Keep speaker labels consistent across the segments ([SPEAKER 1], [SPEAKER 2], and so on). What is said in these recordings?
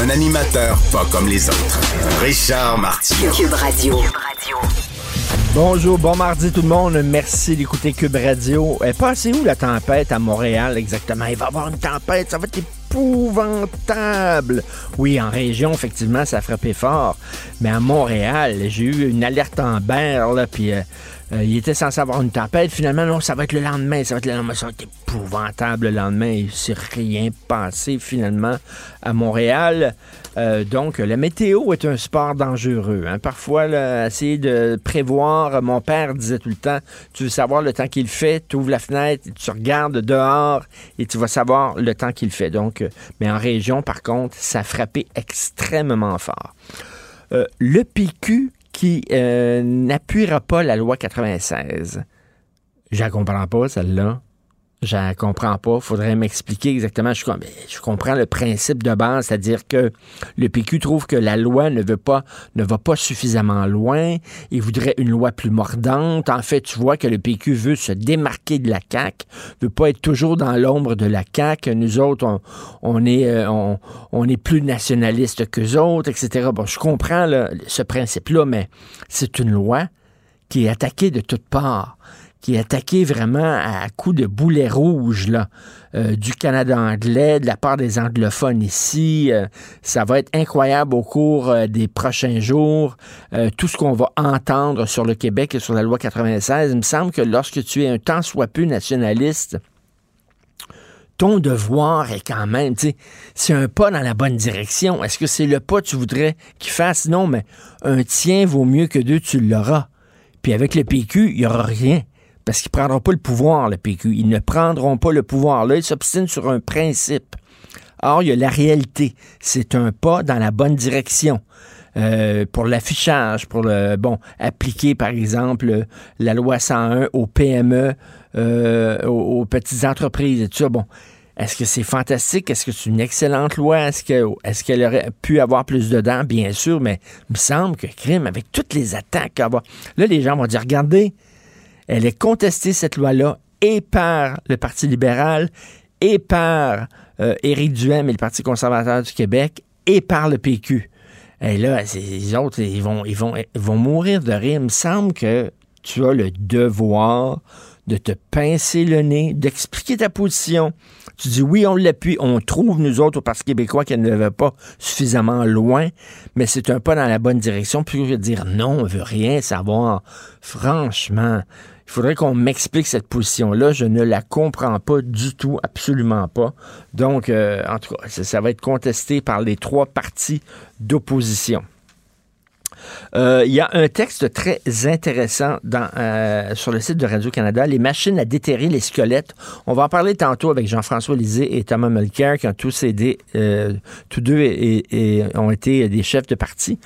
[SPEAKER 1] Un animateur pas comme les autres. Richard Martineau.
[SPEAKER 2] Cube Radio.
[SPEAKER 3] Bonjour, bon mardi tout le monde. Merci d'écouter Cube Radio. Euh, passez où la tempête à Montréal exactement? Il va y avoir une tempête, ça va être épouvantable. Oui, en région, effectivement, ça a frappé fort. Mais à Montréal, j'ai eu une alerte en berre, là, puis euh, euh, il était censé avoir une tempête. Finalement, non, ça va être le lendemain. Ça va être le lendemain. Ça va être épouvantable le lendemain. Il s'est rien passé, finalement, à Montréal. Euh, donc, la météo est un sport dangereux. hein. Parfois, là, essayer de prévoir, mon père disait tout le temps, tu veux savoir le temps qu'il fait, tu ouvres la fenêtre, tu regardes dehors et tu vas savoir le temps qu'il fait. Donc, euh, mais en région, par contre, ça a frappé extrêmement fort. Le PQ qui euh, n'appuiera pas la loi 96. Je comprends pas, celle-là. Je comprends pas. Faudrait m'expliquer exactement. Je, com- je comprends le principe de base, c'est-à-dire que le PQ trouve que la loi ne veut pas, ne va pas suffisamment loin. Il voudrait une loi plus mordante. En fait, tu vois que le PQ veut se démarquer de la CAQ, veut pas être toujours dans l'ombre de la CAQ. Nous autres, on, est, euh, on, plus nationaliste qu'eux autres, etc. Bon, je comprends ce principe-là, mais c'est une loi qui est attaquée de toutes parts qui est attaqué vraiment à coups de boulet rouge là, euh, du Canada anglais, de la part des anglophones ici. Euh, ça va être incroyable au cours euh, des prochains jours. Tout ce qu'on va entendre sur le Québec et sur la loi 96, il me semble que lorsque tu es un tant soit peu nationaliste, ton devoir est quand même, tu sais, c'est un pas dans la bonne direction. Est-ce que c'est le pas que tu voudrais qu'il fasse? Non, mais un tien vaut mieux que deux, tu l'auras. Puis avec le PQ, il n'y aura rien. Parce qu'ils ne prendront pas le pouvoir, le PQ. Ils ne prendront pas le pouvoir. Là, ils s'obstinent sur un principe. Or, il y a la réalité. C'est un pas dans la bonne direction. Euh, pour l'affichage, pour le bon appliquer par exemple la loi 101 aux PME, euh, aux, petites entreprises et tout ça. Bon, est-ce que c'est fantastique? Est-ce que c'est une excellente loi? Est-ce que est-ce qu'elle aurait pu avoir plus dedans Bien sûr, mais il me semble que crime avec toutes les attaques qu'elle va- Là, les gens vont dire regardez, elle est contestée cette loi-là et par le Parti libéral et par euh, Éric Duhem et le Parti conservateur du Québec et par le PQ. Et là, les autres, ils vont, mourir de rire. Il me semble que tu as le devoir de te pincer le nez, d'expliquer ta position. Tu dis oui, on l'appuie, on trouve, nous autres, au Parti québécois, qu'elle ne va pas suffisamment loin, mais c'est un pas dans la bonne direction. Puis que de dire non, on veut rien savoir. Franchement, il faudrait qu'on m'explique cette position-là. Je ne la comprends pas du tout, absolument pas. Donc, euh, en tout cas, ça, va être contesté par les trois partis d'opposition. Euh, Il y a un texte très intéressant euh, sur le site de Radio-Canada, les machines à déterrer les squelettes. On va en parler tantôt avec Jean-François Lisée et Thomas Mulcair, qui ont tous aidé, tous deux ont été des chefs de parti.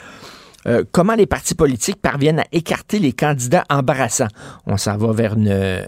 [SPEAKER 3] Euh, comment les partis politiques parviennent à écarter les candidats embarrassants? On s'en va vers une,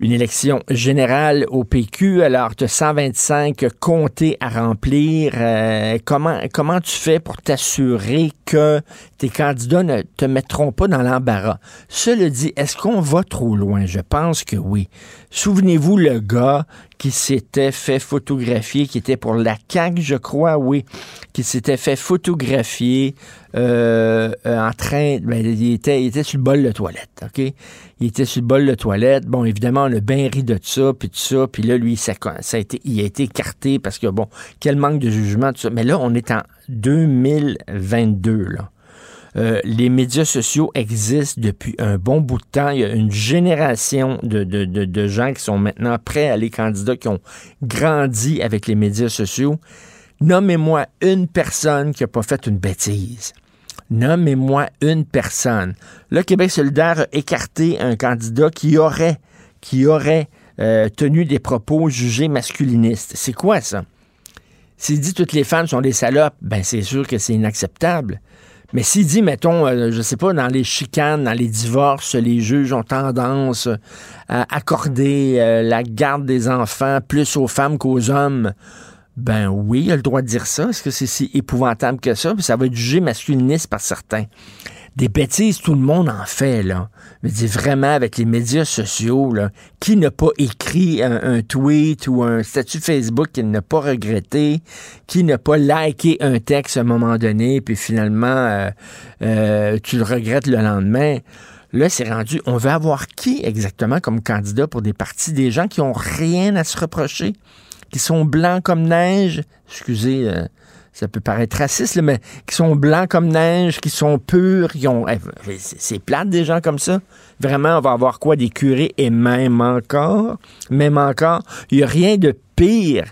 [SPEAKER 3] élection générale au PQ. Alors, tu as 125 comtés à remplir. Euh, comment, comment tu fais pour t'assurer que tes candidats ne te mettront pas dans l'embarras? Cela dit, est-ce qu'on va trop loin? Je pense que oui. Souvenez-vous le gars qui s'était fait photographier, qui était pour la CAQ, je crois, oui, qui s'était fait photographier euh, en train, ben, il, était, il était sur le bol de toilette, OK? Il était sur le bol de toilette. Bon, évidemment, on a bien ri de ça, puis tout ça, puis là, lui, ça, ça a été, il a été écarté parce que, bon, quel manque de jugement, tout ça. Mais là, on est en 2022, là. Euh, les médias sociaux existent depuis un bon bout de temps. Il y a une génération de, gens qui sont maintenant prêts à aller candidats, qui ont grandi avec les médias sociaux. Nommez-moi une personne qui n'a pas fait une bêtise. Nommez-moi une personne. Le Québec solidaire a écarté un candidat qui aurait, qui aurait euh, tenu des propos jugés masculinistes. C'est quoi ça? S'il dit toutes les femmes sont des salopes, ben c'est sûr que c'est inacceptable. Mais s'il dit, mettons, euh, je sais pas, dans les chicanes, dans les divorces, les juges ont tendance à accorder euh, la garde des enfants plus aux femmes qu'aux hommes, ben oui, il a le droit de dire ça. Est-ce que c'est si épouvantable que ça? Puis ça va être jugé masculiniste par certains. Des bêtises, tout le monde en fait, là. Mais dis vraiment, avec les médias sociaux, là, qui n'a pas écrit un, tweet ou un statut Facebook qu'il n'a pas regretté, qui n'a pas liké un texte à un moment donné, puis finalement, euh, euh, tu le regrettes le lendemain. Là, c'est rendu, on veut avoir qui exactement comme candidat pour des partis? Des gens qui ont rien à se reprocher, qui sont blancs comme neige? Excusez, euh, ça peut paraître raciste, mais qui sont blancs comme neige, qui sont purs, qui ont. Eh, c'est plate des gens comme ça. Vraiment, on va avoir quoi? Des curés et même encore, même encore, il n'y a rien de pire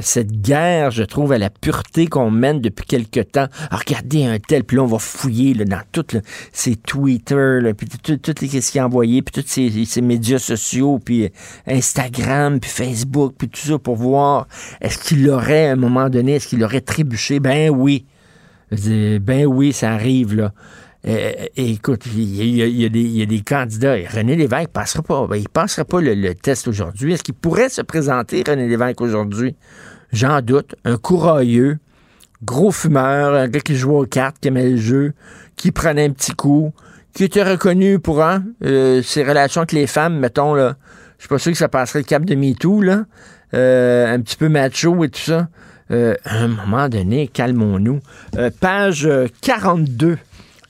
[SPEAKER 3] cette guerre, je trouve, à la pureté qu'on mène depuis quelque temps. regardez un tel, puis là, on va fouiller dans toutes ces Twitter, puis toutes les questions envoyées, puis tous ces, médias sociaux, puis Instagram, puis Facebook, puis tout ça, pour voir est-ce qu'il aurait, à un moment donné, est-ce qu'il aurait trébuché? Ben oui. Ben oui, ça arrive, là. Euh, écoute, il y, a, des, candidats. René Lévesque passera pas. Ben, il passera pas le, test aujourd'hui. Est-ce qu'il pourrait se présenter, René Lévesque, aujourd'hui? J'en doute. Un courailleux, gros fumeur, un gars qui jouait aux cartes, qui aimait le jeu, qui prenait un petit coup, qui était reconnu pour hein, euh, ses relations avec les femmes, mettons, là. Je suis pas sûr que ça passerait le cap de MeToo, là. Euh, un petit peu macho et tout ça. à un moment donné, calmons-nous. page 42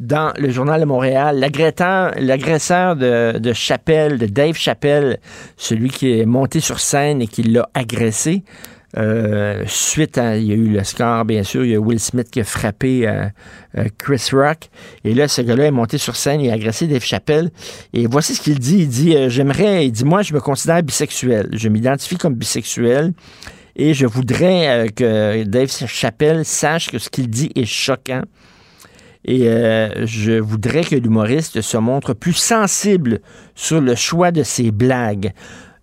[SPEAKER 3] dans le Journal de Montréal. L'agresseur de, de de Dave Chappelle, celui qui est monté sur scène et qui l'a agressé, euh, suite à, il y a eu le score, bien sûr, il y a Will Smith qui a frappé euh, euh, Chris Rock. Et là, ce gars-là est monté sur scène, il a agressé Dave Chappelle. Et voici ce qu'il dit. Il dit, j'aimerais, il dit, moi, je me considère bisexuel. Je m'identifie comme bisexuel. Et je voudrais que Dave Chappelle sache que ce qu'il dit est choquant. Et euh, je voudrais que l'humoriste se montre plus sensible sur le choix de ses blagues.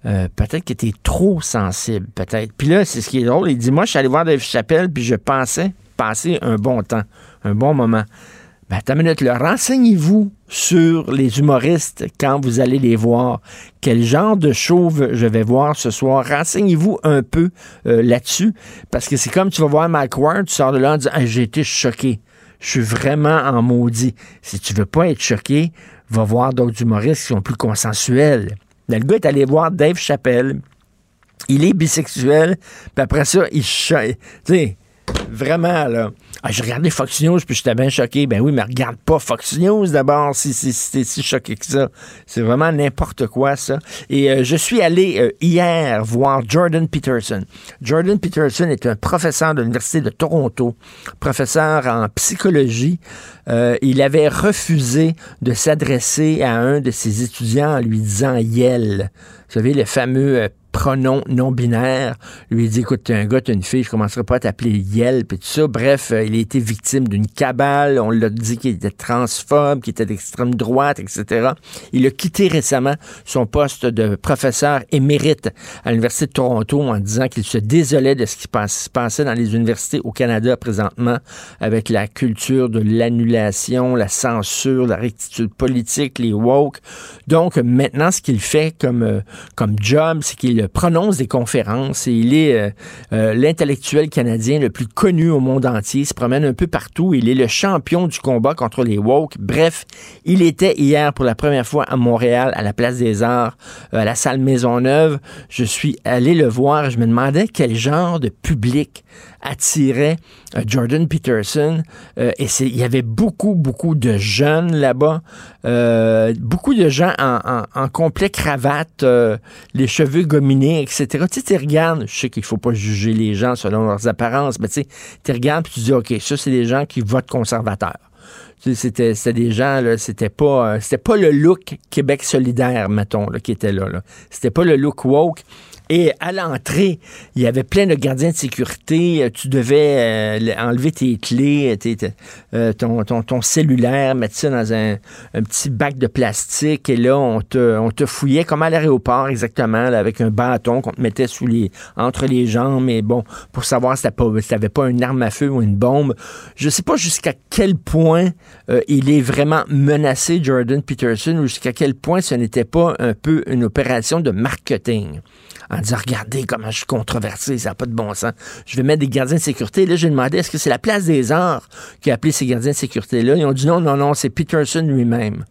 [SPEAKER 3] Euh, peut-être qu'il était trop sensible, peut-être. Puis là, c'est ce qui est drôle. Il dit, moi, je suis allé voir Dave Chappelle, puis je pensais passer un bon temps, un bon moment. Ben, attends une minute, renseignez-vous sur les humoristes quand vous allez les voir. Quel genre de chauve je vais voir ce soir? Renseignez-vous un peu euh, là-dessus, parce que c'est comme tu vas voir Mike Ward, tu sors de là en disant, j'ai été choqué je suis vraiment en maudit. Si tu veux pas être choqué, va voir d'autres humoristes qui sont plus consensuels. Le gars est allé voir Dave Chappelle. Il est bisexuel, puis après ça, il... Tu sais, vraiment, là... Ah, j'ai regardé Fox News, puis j'étais bien choqué. Ben oui, mais regarde pas Fox News d'abord si, si, si si choqué que ça. C'est vraiment n'importe quoi, ça. Et euh, je suis allé euh, hier voir Jordan Peterson. Jordan Peterson est un professeur de l'Université de Toronto, professeur en psychologie. Euh, il avait refusé de s'adresser à un de ses étudiants en lui disant Yel. Vous savez, le fameux non binaire. Lui dit, écoute, t'es un gars, t'es une fille, je commencerai pas à t'appeler Yelp et tout ça. Bref, euh, il a été victime d'une cabale. On l'a dit qu'il était transphobe, qu'il était d'extrême droite, etc. Il a quitté récemment son poste de professeur émérite à l'Université de Toronto en disant qu'il se désolait de ce qui se passait dans les universités au Canada présentement avec la culture de l'annulation, la censure, la rectitude politique, les woke. Donc, maintenant, ce qu'il fait comme, euh, comme job, c'est qu'il prononce des conférences et il est l'intellectuel canadien le plus connu au monde entier. Il se promène un peu partout. Il est le champion du combat contre les woke. Bref, il était hier pour la première fois à Montréal, à la Place des Arts, à la salle Maisonneuve. Je suis allé le voir et je me demandais quel genre de public attirait euh, Jordan Peterson. Euh, et il y avait beaucoup, beaucoup de jeunes là-bas, euh, beaucoup de gens en, complet cravate, les cheveux gominés, etc. Tu sais, tu regardes, je sais qu'il faut pas juger les gens selon leurs apparences, mais tu sais, tu regardes et tu dis, OK, ça, c'est des gens qui votent conservateurs. C'était, des gens, là, c'était pas, c'était pas le look Québec solidaire, mettons, qui était là. là. C'était pas le look woke. Et à l'entrée, il y avait plein de gardiens de sécurité. Tu devais euh, enlever tes clés, euh, ton, ton, ton, cellulaire, mettre ça dans un, un, petit bac de plastique. Et là, on te, on te fouillait comme à l'aéroport, exactement, avec un bâton qu'on te mettait sous les, entre les jambes. Mais bon, pour savoir si tu n'avais pas une arme à feu ou une bombe. Je sais pas jusqu'à quel point euh, il est vraiment menacé, Jordan Peterson, ou jusqu'à quel point ce n'était pas un peu une opération de marketing disant Regardez comment je suis controversé, ça n'a pas de bon sens. Je vais mettre des gardiens de sécurité. Là, j'ai demandé est-ce que c'est la place des arts qui a appelé ces gardiens de sécurité-là? Ils ont dit non, non, non, c'est Peterson lui-même.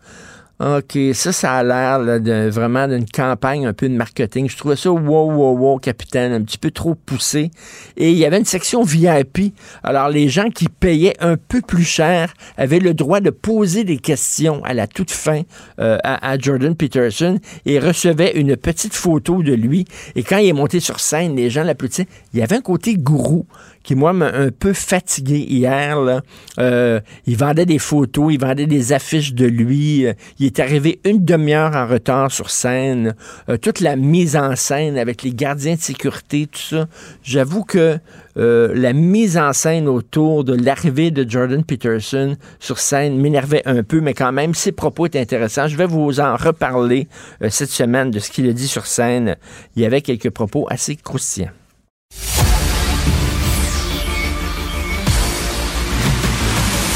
[SPEAKER 3] OK, ça, ça a l'air de, vraiment d'une campagne un peu de marketing. Je trouvais ça wow, wow, wow, capitaine, un petit peu trop poussé. Et il y avait une section VIP. Alors, les gens qui payaient un peu plus cher avaient le droit de poser des questions à la toute fin euh, à, à, Jordan Peterson et recevaient une petite photo de lui. Et quand il est monté sur scène, les gens l'applaudissaient. Il y avait un côté gourou qui, moi, m'a un peu fatigué hier. Là. Euh, il vendait des photos, il vendait des affiches de lui. Euh, est arrivé une demi-heure en retard sur scène. Euh, toute la mise en scène avec les gardiens de sécurité, tout ça. J'avoue que la mise en scène autour de l'arrivée de Jordan Peterson sur scène m'énervait un peu, mais quand même, ses propos étaient intéressants. Je vais vous en reparler cette semaine de ce qu'il a dit sur scène. Il y avait quelques propos assez croustillants.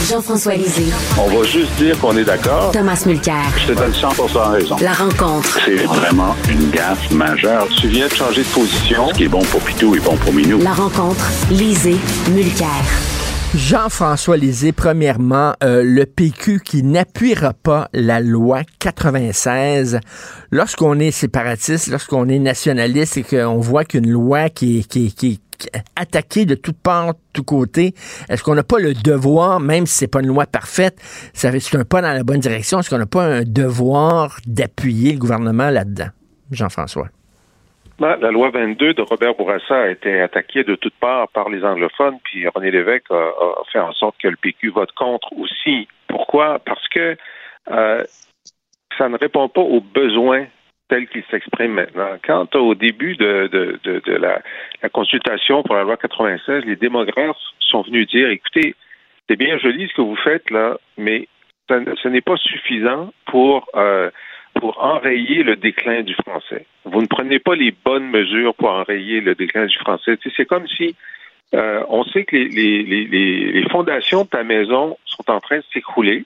[SPEAKER 4] Jean-François Lisée.
[SPEAKER 5] On va juste dire qu'on est d'accord.
[SPEAKER 4] Thomas Mulcair.
[SPEAKER 5] Je te donne 100 raison.
[SPEAKER 4] La rencontre.
[SPEAKER 5] C'est vraiment une gaffe majeure. Tu viens de changer de position. Ce qui est bon pour Pitou est bon pour Minou.
[SPEAKER 4] La rencontre. Lisée. Mulcair.
[SPEAKER 3] Jean-François Lisée, premièrement, euh, le PQ qui n'appuiera pas la loi 96. Lorsqu'on est séparatiste, lorsqu'on est nationaliste et qu'on voit qu'une loi qui, qui, qui, attaqué de toutes parts, de tous côtés. Est-ce qu'on n'a pas le devoir, même si c'est pas une loi parfaite, c'est un pas dans la bonne direction, est-ce qu'on n'a pas un devoir d'appuyer le gouvernement là-dedans? Jean-François.
[SPEAKER 5] Ben, la loi 22 de Robert Bourassa a été attaquée de toutes parts par les anglophones, puis René Lévesque a, fait en sorte que le PQ vote contre aussi. Pourquoi? Parce que euh, ça ne répond pas aux besoins tel qu'il s'exprime maintenant. Quand au début de, de, la, consultation pour la loi 96, les démographes sont venus dire, écoutez, c'est bien joli ce que vous faites là, mais ce n'est pas suffisant pour euh, pour enrayer le déclin du français. Vous ne prenez pas les bonnes mesures pour enrayer le déclin du français. c'est comme si euh, on sait que les, les, les, les, fondations de ta maison sont en train de s'écrouler,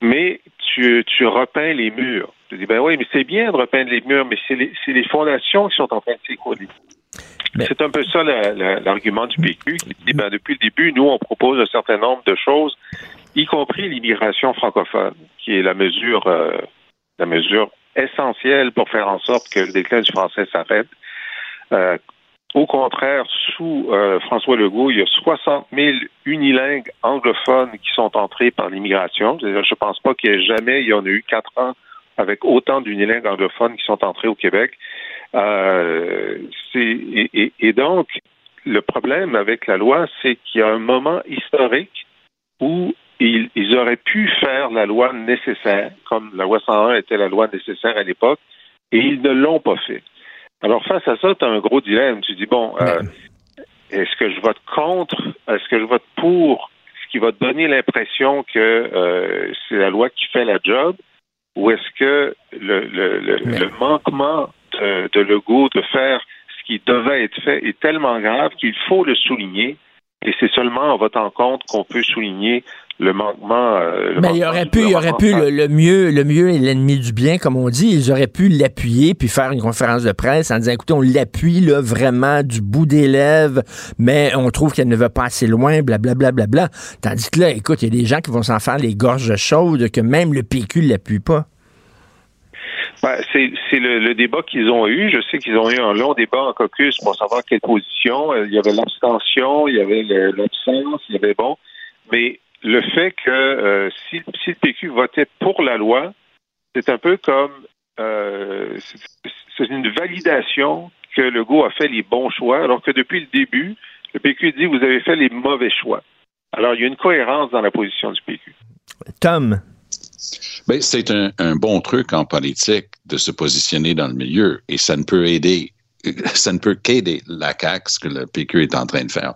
[SPEAKER 5] mais tu, tu repeins les murs. Dis, ben oui, mais c'est bien de repeindre les murs, mais c'est les, les, fondations qui sont en train de s'écrouler. C'est un peu ça l'argument du PQ qui dit, ben, depuis le début, nous, on propose un certain nombre de choses, y compris l'immigration francophone, qui est la mesure, euh, la mesure essentielle pour faire en sorte que le déclin du français s'arrête. Euh, au contraire, sous euh, François Legault, il y a 60 000 unilingues anglophones qui sont entrés par l'immigration. Je ne pense pas qu'il y ait jamais, il y en a eu quatre ans avec autant d'unilingues anglophones qui sont entrés au Québec. Euh, et, et, donc, le problème avec la loi, c'est qu'il y a un moment historique où ils, ils, auraient pu faire la loi nécessaire, comme la loi 101 était la loi nécessaire à l'époque, et ils ne l'ont pas fait. Alors, face à ça, tu as un gros dilemme. Tu dis, bon, euh, est-ce que je vote contre? Est-ce que je vote pour? Ce qui va donner l'impression que euh, c'est la loi qui fait la job? Ou est-ce que le, le, le, manquement de, de Legault de faire ce qui devait être fait est tellement grave qu'il faut le souligner Et c'est seulement en votant contre qu'on peut souligner le manquement.
[SPEAKER 3] Euh, mais il aurait pu, il aurait pu le, mieux, le mieux est l'ennemi du bien, comme on dit. Ils auraient pu l'appuyer puis faire une conférence de presse en disant, écoutez, on l'appuie là vraiment du bout des lèvres, mais on trouve qu'elle ne va pas assez loin, blablabla. Bla, bla, bla, Tandis que là, écoute, il y a des gens qui vont s'en faire les gorges chaudes que même le PQ l'appuie pas.
[SPEAKER 5] Ben, c'est le, débat qu'ils ont eu. Je sais qu'ils ont eu un long débat en caucus pour savoir quelle position. Euh, il y avait l'abstention, il y avait l'absence, il y avait bon. Mais le fait que euh, si, si, le PQ votait pour la loi, c'est un peu comme euh, c'est une validation que Legault a fait les bons choix, alors que depuis le début, le PQ dit vous avez fait les mauvais choix. Alors il y a une cohérence dans la position du PQ.
[SPEAKER 3] Tom?
[SPEAKER 6] Ben, c'est un, un, bon truc en politique de se positionner dans le milieu et ça ne peut aider ça ne peut qu'aider la CAQ, ce que le PQ est en train de faire.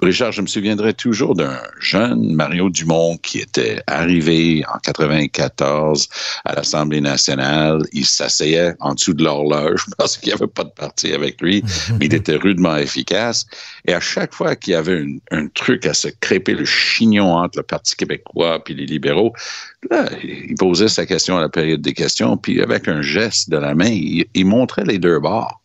[SPEAKER 6] Richard, je me souviendrai toujours d'un jeune Mario Dumont qui était arrivé en 94 à l'Assemblée nationale. Il s'asseyait en dessous de l'horloge parce qu'il n'y avait pas de parti avec lui, mais il était rudement efficace. Et à chaque fois qu'il y avait un truc à se crêper le chignon entre le Parti québécois et les libéraux, là, il posait sa question à la période des questions, puis avec un geste de la main, il, il montrait les deux bords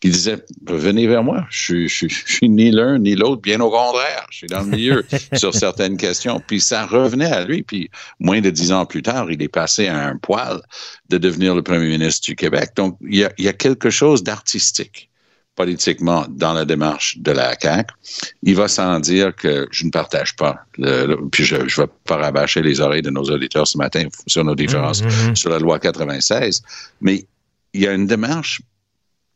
[SPEAKER 6] qui disait venez vers moi, je, je, je suis ni l'un ni l'autre, bien au contraire, je suis dans le milieu sur certaines questions. Puis ça revenait à lui, puis moins de dix ans plus tard, il est passé à un poil de devenir le premier ministre du Québec. Donc il y a, il y a quelque chose d'artistique politiquement dans la démarche de la CAQ. Il va sans dire que je ne partage pas, le, puis je ne vais pas rabâcher les oreilles de nos auditeurs ce matin sur nos différences mmh, mmh, mmh. sur la loi 96, mais il y a une démarche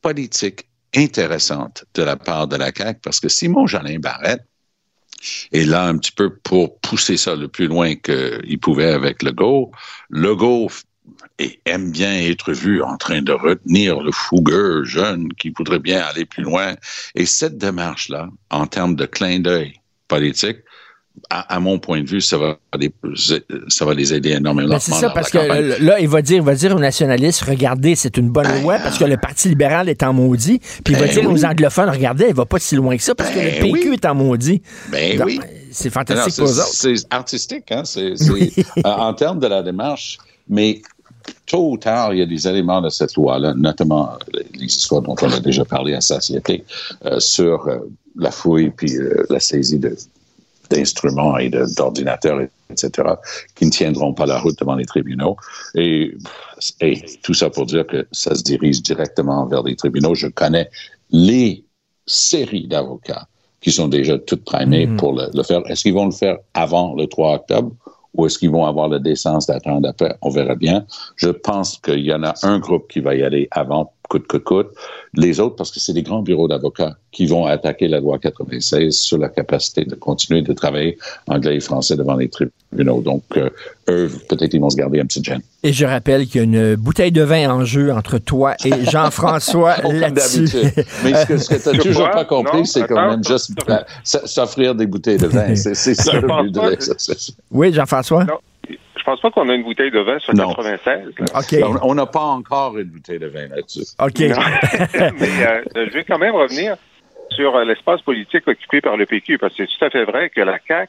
[SPEAKER 6] politique intéressante de la part de la CAQ parce que Simon Jolin Barrette est là un petit peu pour pousser ça le plus loin qu'il pouvait avec Legault. Legault aime bien être vu en train de retenir le fougueux jeune qui voudrait bien aller plus loin. Et cette démarche-là, en termes de clin d'œil politique, à, mon point de vue, ça va les, ça va les aider énormément.
[SPEAKER 3] C'est ça, parce que là, il va dire, il va dire aux nationalistes, regardez, c'est une bonne ben, loi parce que le Parti libéral est en maudit. Puis il va ben dire aux anglophones, regardez, il va pas si loin que ça parce que le ben PQ est en maudit.
[SPEAKER 6] Ben oui.
[SPEAKER 3] C'est fantastique pour eux autres.
[SPEAKER 6] C'est artistique, hein? C'est, en termes de la démarche, mais tôt ou tard, il y a des éléments de cette loi-là, notamment les histoires dont on a déjà parlé à Satiété, euh, sur euh, la fouille puis euh, la saisie de d'instruments et d'ordinateurs, etc., qui ne tiendront pas la route devant les tribunaux. Et, et, tout ça pour dire que ça se dirige directement vers les tribunaux. Je connais les séries d'avocats qui sont déjà toutes primées mm-hmm. pour le, le faire. Est-ce qu'ils vont le faire avant le 3 octobre? ou est-ce qu'ils vont avoir la décence d'attendre après? On verra bien. Je pense qu'il y en a un groupe qui va y aller avant coûte que coûte. Les autres, parce que c'est des grands bureaux d'avocats qui vont attaquer la loi 96 sur la capacité de continuer de travailler anglais et français devant les tribunaux. Donc, euh, eux, peut-être ils vont se garder un petit gêne.
[SPEAKER 3] Et je rappelle qu'il y a une bouteille de vin en jeu entre toi et Jean-François là-dessus.
[SPEAKER 6] Mais ce que, que tu n'as toujours pas compris, c'est quand même juste s'offrir des bouteilles de vin. C'est ça le but de l'exercice.
[SPEAKER 3] Oui, Jean-François?
[SPEAKER 5] Je pense pas qu'on a une bouteille de vin sur 96.
[SPEAKER 6] OK. On n'a pas encore une bouteille de vin là-dessus.
[SPEAKER 3] OK.
[SPEAKER 5] Mais euh, je vais quand même revenir sur euh, l'espace politique occupé par le PQ, parce que c'est tout à fait vrai que la CAQ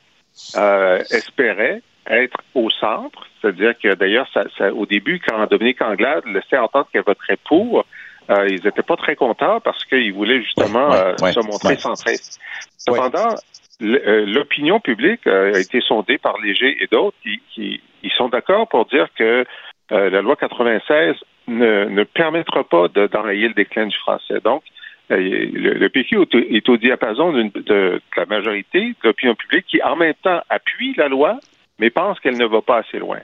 [SPEAKER 5] euh, espérait être au centre, c'est-à-dire que d'ailleurs, ça, au début, quand Dominique Anglade laissait entendre qu'elle voterait pour, ils n'étaient pas très contents parce qu'ils voulaient justement se montrer centristes. Cependant, l'opinion publique a été sondée par Léger et d'autres qui, ils sont d'accord pour dire que euh, la loi 96 ne, ne permettra pas d'enrayer le déclin du français. Donc, euh, le, PQ est au diapason de, la majorité de l'opinion publique qui, en même temps, appuie la loi, mais pense qu'elle ne va pas assez loin.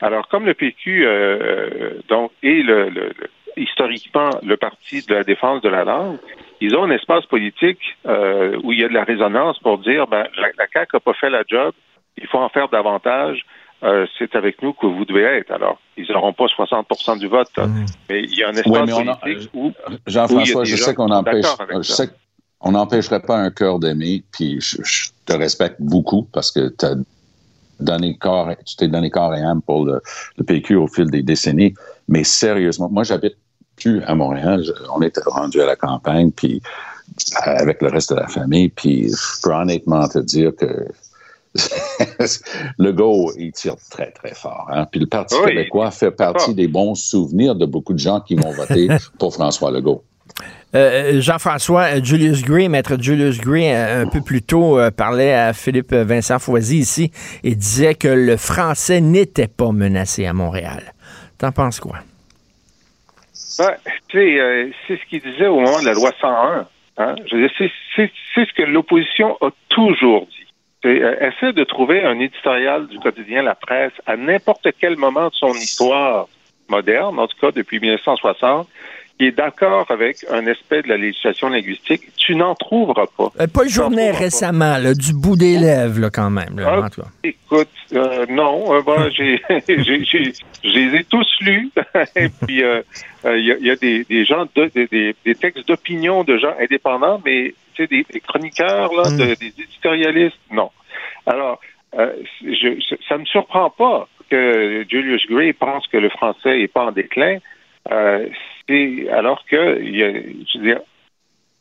[SPEAKER 5] Alors, comme le PQ euh, donc est le, historiquement le parti de la défense de la langue, ils ont un espace politique où il y a de la résonance pour dire ben, la, la CAQ n'a pas fait la job, il faut en faire davantage. Euh, c'est avec nous que vous devez être. Alors, ils n'auront pas 60% du vote, mmh. mais il y a un espace politique où...
[SPEAKER 6] Jean-François, je sais qu'on empêche... Je sais qu'on n'empêcherait pas un cœur d'aimer, puis je, te respecte beaucoup parce que tu donné corps, tu t'es donné corps et âme pour le, PQ au fil des décennies, mais sérieusement, moi j'habite plus à Montréal, on est rendu à la campagne, puis avec le reste de la famille. Puis, je peux honnêtement te dire que le go, il tire très, très fort. Hein. Puis le Parti québécois fait partie des bons souvenirs de beaucoup de gens qui vont voter pour François Legault.
[SPEAKER 3] Euh, Jean-François, euh, Julius Gray, maître Julius Gray, euh, un peu plus tôt, parlait à Philippe Vincent Foisy ici et disait que le français n'était pas menacé à Montréal. T'en penses quoi?
[SPEAKER 5] Ben, c'est ce qu'il disait au moment de la loi 101. Hein? c'est ce que l'opposition a toujours dit. essaie de trouver un éditorial du quotidien La Presse à n'importe quel moment de son histoire moderne, en tout cas depuis 1960, qui est d'accord avec un aspect de la législation linguistique, tu n'en trouֳuvras pas.
[SPEAKER 3] Euh, pas une journée récemment, du bout des lèvres, quand même.
[SPEAKER 5] Ah, écoute, euh, non, euh, bon, j'ai, j'ai, les ai tous lus. Et puis, il y, a, des, des gens, des, des, textes d'opinion de gens indépendants, mais tu sais, des, chroniqueurs, là, mm. des éditorialistes, non. Alors, je, ça ne me surprend pas que Julius Gray pense que le français est pas en déclin. Euh, alors que, je, veux dire,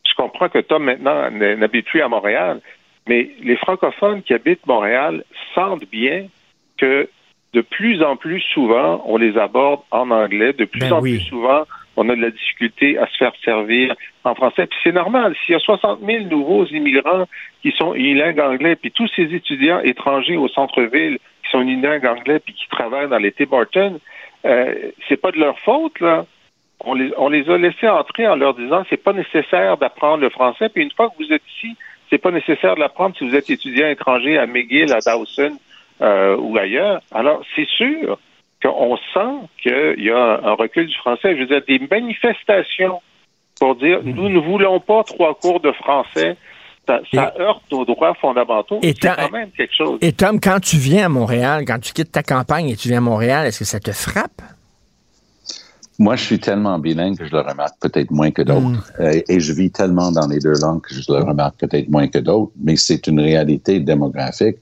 [SPEAKER 5] je comprends que Tom maintenant n'habite plus à Montréal, mais les francophones qui habitent Montréal sentent bien que de plus en plus souvent, on les aborde en anglais. De plus ben en plus souvent, on a de la difficulté à se faire servir en français. Puis c'est normal. S'il y a 60 000 nouveaux immigrants qui sont unilingues anglais, puis tous ces étudiants étrangers au centre-ville qui sont unilingues anglais, puis qui travaillent dans les Tim Hortons, euh, c'est pas de leur faute, là. On les, on les a laissés entrer en leur disant c'est pas nécessaire d'apprendre le français. Puis une fois que vous êtes ici, c'est pas nécessaire de l'apprendre si vous êtes étudiant étranger à McGill, à Dawson euh, ou ailleurs. Alors, c'est sûr qu'on sent qu'il y a un recul du français. Je veux dire, des manifestations pour dire nous ne voulons pas trois cours de français ça, heurte nos droits fondamentaux. C'est quand même quelque chose.
[SPEAKER 3] Et Tom, quand tu viens à Montréal, quand tu quittes ta campagne et tu viens à Montréal, est-ce que ça te frappe?
[SPEAKER 6] Moi, je suis tellement bilingue que je le remarque peut-être moins que d'autres. Hmm. Euh, et je vis tellement dans les deux langues que je le remarque peut-être moins que d'autres. Mais c'est une réalité démographique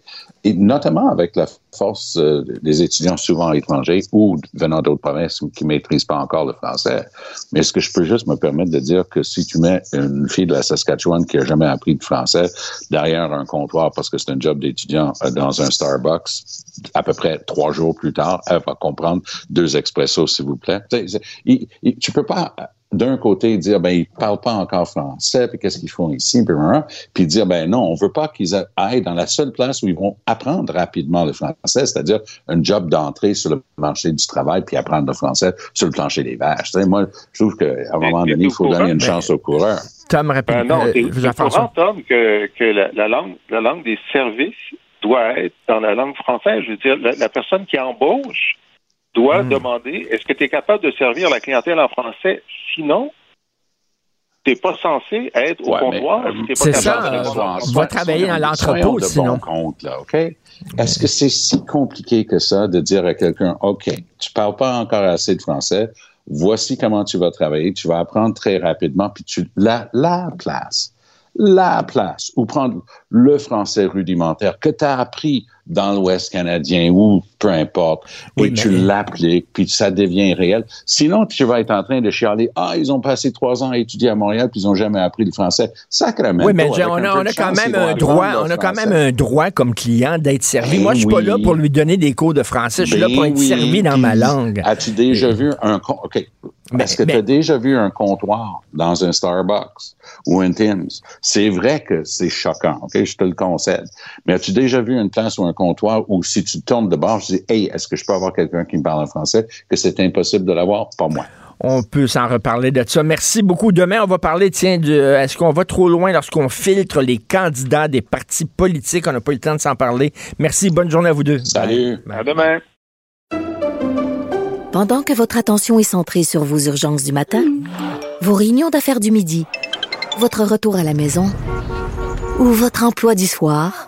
[SPEAKER 6] et notamment avec la force euh, des étudiants souvent étrangers ou venant d'autres provinces qui maîtrisent pas encore le français. Mais est-ce que je peux juste me permettre de dire que si tu mets une fille de la Saskatchewan qui a jamais appris de français derrière un comptoir parce que c'est un job d'étudiant euh, dans un Starbucks, à peu près trois jours plus tard, elle va comprendre deux expressos, s'il vous plaît. Tu, tu peux pas d'un côté dire ben ils parlent pas encore français puis qu'est-ce qu'ils font ici puis, puis dire ben non on veut pas qu'ils aillent dans la seule place où ils vont apprendre rapidement le français c'est-à-dire un job d'entrée sur le marché du travail puis apprendre le français sur le plancher des vaches. Moi je trouve qu'à un moment donné il faut donner une chance aux coureurs
[SPEAKER 3] Tom répète ben non,
[SPEAKER 5] euh, vous Tom que, que la, langue la langue des services doit être dans la langue française. Je veux dire la personne qui embauche doit hmm. demander est-ce que tu es capable de servir la clientèle en français? Sinon, tu n'es pas censé être au comptoir.
[SPEAKER 3] c'est ça. On va travailler dans l'entrepôt, sinon.
[SPEAKER 6] compte, OK? Est-ce que c'est si compliqué que ça de dire à quelqu'un, OK, tu parles pas encore assez de français, voici comment tu vas travailler, tu vas apprendre très rapidement, puis tu la, la place la place ou prendre le français rudimentaire que tu as appris dans l'Ouest canadien ou peu importe, et tu l'appliques, puis ça devient réel. Sinon, tu vas être en train de chialer, ah, ils ont passé trois ans à étudier à Montréal, puis ils n'ont jamais appris le français. Sacrément.
[SPEAKER 3] Oui, mais on a, on a quand même un droit, on a quand même un droit comme client d'être servi. Moi, je suis pas là pour lui donner des cours de français, je suis là pour ben être servi dans ma langue.
[SPEAKER 6] As-tu déjà vu un, OK, est-ce que tu as déjà vu un comptoir dans un Starbucks ou un Tim's? C'est vrai que c'est choquant, OK? Je te le concède. Mais as-tu déjà vu une place ou un comptoir où si tu tournes de bord, je dis, hey, est-ce que je peux avoir quelqu'un qui me parle en français? Que c'est impossible de l'avoir? Pas moi.
[SPEAKER 3] On peut s'en reparler de ça. Merci beaucoup. Demain, on va parler, tiens, de est-ce qu'on va trop loin lorsqu'on filtre les candidats des partis politiques? On n'a pas eu le temps de s'en parler. Merci. Bonne journée à vous deux.
[SPEAKER 6] Salut.
[SPEAKER 5] À demain.
[SPEAKER 2] Pendant que votre attention est centrée sur vos urgences du matin, vos réunions d'affaires du midi, votre retour à la maison ou votre emploi du soir,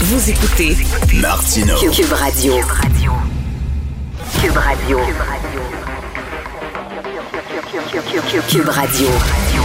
[SPEAKER 4] Vous écoutez
[SPEAKER 1] Martineau.
[SPEAKER 4] Cube Radio. Cube Radio. Cube Radio.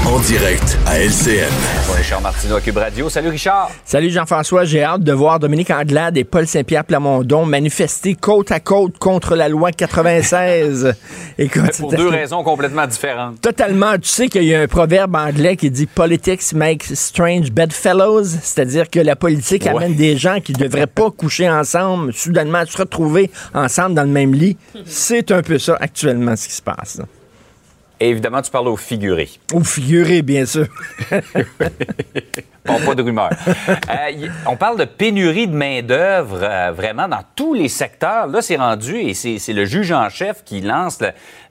[SPEAKER 1] En direct à LCN.
[SPEAKER 7] Richard Martineau à Cube Radio. Salut Richard.
[SPEAKER 3] Salut Jean-François, j'ai hâte de voir Dominique Anglade et Paul Saint-Pierre Plamondon manifester côte à côte contre la loi 96. Écoute,
[SPEAKER 7] Pour
[SPEAKER 3] c'était-
[SPEAKER 7] deux raisons complètement différentes.
[SPEAKER 3] Totalement. Tu sais qu'il y a un proverbe anglais qui dit Politics makes strange bedfellows, c'est-à-dire que la politique
[SPEAKER 7] Ouais.
[SPEAKER 3] amène des gens qui ne devraient pas coucher ensemble, soudainement se retrouver ensemble dans le même lit. C'est un peu ça actuellement ce qui se passe.
[SPEAKER 7] Et évidemment, tu parles au figuré.
[SPEAKER 3] Ou figuré, bien sûr.
[SPEAKER 7] Pas, pas de rumeur. Euh, on parle de pénurie de main-d'œuvre euh, vraiment dans tous les secteurs. Là, c'est rendu et c'est le juge en chef qui lance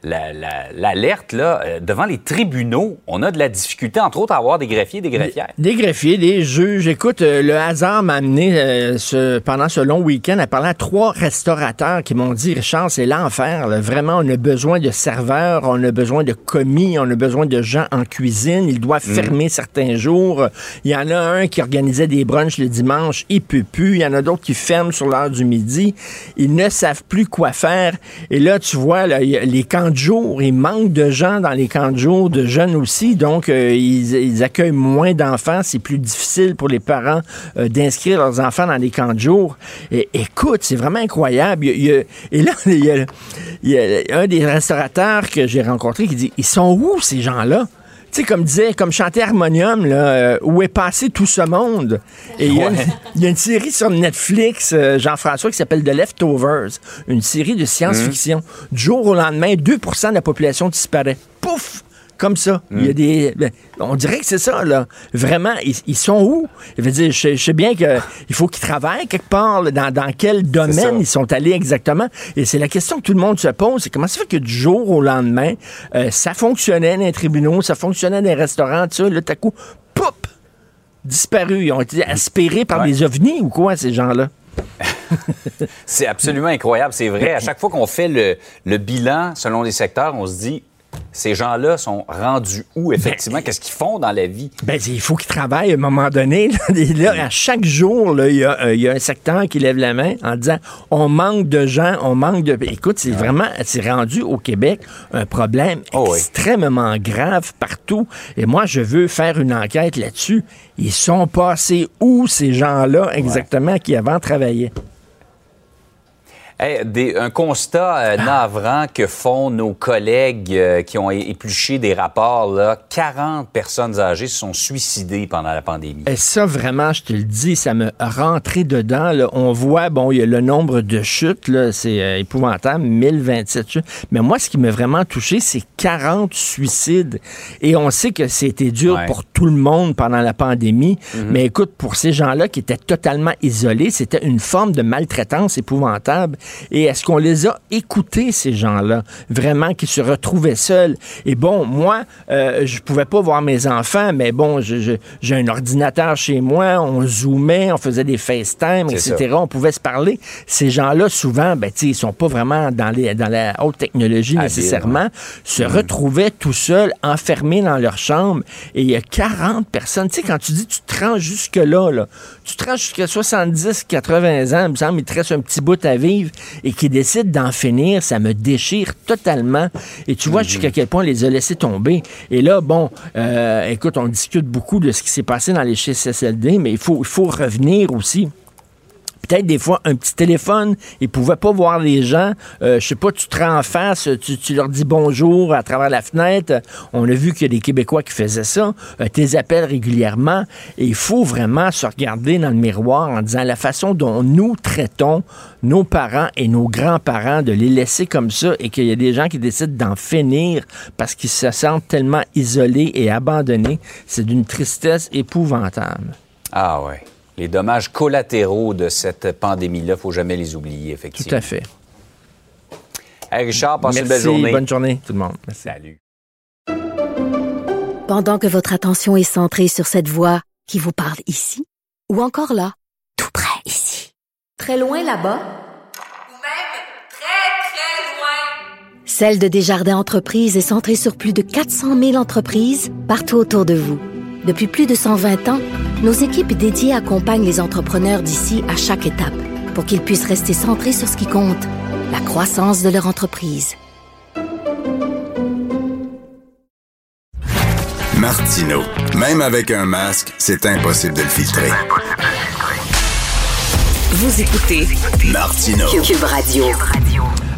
[SPEAKER 7] la- la- la- l'alerte là euh, devant les tribunaux. On a de la difficulté, entre autres, à avoir des greffiers et des greffières.
[SPEAKER 3] Des greffiers, des juges. Écoute, euh, le hasard m'a amené euh, ce- pendant ce long week-end à parler à trois restaurateurs qui m'ont dit, Richard, c'est l'enfer. Vraiment, on a besoin de serveurs, on a besoin de commis, on a besoin de gens en cuisine. Ils doivent fermer certains jours. Il y en a un qui organisait des brunchs le dimanche, il peut plus. Il y en a d'autres qui ferment sur l'heure du midi. Ils ne savent plus quoi faire. Et là, tu vois, là, les camps il manque de gens dans les camps de jour, de jeunes aussi. Donc, euh, ils, accueillent moins d'enfants. C'est plus difficile pour les parents euh, d'inscrire leurs enfants dans les camps de jour. Écoute, c'est vraiment incroyable. Et là, il y, a, il y a un des restaurateurs que j'ai rencontré qui dit, ils sont où ces gens-là? Tu sais, comme disait, comme chantait Harmonium, là, euh, où est passé tout ce monde? Et il y, a une-
[SPEAKER 7] Ouais.
[SPEAKER 3] il y a une série sur Netflix, euh, Jean-François, qui s'appelle The Leftovers, une série de science-fiction. Du jour au lendemain, 2% de la population disparaît. Pouf! Comme ça. Il y a des. ben, on dirait que c'est ça, là. Vraiment, ils, ils sont où? Je veux dire, je, je sais bien qu'il faut qu'ils travaillent quelque part, là, dans, dans quel domaine ils sont allés exactement. Et c'est la question que tout le monde se pose. C'est comment ça fait que du jour au lendemain, euh, ça fonctionnait dans les tribunaux, ça fonctionnait dans les restaurants, tout ça, là, tout à coup, poup! Disparus. Ils ont été aspirés par
[SPEAKER 7] Ouais.
[SPEAKER 3] des ovnis ou quoi, ces gens-là?
[SPEAKER 7] C'est absolument incroyable. C'est vrai. À chaque fois qu'on fait le, le bilan selon les secteurs, on se dit ces gens-là sont rendus où effectivement? Qu'est-ce qu'ils font dans la vie?
[SPEAKER 3] Ben, il faut qu'ils travaillent à un moment donné. Là, Et là, à chaque jour, là, il y, a, euh, il y a un secteur qui lève la main en disant on manque de gens, on manque de. Écoute, c'est vraiment, c'est rendu au Québec un problème
[SPEAKER 7] Oh oui.
[SPEAKER 3] extrêmement grave partout. Et moi, je veux faire une enquête là-dessus. Ils sont passés où ces gens-là exactement qui avant travaillaient?
[SPEAKER 7] Hey, des- un constat euh, navrant que font nos collègues euh, qui ont épluché des rapports. Là. 40 personnes âgées se sont suicidées pendant la pandémie.
[SPEAKER 3] Et ça, vraiment, je te le dis, ça me rentré dedans. là. On voit, bon, il y a le nombre de chutes, là, c'est euh, épouvantable, 1027 chutes. Mais moi, ce qui m'a vraiment touché, c'est 40 suicides. Et on sait que c'était dur
[SPEAKER 7] Ouais.
[SPEAKER 3] pour tout le monde pendant la pandémie. Mais écoute, pour ces gens-là qui étaient totalement isolés, c'était une forme de maltraitance épouvantable. Et est-ce qu'on les a écoutés, ces gens-là, vraiment, qui se retrouvaient seuls? Et bon, moi, euh, je pouvais pas voir mes enfants, mais bon, j'ai un ordinateur chez moi, on zoomait, on faisait des FaceTime, etc.
[SPEAKER 7] ça.
[SPEAKER 3] On pouvait se parler. Ces gens-là, souvent, ben, ils sont pas vraiment dans, les, dans la haute technologie nécessairement, se retrouvaient tout seuls, enfermés dans leur chambre. Et il y a 40 personnes. Tu sais, quand tu dis tu te rends jusque-là, là, tu te rends jusqu'à 70, 80 ans, il me semble, il te reste un petit bout à vivre, et qui décident d'en finir, ça me déchire totalement. Et tu vois jusqu'à quel point on les a laissés tomber. Et là, bon, euh, écoute, on discute beaucoup de ce qui s'est passé dans les CSLD, mais il faut, il faut revenir aussi peut-être des fois un petit téléphone, ils pouvaient pas voir les gens. Euh, je sais pas, tu te rends en face, tu, tu leur dis bonjour à travers la fenêtre. On a vu qu'il y a des Québécois qui faisaient ça. Euh, tes appels régulièrement. Et il faut vraiment se regarder dans le miroir en disant la façon dont nous traitons nos parents et nos grands-parents, de les laisser comme ça et qu'il y a des gens qui décident d'en finir parce qu'ils se sentent tellement isolés et abandonnés. C'est d'une tristesse épouvantable.
[SPEAKER 7] Ah ouais. Les dommages collatéraux de cette pandémie-là, faut jamais les oublier, effectivement.
[SPEAKER 3] Tout à fait.
[SPEAKER 7] Hey Richard, passe une belle
[SPEAKER 3] Merci,
[SPEAKER 7] journée.
[SPEAKER 3] bonne journée tout le monde. Merci.
[SPEAKER 7] Salut.
[SPEAKER 2] Pendant que votre attention est centrée sur cette voix qui vous parle ici, ou encore là, tout près ici, très loin là-bas,
[SPEAKER 8] ou même très, très loin.
[SPEAKER 2] Celle de Desjardins Entreprises est centrée sur plus de 400 000 entreprises partout autour de vous. Depuis plus de 120 ans, nos équipes dédiées accompagnent les entrepreneurs d'ici à chaque étape pour qu'ils puissent rester centrés sur ce qui compte, la croissance de leur entreprise.
[SPEAKER 1] Martino, même avec un masque, c'est impossible de le filtrer.
[SPEAKER 4] Vous écoutez
[SPEAKER 1] Martino.
[SPEAKER 4] Cube Radio.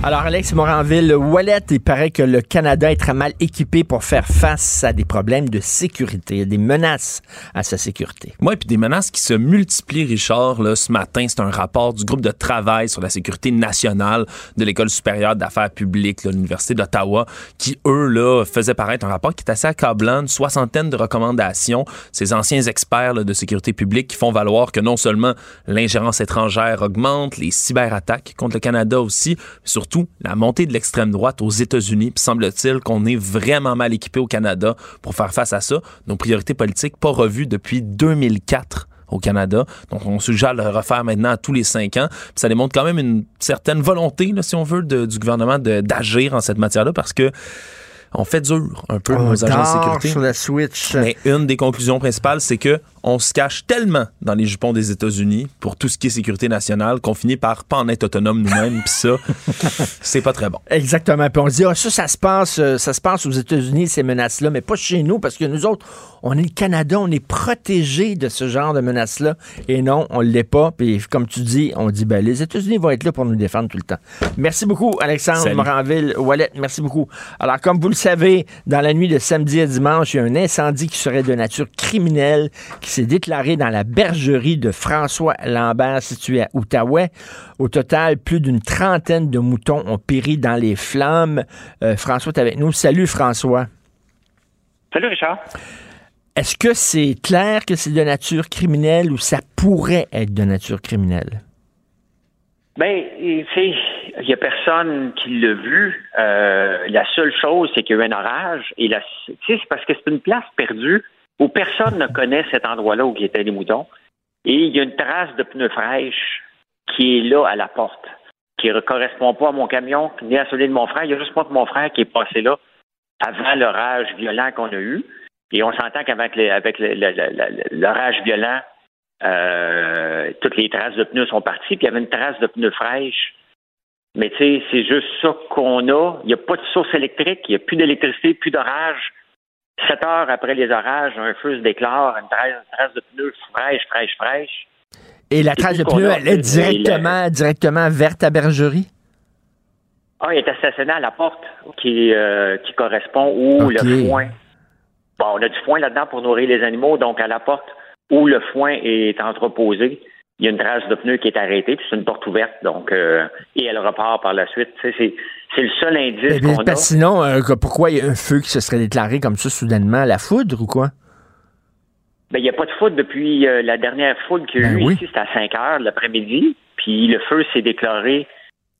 [SPEAKER 3] Alors, Alex Moranville, Wallet, il paraît que le Canada est très mal équipé pour faire face à des problèmes de sécurité, des menaces à sa sécurité.
[SPEAKER 8] Oui, puis des menaces qui se multiplient, Richard. Là, ce matin, c'est un rapport du groupe de travail sur la sécurité nationale de l'École supérieure d'affaires publiques, de l'Université d'Ottawa, qui, eux, là, faisaient paraître un rapport qui est assez accablant, une soixantaine de recommandations. Ces anciens experts là, de sécurité publique qui font valoir que non seulement l'ingérence étrangère augmente, les cyberattaques contre le Canada aussi, surtout la montée de l'extrême droite aux États-Unis. Puis semble-t-il qu'on est vraiment mal équipé au Canada pour faire face à ça. Nos priorités politiques pas revues depuis 2004 au Canada. Donc, on suggère de le refaire maintenant à tous les cinq ans. Puis ça démontre quand même une certaine volonté, là, si on veut, du gouvernement d'agir en cette matière-là parce que on fait dur un peu nos agents de sécurité.
[SPEAKER 3] sur la Switch.
[SPEAKER 8] Mais une des conclusions principales, c'est que on se cache tellement dans les jupons des États-Unis pour tout ce qui est sécurité nationale qu'on finit par pas en être autonome nous-mêmes. Puis ça, c'est pas très bon.
[SPEAKER 3] Exactement. Puis on se dit, ah, ça, ça se passe, euh, ça se passe aux États-Unis, ces menaces-là, mais pas chez nous, parce que nous autres, on est le Canada, on est protégé de ce genre de menaces-là. Et non, on ne l'est pas. Puis comme tu dis, on dit, ben, les États-Unis vont être là pour nous défendre tout le temps. Merci beaucoup, Alexandre Moranville, Wallet. Merci beaucoup. Alors, comme vous le savez, dans la nuit de samedi à dimanche, il y a un incendie qui serait de nature criminelle qui s'est déclaré dans la bergerie de François Lambert située à Outaouais. Au total, plus d'une trentaine de moutons ont péri dans les flammes. Euh, François est avec nous. Salut François.
[SPEAKER 9] Salut Richard.
[SPEAKER 3] Est-ce que c'est clair que c'est de nature criminelle ou ça pourrait être de nature criminelle?
[SPEAKER 9] Ben, il n'y a personne qui l'a vu. Euh, la seule chose, c'est qu'il y a eu un orage. Et c'est parce que c'est une place perdue où personne ne connaît cet endroit-là où étaient les moutons. Et il y a une trace de pneus fraîches qui est là à la porte, qui ne correspond pas à mon camion, ni à celui de mon frère. Il y a juste pas mon frère qui est passé là avant l'orage violent qu'on a eu. Et on s'entend qu'avec avec l'orage violent, euh, toutes les traces de pneus sont parties, puis il y avait une trace de pneus fraîches. Mais tu sais, c'est juste ça qu'on a. Il n'y a pas de source électrique, il n'y a plus d'électricité, plus d'orage. Sept heures après les orages, un feu se déclare, une trace, de pneus fraîche, fraîche, fraîche.
[SPEAKER 3] Et la trace de pneus, elle est directement, directement vers ta bergerie?
[SPEAKER 9] Ah, il est assassiné à la porte qui, euh, qui correspond où le foin. Bon, on a du foin là-dedans pour nourrir les animaux, donc à la porte où le foin est entreposé, il y a une trace de pneu qui est arrêtée, puis c'est une porte ouverte, donc et elle repart par la suite. C'est c'est le seul indice qu'on a.
[SPEAKER 3] Sinon, euh, pourquoi il y a un feu qui se serait déclaré comme ça soudainement? La foudre ou quoi?
[SPEAKER 9] Ben, il n'y a pas de foudre depuis euh, la dernière foudre qu'il y a ben eu ici, c'était à 5 heures l'après-midi. Puis le feu s'est déclaré.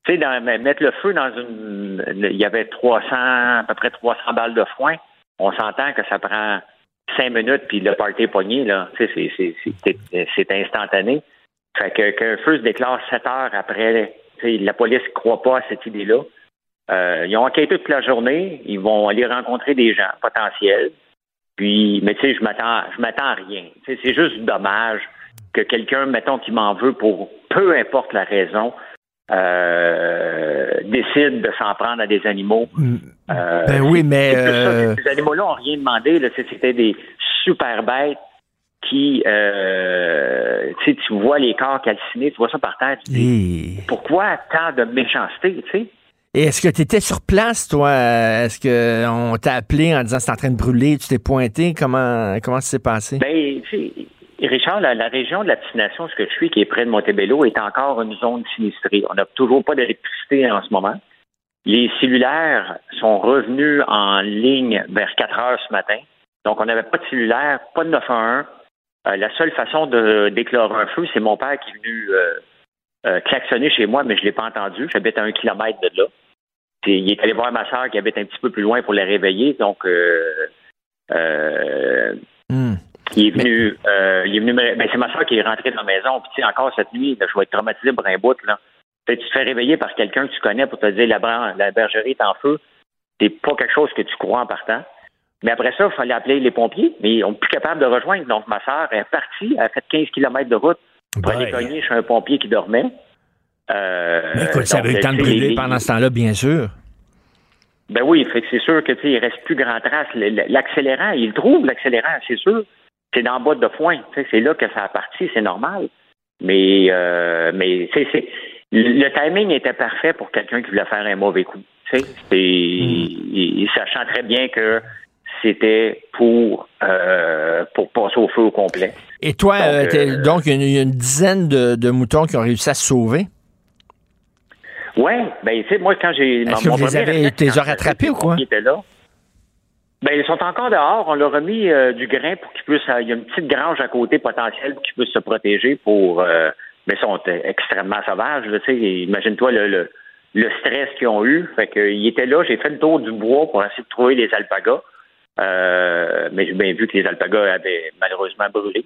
[SPEAKER 9] Tu sais, mettre le feu dans une. Il y avait 300, à peu près 300 balles de foin. On s'entend que ça prend 5 minutes, puis le party est pogné, là. Tu sais, c'est instantané. Fait que qu'un feu se déclare 7 heures après, la police ne croit pas à cette idée-là. Euh, ils ont enquêté toute la journée. Ils vont aller rencontrer des gens potentiels. Puis, mais tu sais, je m'attends, je m'attends à rien. c'est juste dommage que quelqu'un, mettons, qui m'en veut pour peu importe la raison, euh, décide de s'en prendre à des animaux. Mm.
[SPEAKER 3] Euh, ben oui, mais
[SPEAKER 9] ces animaux-là n'ont rien demandé. Là, c'était des super bêtes qui, euh, tu vois les corps calcinés, tu vois ça par terre. Pourquoi tant de méchanceté, tu sais?
[SPEAKER 3] Et est-ce que tu étais sur place, toi? Est-ce qu'on t'a appelé en disant c'est en train de brûler, tu t'es pointé? Comment, comment ça s'est passé?
[SPEAKER 9] Ben, Richard, la, région de la destination, ce que je suis, qui est près de Montebello, est encore une zone sinistrée. On n'a toujours pas d'électricité en ce moment. Les cellulaires sont revenus en ligne vers 4 heures ce matin. Donc, on n'avait pas de cellulaire, pas de 911. Euh, la seule façon de déclarer un feu, c'est mon père qui est venu euh, euh, klaxonner chez moi, mais je ne l'ai pas entendu. J'habite à un kilomètre de là il est allé voir ma soeur qui habite un petit peu plus loin pour la réveiller. Donc, euh, euh, hmm. il est venu, euh, il est venu. Ben, c'est ma soeur qui est rentrée dans la maison. Puis, tu sais, encore cette nuit, je vais être traumatisé pour un bout. Là. tu te fais réveiller par quelqu'un que tu connais pour te dire la, la bergerie est en feu. C'est pas quelque chose que tu crois en partant. Mais après ça, il fallait appeler les pompiers, mais ils sont plus capables de rejoindre. Donc, ma soeur est partie, elle a fait 15 km de route pour aller cogner chez un pompier qui dormait.
[SPEAKER 3] Euh, mais écoute, ça avait eu le temps de brûler pendant ce temps-là, bien sûr.
[SPEAKER 9] Ben oui, fait que c'est sûr que tu il reste plus grand trace. L'accélérant, il trouve l'accélérant, c'est sûr. C'est dans le bas de foin. C'est là que ça a parti, c'est normal. Mais euh, mais c'est le timing était parfait pour quelqu'un qui voulait faire un mauvais coup. Tu sais, mm. sachant très bien que c'était pour euh, pour passer au feu au complet.
[SPEAKER 3] Et toi, donc, il y a une, dizaine de, de, moutons qui ont réussi à se sauver?
[SPEAKER 9] Oui, ben tu sais, moi quand j'ai
[SPEAKER 3] Est-ce que vous les avez rattrapés ou quoi?
[SPEAKER 9] là. Ben, ils sont encore dehors. On leur a mis euh, du grain pour qu'ils puissent. Il y a une petite grange à côté potentielle pour qu'ils puissent se protéger pour. Euh, mais ils sont extrêmement sauvages. Tu sais, imagine-toi le, le, stress qu'ils ont eu. Fait qu'ils étaient là. J'ai fait le tour du bois pour essayer de trouver les alpagas. Euh, mais j'ai bien vu que les alpagas avaient malheureusement brûlé.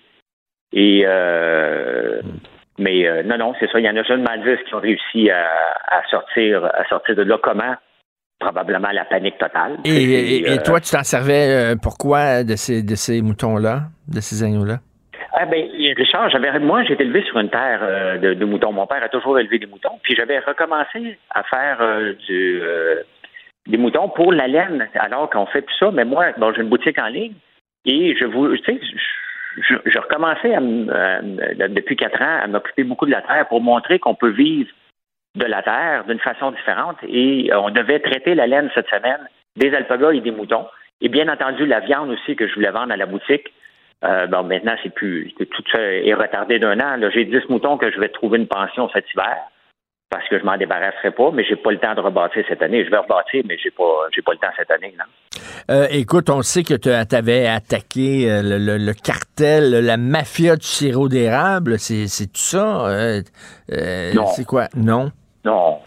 [SPEAKER 9] Et euh, mais euh, non, non, c'est ça. Il y en a seulement 10 qui ont réussi à, sortir, à sortir de là. Comment? Probablement la panique totale.
[SPEAKER 3] Et, toi, tu t'en servais pourquoi de ces, de ces moutons-là, de ces agneaux-là?
[SPEAKER 9] Ah ben, Richard, j'avais moi, j'ai été élevé sur une terre de, moutons. Mon père a toujours élevé des moutons. Puis j'avais recommencé à faire du des moutons pour la laine, alors qu'on fait tout ça. Mais moi, bon, j'ai une boutique en ligne et je vous, tu sais, je, recommençais depuis quatre ans à m'occuper beaucoup de la terre pour montrer qu'on peut vivre de la terre d'une façon différente. Et euh, on devait traiter la laine cette semaine, des alpagas et des moutons. Et bien entendu, la viande aussi que je voulais vendre à la boutique. Euh, bon, maintenant, c'est plus. Tout ça est retardé d'un an. J'ai 10 moutons que je vais trouver une pension cet hiver parce que je m'en débarrasserai pas, mais j'ai pas le temps de rebâtir cette année. Je vais rebâtir, mais j'ai pas j'ai pas le temps cette année. Non?
[SPEAKER 3] Euh, écoute, on sait que tu avais attaqué euh, le, cartel, la mafia du sirop d'érable. C'est, tout ça? Euh, non. C'est quoi? Non?
[SPEAKER 9] Non.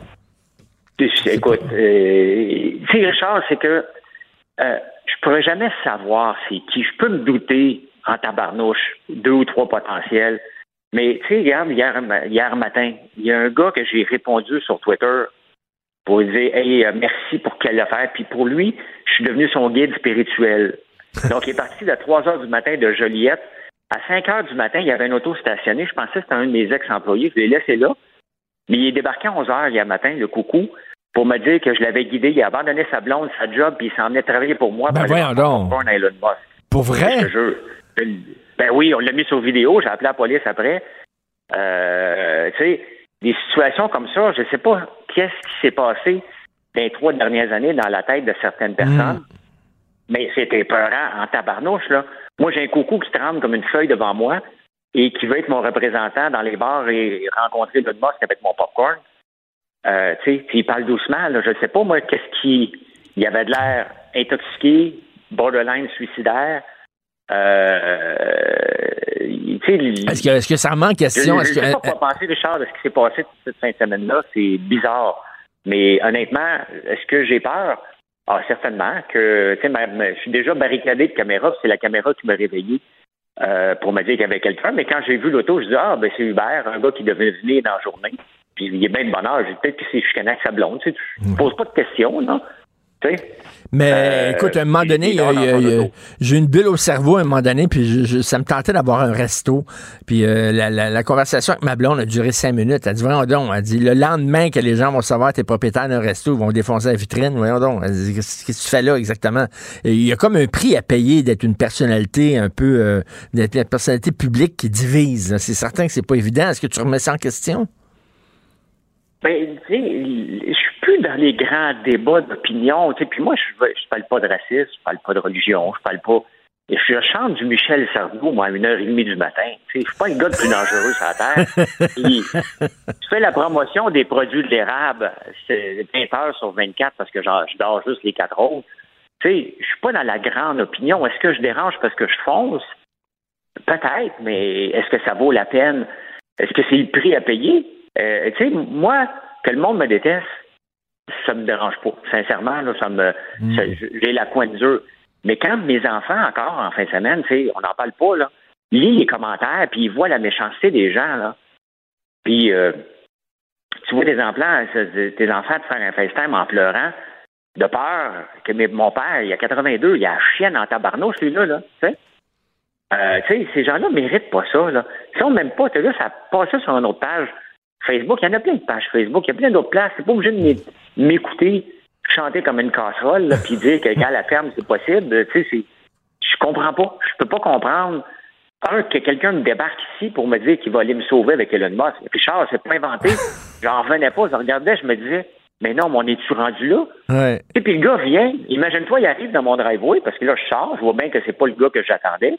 [SPEAKER 9] Écoute, tu sais, Richard, c'est que je pourrais jamais savoir c'est qui. Je peux me douter en tabarnouche, deux ou trois potentiels. Mais tu sais, regarde, hier, hier matin, il y a un gars que j'ai répondu sur Twitter pour lui dire Hey, euh, merci pour quelle affaire. Puis pour lui, je suis devenu son guide spirituel. Donc, il est parti à 3 heures du matin de Joliette. À 5 heures du matin, il y avait un auto stationné. Je pensais que c'était un de mes ex-employés. Je l'ai laissé là. Mais il est débarqué à 11 heures hier matin, le coucou, pour me dire que je l'avais guidé. Il a abandonné sa blonde, sa job, puis il s'en est travailler pour moi.
[SPEAKER 3] Ben voyons donc. Pour vrai?
[SPEAKER 9] Ben oui, on l'a mis sur vidéo. J'ai appelé la police après. Euh, tu sais, des situations comme ça, je ne sais pas qu'est-ce qui s'est passé dans les trois dernières années dans la tête de certaines personnes. Hmm. Mais c'était peurant en tabarnouche, là. Moi, j'ai un coucou qui tremble comme une feuille devant moi et qui veut être mon représentant dans les bars et rencontrer le boss avec mon popcorn. Euh, tu sais, il parle doucement, là. Je ne sais pas, moi, qu'est-ce qui. Il avait de l'air intoxiqué, borderline suicidaire. Euh,
[SPEAKER 3] est-ce que, est que, ça manque question?
[SPEAKER 9] Je ne sais pas quoi penser, Richard, de ce qui s'est passé cette fin de semaine-là. C'est bizarre. Mais honnêtement, est-ce que j'ai peur? Ah, certainement que, tu sais, je suis déjà barricadé de caméra, c'est la caméra qui m'a réveillé euh, pour me dire qu'il y avait quelqu'un. Mais quand j'ai vu l'auto, je dis ah, ben c'est Hubert, un gars qui devait venir dans la journée. Puis il est bien de bonne heure. Peut-être que c'est chicané avec sa blonde. Tu ne poses pas de questions, non?
[SPEAKER 3] Mais euh, écoute, à un moment donné, j'ai une bulle au cerveau à un moment donné, puis ça me tentait d'avoir un resto. Puis euh, la, conversation avec ma blonde a duré cinq minutes. Elle dit, voyons donc, elle dit, le lendemain que les gens vont savoir que t'es propriétaire d'un resto, ils vont défoncer la vitrine, voyons donc. qu'est-ce que tu fais là exactement? il y a comme un prix à payer d'être une personnalité un peu, euh, d'être une personnalité publique qui divise. C'est certain que c'est pas évident. Est-ce que tu remets ça en question?
[SPEAKER 9] Ben, tu sais, je dans les grands débats d'opinion. Puis moi, je, je parle pas de racisme, je parle pas de religion, je parle pas. Et je chante du Michel Sardou, moi, à une heure et demie du matin. Je suis pas le gars le plus dangereux sur la terre. tu fais la promotion des produits de l'érable, c'est 20 heures sur 24 parce que je dors juste les quatre autres. Sais, je suis pas dans la grande opinion. Est-ce que je dérange parce que je fonce? Peut-être, mais est-ce que ça vaut la peine? Est-ce que c'est le prix à payer? Euh, tu sais, moi, que le monde me déteste, ça me dérange pas. Sincèrement, là, ça me, mm. j'ai la coin dure. Mais quand mes enfants, encore en fin de semaine, on n'en parle pas, là, lisent les commentaires, puis ils voient la méchanceté des gens, là. Puis, euh, tu vois des enfants, tes enfants te faire un FaceTime en pleurant, de peur que mon père, il a 82, il a la chienne en tabarnouche, celui-là, là, tu sais. Euh, tu sais, ces gens-là méritent pas ça, là. Si on m'aime pas, tu là, ça passe sur une autre page Facebook. Il y en a plein de pages Facebook. Il y a plein d'autres places. C'est pas obligé de m'écouter chanter comme une casserole, là, puis dire que quand la ferme, c'est possible. Tu sais, je comprends pas. Je peux pas comprendre. Un, que quelqu'un me débarque ici pour me dire qu'il va aller me sauver avec Elon Musk. Richard, c'est pas inventé. J'en revenais pas. Je regardais, je me disais, mais non, mais on est-tu rendu là?
[SPEAKER 3] Ouais.
[SPEAKER 9] Et puis le gars vient, imagine-toi, il arrive dans mon driveway, parce que là, je sors, je vois bien que c'est pas le gars que j'attendais.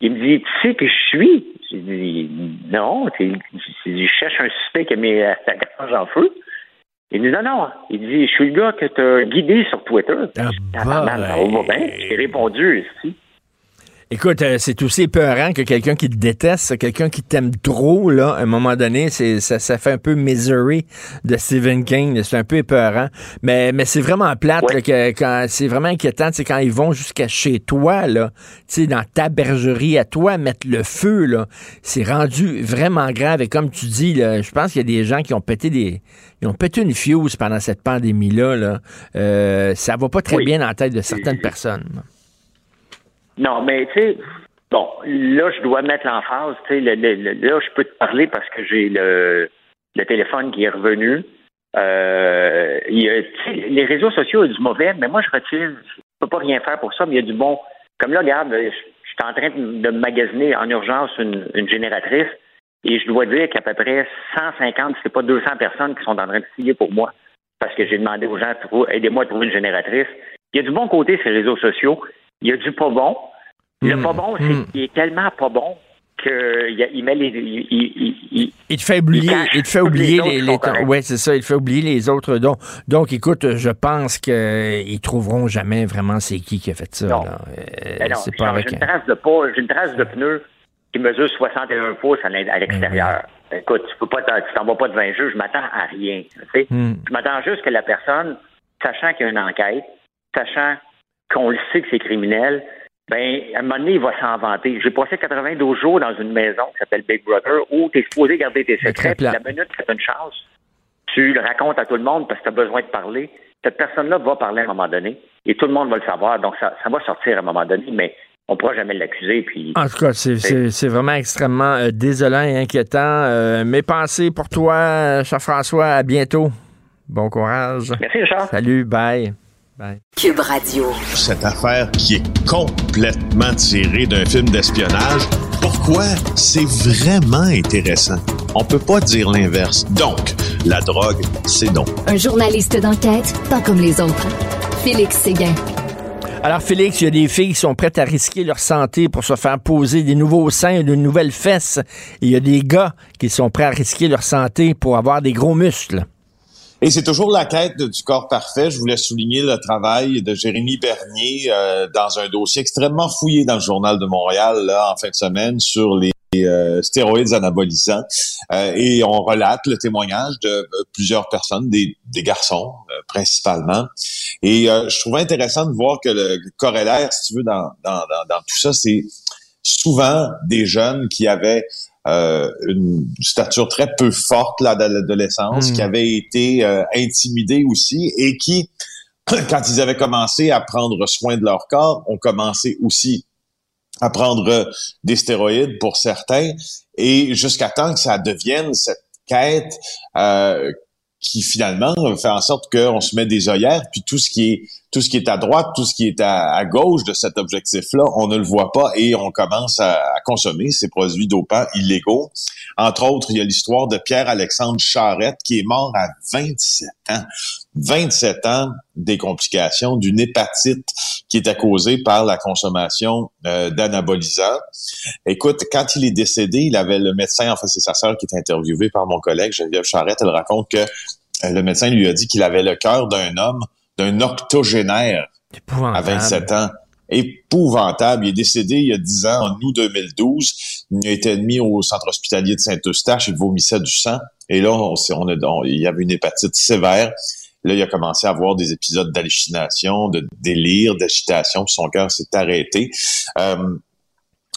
[SPEAKER 9] Il me dit, tu sais que je suis? J'ai dit, non. Je cherche un suspect qui a mis sa gorge en feu. Il dit, non, non. Il dit, je suis le gars que tu as guidé sur Twitter.
[SPEAKER 3] Ah, bah,
[SPEAKER 9] ben. J'ai répondu, si.
[SPEAKER 3] Écoute, euh, c'est aussi épeurant que quelqu'un qui te déteste, quelqu'un qui t'aime trop, là, à un moment donné, c'est ça, ça fait un peu Misery de Stephen King. C'est un peu épeurant. Mais, mais c'est vraiment plate que quand c'est vraiment inquiétant, c'est quand ils vont jusqu'à chez toi, là, tu dans ta bergerie à toi, mettre le feu, là. C'est rendu vraiment grave. Et comme tu dis, là, je pense qu'il y a des gens qui ont pété des. Ils ont pété une fuse pendant cette pandémie-là. Là. Euh, ça va pas très bien dans la tête de certaines personnes.
[SPEAKER 9] Non, mais tu sais, bon, là, je dois mettre l'emphase. Tu sais, là, je peux te parler parce que j'ai le, téléphone qui est revenu. Euh, y a, les réseaux sociaux, il y a du mauvais, mais moi, je retire. Je peux pas rien faire pour ça, mais il y a du bon. Comme là, regarde, je, suis en train de magasiner en urgence une, une génératrice et je dois dire qu'à peu près 150, c'est pas 200 personnes qui sont en train de signer pour moi parce que j'ai demandé aux gens, aidez-moi à trouver une génératrice. Il y a du bon côté ces réseaux sociaux. Il y a du pas bon. Le hmm. pas bon, c'est hmm. qu'il est tellement pas bon qu'il met les.
[SPEAKER 3] Il, te fait oublier, il, te fait oublier les. les ouais, c'est ça, il fait oublier les autres dons. Donc, écoute, je pense qu'ils trouveront jamais vraiment c'est qui qui a fait ça.
[SPEAKER 9] Non. Euh, c'est pas avec. J'ai une trace de pas, j'ai une trace de pneu qui mesure 61 pouces à l'extérieur. Écoute, tu peux pas, tu t'en vas pas devant un jeu, je m'attends à rien. Hmm. Je m'attends juste que la personne, sachant qu'il y a une enquête, sachant qu'on le sait que c'est criminel, ben, à un moment donné, il va s'en vanter. J'ai passé 92 jours dans une maison qui s'appelle Big Brother où tu es supposé garder tes secrets. la minute que tu une chance, tu le racontes à tout le monde parce que tu as besoin de parler. Cette personne-là va parler à un moment donné et tout le monde va le savoir. Donc, ça, va sortir à un moment donné, mais on ne pourra jamais l'accuser. Puis,
[SPEAKER 3] en tout cas, c'est vraiment extrêmement euh, désolant et inquiétant. Euh, mes pensées pour toi, cher François. À bientôt. Bon courage.
[SPEAKER 9] Merci, Richard.
[SPEAKER 3] Salut, bye.
[SPEAKER 4] Cube Radio.
[SPEAKER 10] Cette affaire qui est complètement tirée d'un film d'espionnage. Pourquoi? C'est vraiment intéressant? On peut pas dire l'inverse. Donc, la drogue, c'est non.
[SPEAKER 2] Un journaliste d'enquête, pas comme les autres. Félix Séguin.
[SPEAKER 3] Alors, Félix, il y a des filles qui sont prêtes à risquer leur santé pour se faire poser des nouveaux seins, de nouvelles fesses. il y a des gars qui sont prêts à risquer leur santé pour avoir des gros muscles.
[SPEAKER 10] Et c'est toujours la quête du corps parfait. Je voulais souligner le travail de Jérémy Bernier euh, dans un dossier extrêmement fouillé dans le Journal de Montréal là, en fin de semaine sur les euh, stéroïdes anabolisants. Euh, et on relate le témoignage de plusieurs personnes, des, des garçons principalement. Et je trouvais intéressant de voir que le corollaire, si tu veux, dans, dans, dans tout ça, c'est souvent des jeunes qui avaient euh, une stature très peu forte là, de l'adolescence, qui hmm. avaient été euh, intimidés aussi et qui, quand ils avaient commencé à prendre soin de leur corps, ont commencé aussi à prendre des stéroïdes pour certains et jusqu'à temps que ça devienne cette quête euh, qui finalement fait en sorte qu'on se met des œillères, puis tout ce qui est tout ce qui est à droite, tout ce qui est à, gauche de cet objectif-là, on ne le voit pas et on commence à, consommer ces produits dopants illégaux. Entre autres, il y a l'histoire de Pierre-Alexandre Charrette qui est mort à 27 ans. 27 ans des complications d'une hépatite qui était causée par la consommation euh, d'anabolisants. Écoute, quand il est décédé, il avait le médecin, enfin c'est sa sœur qui est interviewée par mon collègue Geneviève Charrette, elle raconte que euh, le médecin lui a dit qu'il avait le cœur d'un homme d'un octogénaire à 27 ans. Épouvantable. Il est décédé il y a 10 ans, en août 2012. Il a été admis au centre hospitalier de Saint-Eustache. Il vomissait du sang. Et là, on, on, il y avait une hépatite sévère. Là, il a commencé à avoir des épisodes d'hallucination, de délire, d'agitation. Son cœur s'est arrêté. Euh,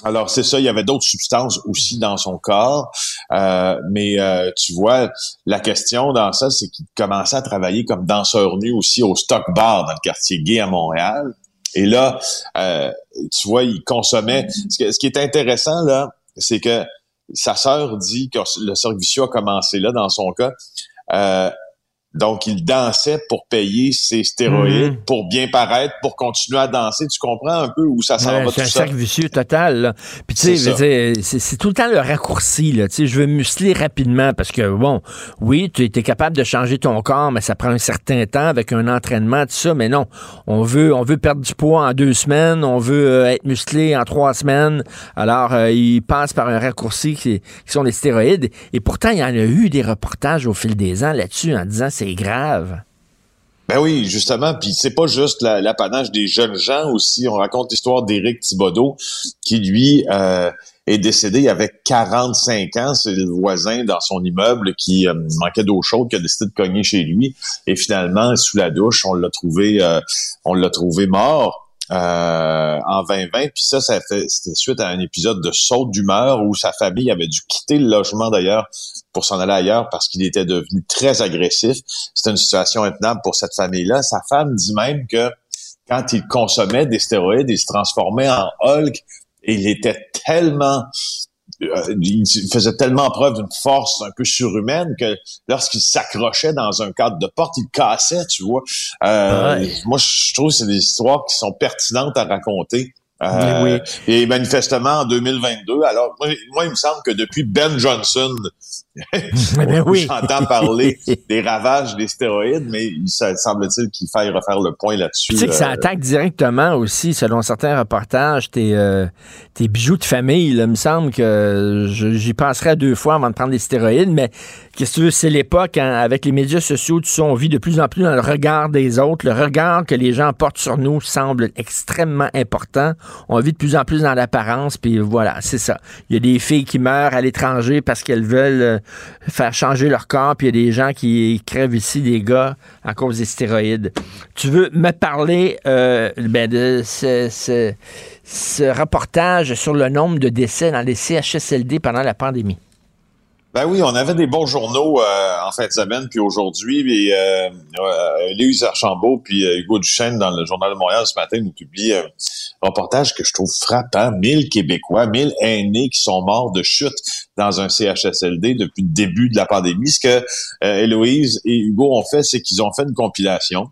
[SPEAKER 10] Alors c'est ça, il y avait d'autres substances aussi dans son corps, euh, mais euh, tu vois, la question dans ça, c'est qu'il commençait à travailler comme danseur nu aussi au Stock Bar dans le quartier gay à Montréal. Et là, euh, tu vois, il consommait. Ce, qui est intéressant là, c'est que sa sœur dit que le vicieux a commencé là dans son cas. Donc, il dansait pour payer ses stéroïdes, mhm. pour bien paraître, pour continuer à danser. Tu comprends un peu où ça s'en va tout
[SPEAKER 3] ça? C'est un cercle vicieux total. Puis tu sais, c'est tout le temps le raccourci. Là. Tu sais, je veux muscler rapidement parce que, bon, oui, tu es capable de changer ton corps, mais ça prend un certain temps avec un entraînement, tout ça. Mais non, on veut, on veut perdre du poids en deux semaines, on veut euh, être musclé en trois semaines. Alors, euh, il passe par un raccourci qui, qui sont les stéroïdes. Et pourtant, il y en a eu des reportages au fil des ans là-dessus en disant c'est grave.
[SPEAKER 10] Ben oui, justement, puis c'est pas juste l'apanage des jeunes gens aussi. On raconte l'histoire d'Éric Thibodeau, qui lui euh, est décédé avait 45 ans. C'est le voisin dans son immeuble qui euh, manquait d'eau chaude, qui a décidé de cogner chez lui. Et finalement, sous la douche, on l'a trouvé, euh, on l'a trouvé mort. En 2020. Puis ça, c'était suite à un épisode de saute d'humeur où sa famille avait dû quitter le logement d'ailleurs pour s'en aller ailleurs parce qu'il était devenu très agressif. C'était une situation intenable pour cette famille-là. Sa femme dit même que quand il consommait des stéroïdes, il se transformait en Hulk et il était tellement euh, il faisait tellement preuve d'une force un peu surhumaine que lorsqu'il s'accrochait dans un cadre de porte, il cassait, tu vois. Euh, moi, je trouve que c'est des histoires qui sont pertinentes à raconter. Euh, oui. Et manifestement, en 2022, alors moi, il me semble que depuis Ben Johnson, ben j'entends parler des ravages des stéroïdes, mais il semble-t-il qu'il faille refaire le point là-dessus.
[SPEAKER 3] Tu sais que ça euh, attaque directement aussi, selon certains reportages, tes, euh, tes bijoux de famille. il me semble que j'y penserais deux fois avant de prendre des stéroïdes, mais Qu'est-ce que tu veux, c'est l'époque, hein, avec les médias sociaux, tout ça, on vit de plus en plus dans le regard des autres. Le regard que les gens portent sur nous semble extrêmement important. On vit de plus en plus dans l'apparence, puis voilà, c'est ça. Il y a des filles qui meurent à l'étranger parce qu'elles veulent euh, faire changer leur corps, puis il y a des gens qui crèvent ici, des gars, à cause des stéroïdes. Tu veux me parler euh, ben, de ce, ce, ce reportage sur le nombre de décès dans les CHSLD pendant la pandémie?
[SPEAKER 10] Ben oui, on avait des bons journaux euh, en fin de semaine, puis aujourd'hui, puis euh, euh, Archambault puis euh, Hugo Duchesne dans le Journal de Montréal ce matin nous publient un reportage que je trouve frappant. 1000 Québécois, 1000 aînés qui sont morts de chute dans un CHSLD depuis le début de la pandémie. Ce que Héloïse et Hugo ont fait, c'est qu'ils ont fait une compilation.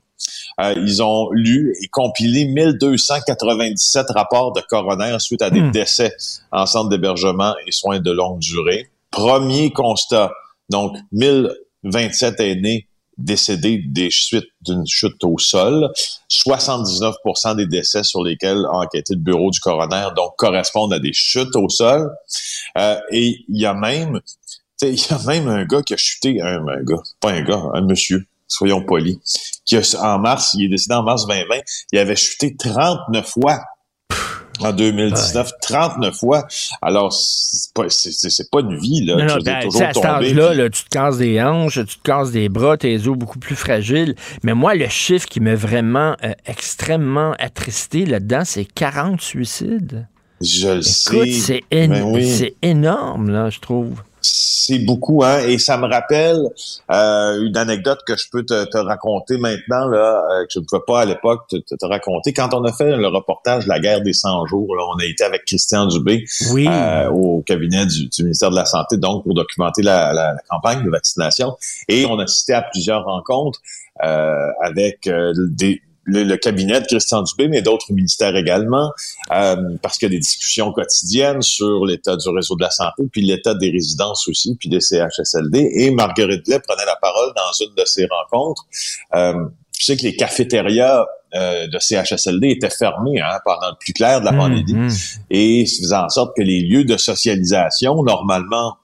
[SPEAKER 10] ils ont lu et compilé 1297 rapports de coroner suite à des hmm. décès en centre d'hébergement et soins de longue durée. Premier constat, donc 1027 aînés décédés des suites d'une chute au sol. 79% des décès sur lesquels a enquêté le bureau du coroner, donc correspondent à des chutes au sol. Euh, et il y a même, il y a même un gars qui a chuté, un, un, gars, pas un gars, un monsieur, soyons polis, qui a, en mars, il est décédé en mars 2020, il avait chuté 39 fois en 2019, 39 fois. Alors, c'est pas, c'est, pas une vie, là.
[SPEAKER 3] Non, non, ben, toujours à cet âge-là, tu te casses des hanches, tu te casses des bras, tes os beaucoup plus fragiles. Mais moi, le chiffre qui m'a vraiment euh, extrêmement attristé là-dedans, c'est 40 suicides.
[SPEAKER 10] Je le sais.
[SPEAKER 3] C'est, ben c'est énorme, là, je trouve
[SPEAKER 10] c'est beaucoup, hein, et ça me rappelle euh, une anecdote que je peux te, raconter maintenant, là, euh, que je ne pouvais pas à l'époque te, raconter. Quand on a fait le reportage La guerre des 100 jours, là, on a été avec Christian Dubé euh, au cabinet du, ministère de la Santé, donc pour documenter la, la, campagne de vaccination, et on a assisté à plusieurs rencontres avec des le, cabinet de Christian Dubé, mais d'autres ministères également, euh, parce qu'il y a des discussions quotidiennes sur l'état du réseau de la santé, puis l'état des résidences aussi, puis des CHSLD. Et Marguerite Blais prenait la parole dans une de ces rencontres. Euh, tu sais que les cafétérias euh, de CHSLD étaient fermés hein, pendant le plus clair de la mmh, pandémie, mmh. et ça faisait en sorte que les lieux de socialisation, normalement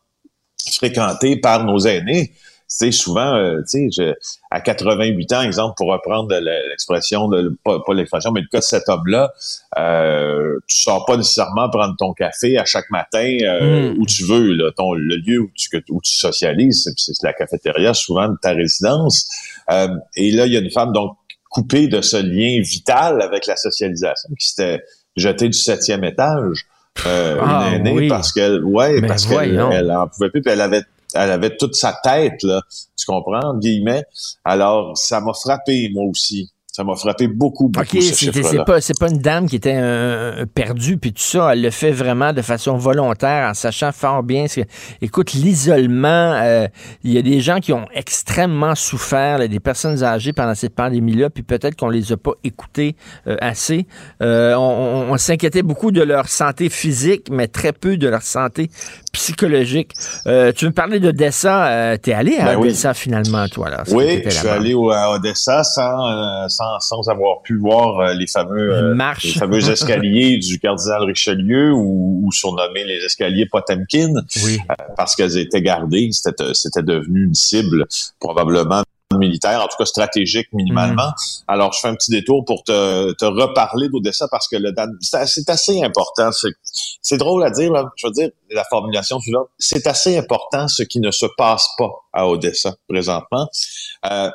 [SPEAKER 10] fréquentés par nos aînés, sais, souvent, euh, tu sais, à 88 ans, exemple, pour reprendre l'expression, de, pas, l'expression, mais le cas de cet homme-là, euh, tu sors pas nécessairement prendre ton café à chaque matin euh, hmm. où tu veux. Là, ton, le lieu où tu, où tu socialises, c'est la cafétéria souvent de ta résidence. Euh, et là, il y a une femme donc coupée de ce lien vital avec la socialisation qui s'était jetée du septième étage. euh,
[SPEAKER 3] Ah,
[SPEAKER 10] une aînée
[SPEAKER 3] oui.
[SPEAKER 10] parce qu'elle, ouais, parce qu'elle elle en pouvait plus, puis elle avait, elle avait toute sa tête là, tu comprends, guillemets. Alors ça m'a frappé moi aussi. Ça m'a frappé beaucoup, beaucoup
[SPEAKER 3] OK, c'est pas, pas une dame qui était euh, perdue, puis tout ça. Elle le fait vraiment de façon volontaire, en sachant fort bien. ce que- Écoute, l'isolement, euh, il y a des gens qui ont extrêmement souffert, là, des personnes âgées pendant cette pandémie-là, puis peut-être qu'on les a pas écoutées euh, assez. Euh, on on- on s'inquiétait beaucoup de leur santé physique, mais très peu de leur santé psychologique. Euh, tu me parlais d'Odessa? Euh, T'es allé à
[SPEAKER 10] Ben oui.
[SPEAKER 3] Odessa, finalement, toi, là?
[SPEAKER 10] Oui, je suis allé au- à Odessa sans, euh, sans, sans avoir pu voir euh, les fameux euh, les fameux escaliers du cardinal Richelieu ou, ou surnommés les escaliers Potemkin
[SPEAKER 3] Oui.
[SPEAKER 10] euh, parce qu'elles étaient gardées. C'était c'était devenu une cible probablement militaire, en tout cas stratégique minimalement.
[SPEAKER 3] Mm.
[SPEAKER 10] Alors, je fais un petit détour pour te, te reparler d'Odessa parce que le c'est assez important. C'est- C'est drôle à dire, là. je veux dire, la formulation suivante, c'est assez important ce qui ne se passe pas à Odessa présentement. Euh,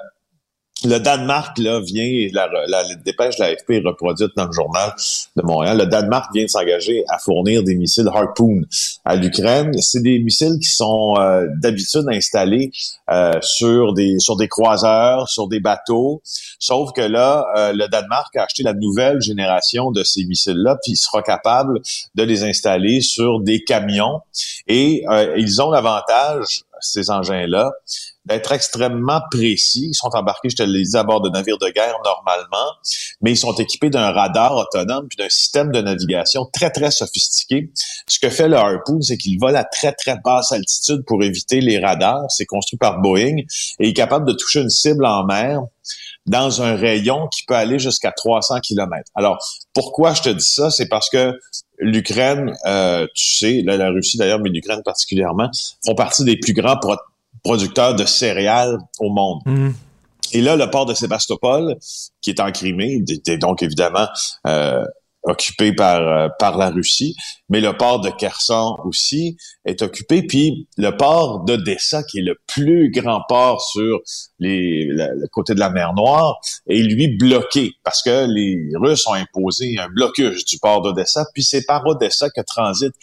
[SPEAKER 10] le Danemark là vient, la, dépêche de la FP est reproduite dans le journal de Montréal. Le Danemark vient de s'engager à fournir des missiles Harpoon à l'Ukraine. C'est des missiles qui sont euh, d'habitude installés euh, sur des sur des croiseurs, sur des bateaux. Sauf que là, euh, le Danemark a acheté la nouvelle génération de ces missiles-là, puis il sera capable de les installer sur des camions. Et euh, ils ont l'avantage, ces engins-là, d'être extrêmement précis. Ils sont embarqués, je te l'ai dit, à bord de navires de guerre normalement, mais ils sont équipés d'un radar autonome puis d'un système de navigation très, très sophistiqué. Ce que fait le Harpoon, c'est qu'il vole à très, très basse altitude pour éviter les radars. C'est construit par Boeing et il est capable de toucher une cible en mer dans un rayon qui peut aller jusqu'à 300 km. Alors, pourquoi je te dis ça? C'est parce que l'Ukraine, euh, tu sais, la Russie d'ailleurs, mais l'Ukraine particulièrement, font partie des plus grands producteurs de céréales au monde.
[SPEAKER 3] Mhm.
[SPEAKER 10] Et là, le port de Sébastopol, qui est en Crimée, était donc évidemment euh, occupé par euh, par la Russie, mais le port de Kherson aussi est occupé. Puis le port d'Odessa, qui est le plus grand port sur les, la- le côté de la mer Noire, est lui bloqué parce que les Russes ont imposé un blocus du port d'Odessa. Puis c'est par Odessa que transitent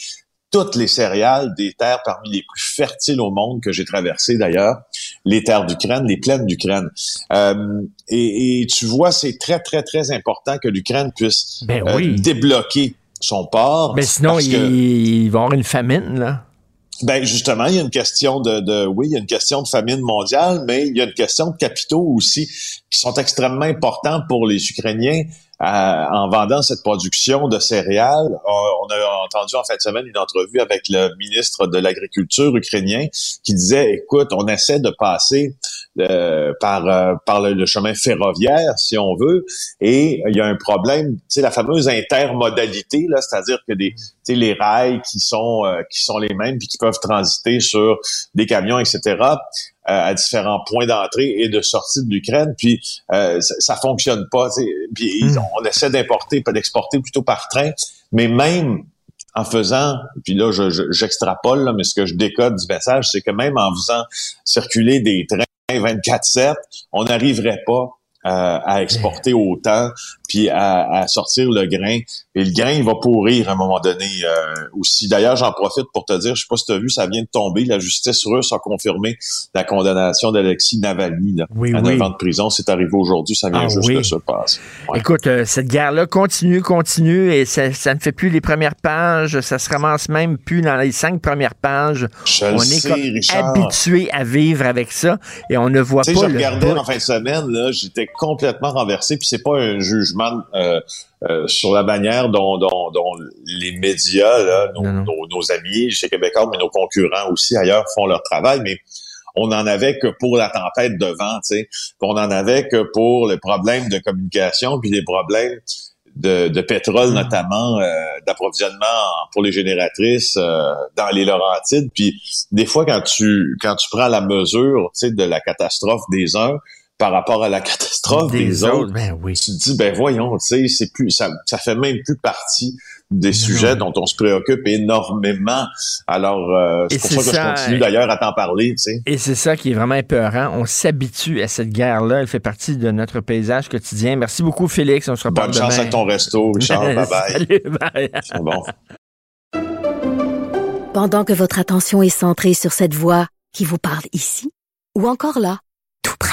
[SPEAKER 10] toutes les céréales des terres parmi les plus fertiles au monde que j'ai traversées d'ailleurs, les terres d'Ukraine, les plaines d'Ukraine. Euh, et, et tu vois, c'est très, très, très important que l'Ukraine puisse
[SPEAKER 3] Ben
[SPEAKER 10] euh, débloquer son port.
[SPEAKER 3] Mais sinon, il,
[SPEAKER 10] que-
[SPEAKER 3] il va y avoir une famine, là.
[SPEAKER 10] ben justement, il y a une question de, de oui, il y a une question de famine mondiale, mais il y a une question de capitaux aussi qui sont extrêmement importants pour les Ukrainiens en vendant cette production de céréales. On a entendu en fin de semaine une entrevue avec le ministre de l'Agriculture ukrainien qui disait, écoute, on essaie de passer euh, par euh, par le, chemin ferroviaire, si on veut, et il y a un problème, sais, la fameuse intermodalité, là, c'est-à-dire que des, les rails qui sont euh, qui sont les mêmes puis qui peuvent transiter sur des camions, etc. euh, à différents points d'entrée et de sortie de l'Ukraine, puis euh, ça, ça fonctionne pas. Puis ils- on essaie d'importer, pas d'exporter plutôt par train, mais même en faisant, puis là je- je- j'extrapole, là, mais ce que je décode du message, c'est que même en faisant circuler des trains 24/7, on n'arriverait pas euh, à exporter autant, puis à, à sortir le grain. Et le grain, il va pourrir à un moment donné euh, aussi. D'ailleurs, j'en profite pour te dire, je sais pas si tu as vu, ça vient de tomber. La justice russe a confirmé la condamnation d'Alexis Navalny là,
[SPEAKER 3] Oui,
[SPEAKER 10] à
[SPEAKER 3] oui.
[SPEAKER 10] 9 ans de prison. C'est arrivé aujourd'hui, ça vient
[SPEAKER 3] Ah
[SPEAKER 10] juste
[SPEAKER 3] oui.
[SPEAKER 10] de se passer. Ouais.
[SPEAKER 3] Écoute, euh, cette guerre-là continue, continue, et ça, ça ne fait plus les premières pages, ça se ramasse même plus dans les cinq premières pages.
[SPEAKER 10] Je
[SPEAKER 3] on
[SPEAKER 10] sais,
[SPEAKER 3] est comme
[SPEAKER 10] Richard.
[SPEAKER 3] habitué à vivre avec ça, et on ne voit
[SPEAKER 10] Tu sais,
[SPEAKER 3] pas
[SPEAKER 10] je
[SPEAKER 3] le
[SPEAKER 10] regardais
[SPEAKER 3] bout.
[SPEAKER 10] en fin de semaine, j'étais complètement renversé, puis c'est pas un jugement euh, euh, sur la manière dont, dont, dont les médias, là, nos,
[SPEAKER 3] Non, non.
[SPEAKER 10] nos- nos amis chez Québécois, mais nos concurrents aussi ailleurs font leur travail, mais on n'en avait que pour la tempête de vent, tu sais. On n'en avait que pour les problèmes de communication, puis les problèmes de, de pétrole
[SPEAKER 3] Mm.
[SPEAKER 10] notamment, euh, d'approvisionnement pour les génératrices euh, dans les Laurentides. Puis des fois, quand tu quand tu prends la mesure, tu sais, de la catastrophe des uns par rapport à la catastrophe des, autres,
[SPEAKER 3] ben oui.
[SPEAKER 10] tu te dis ben voyons, tu sais, c'est plus ça, ça fait même plus partie des sujets dont on se préoccupe énormément. Alors euh,
[SPEAKER 3] Et
[SPEAKER 10] c'est pour ça que je continue
[SPEAKER 3] euh,
[SPEAKER 10] d'ailleurs à t'en parler, tu sais.
[SPEAKER 3] Et c'est ça qui est vraiment épeurant. On s'habitue à cette guerre-là. Elle fait partie de notre paysage quotidien. Merci beaucoup, Félix. On se reparle
[SPEAKER 10] Bonne chance avec ton resto, Richard. bye bye.
[SPEAKER 3] Salut, bye.
[SPEAKER 10] C'est bon.
[SPEAKER 2] Pendant que votre attention est centrée sur cette voix qui vous parle ici, ou encore là, tout près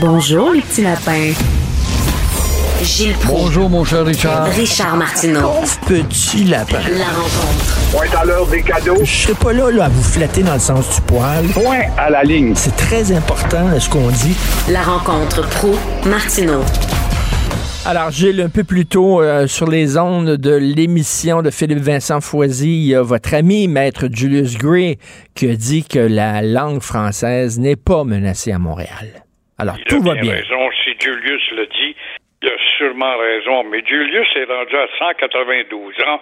[SPEAKER 2] Bonjour les petits lapins.
[SPEAKER 4] Gilles Proulx.
[SPEAKER 11] Bonjour, mon cher Richard.
[SPEAKER 4] Richard Martineau.
[SPEAKER 3] Pauvre petit lapin.
[SPEAKER 4] La rencontre.
[SPEAKER 12] Point à l'heure des cadeaux.
[SPEAKER 3] Je serai pas là, là à vous flatter dans le sens du poil.
[SPEAKER 12] Point à la ligne.
[SPEAKER 3] C'est très important ce qu'on dit.
[SPEAKER 4] La rencontre pro martineau
[SPEAKER 3] Alors, Gilles, un peu plus tôt euh, sur les ondes de l'émission de Philippe Vincent Foisy, il y a votre ami, maître Julius Gray, qui a dit que la langue française n'est pas menacée à Montréal. Alors,
[SPEAKER 13] Il
[SPEAKER 3] tout
[SPEAKER 13] a
[SPEAKER 3] va bien.
[SPEAKER 13] raison. Si Julius le dit, il a sûrement raison. Mais Julius est rendu à 192 ans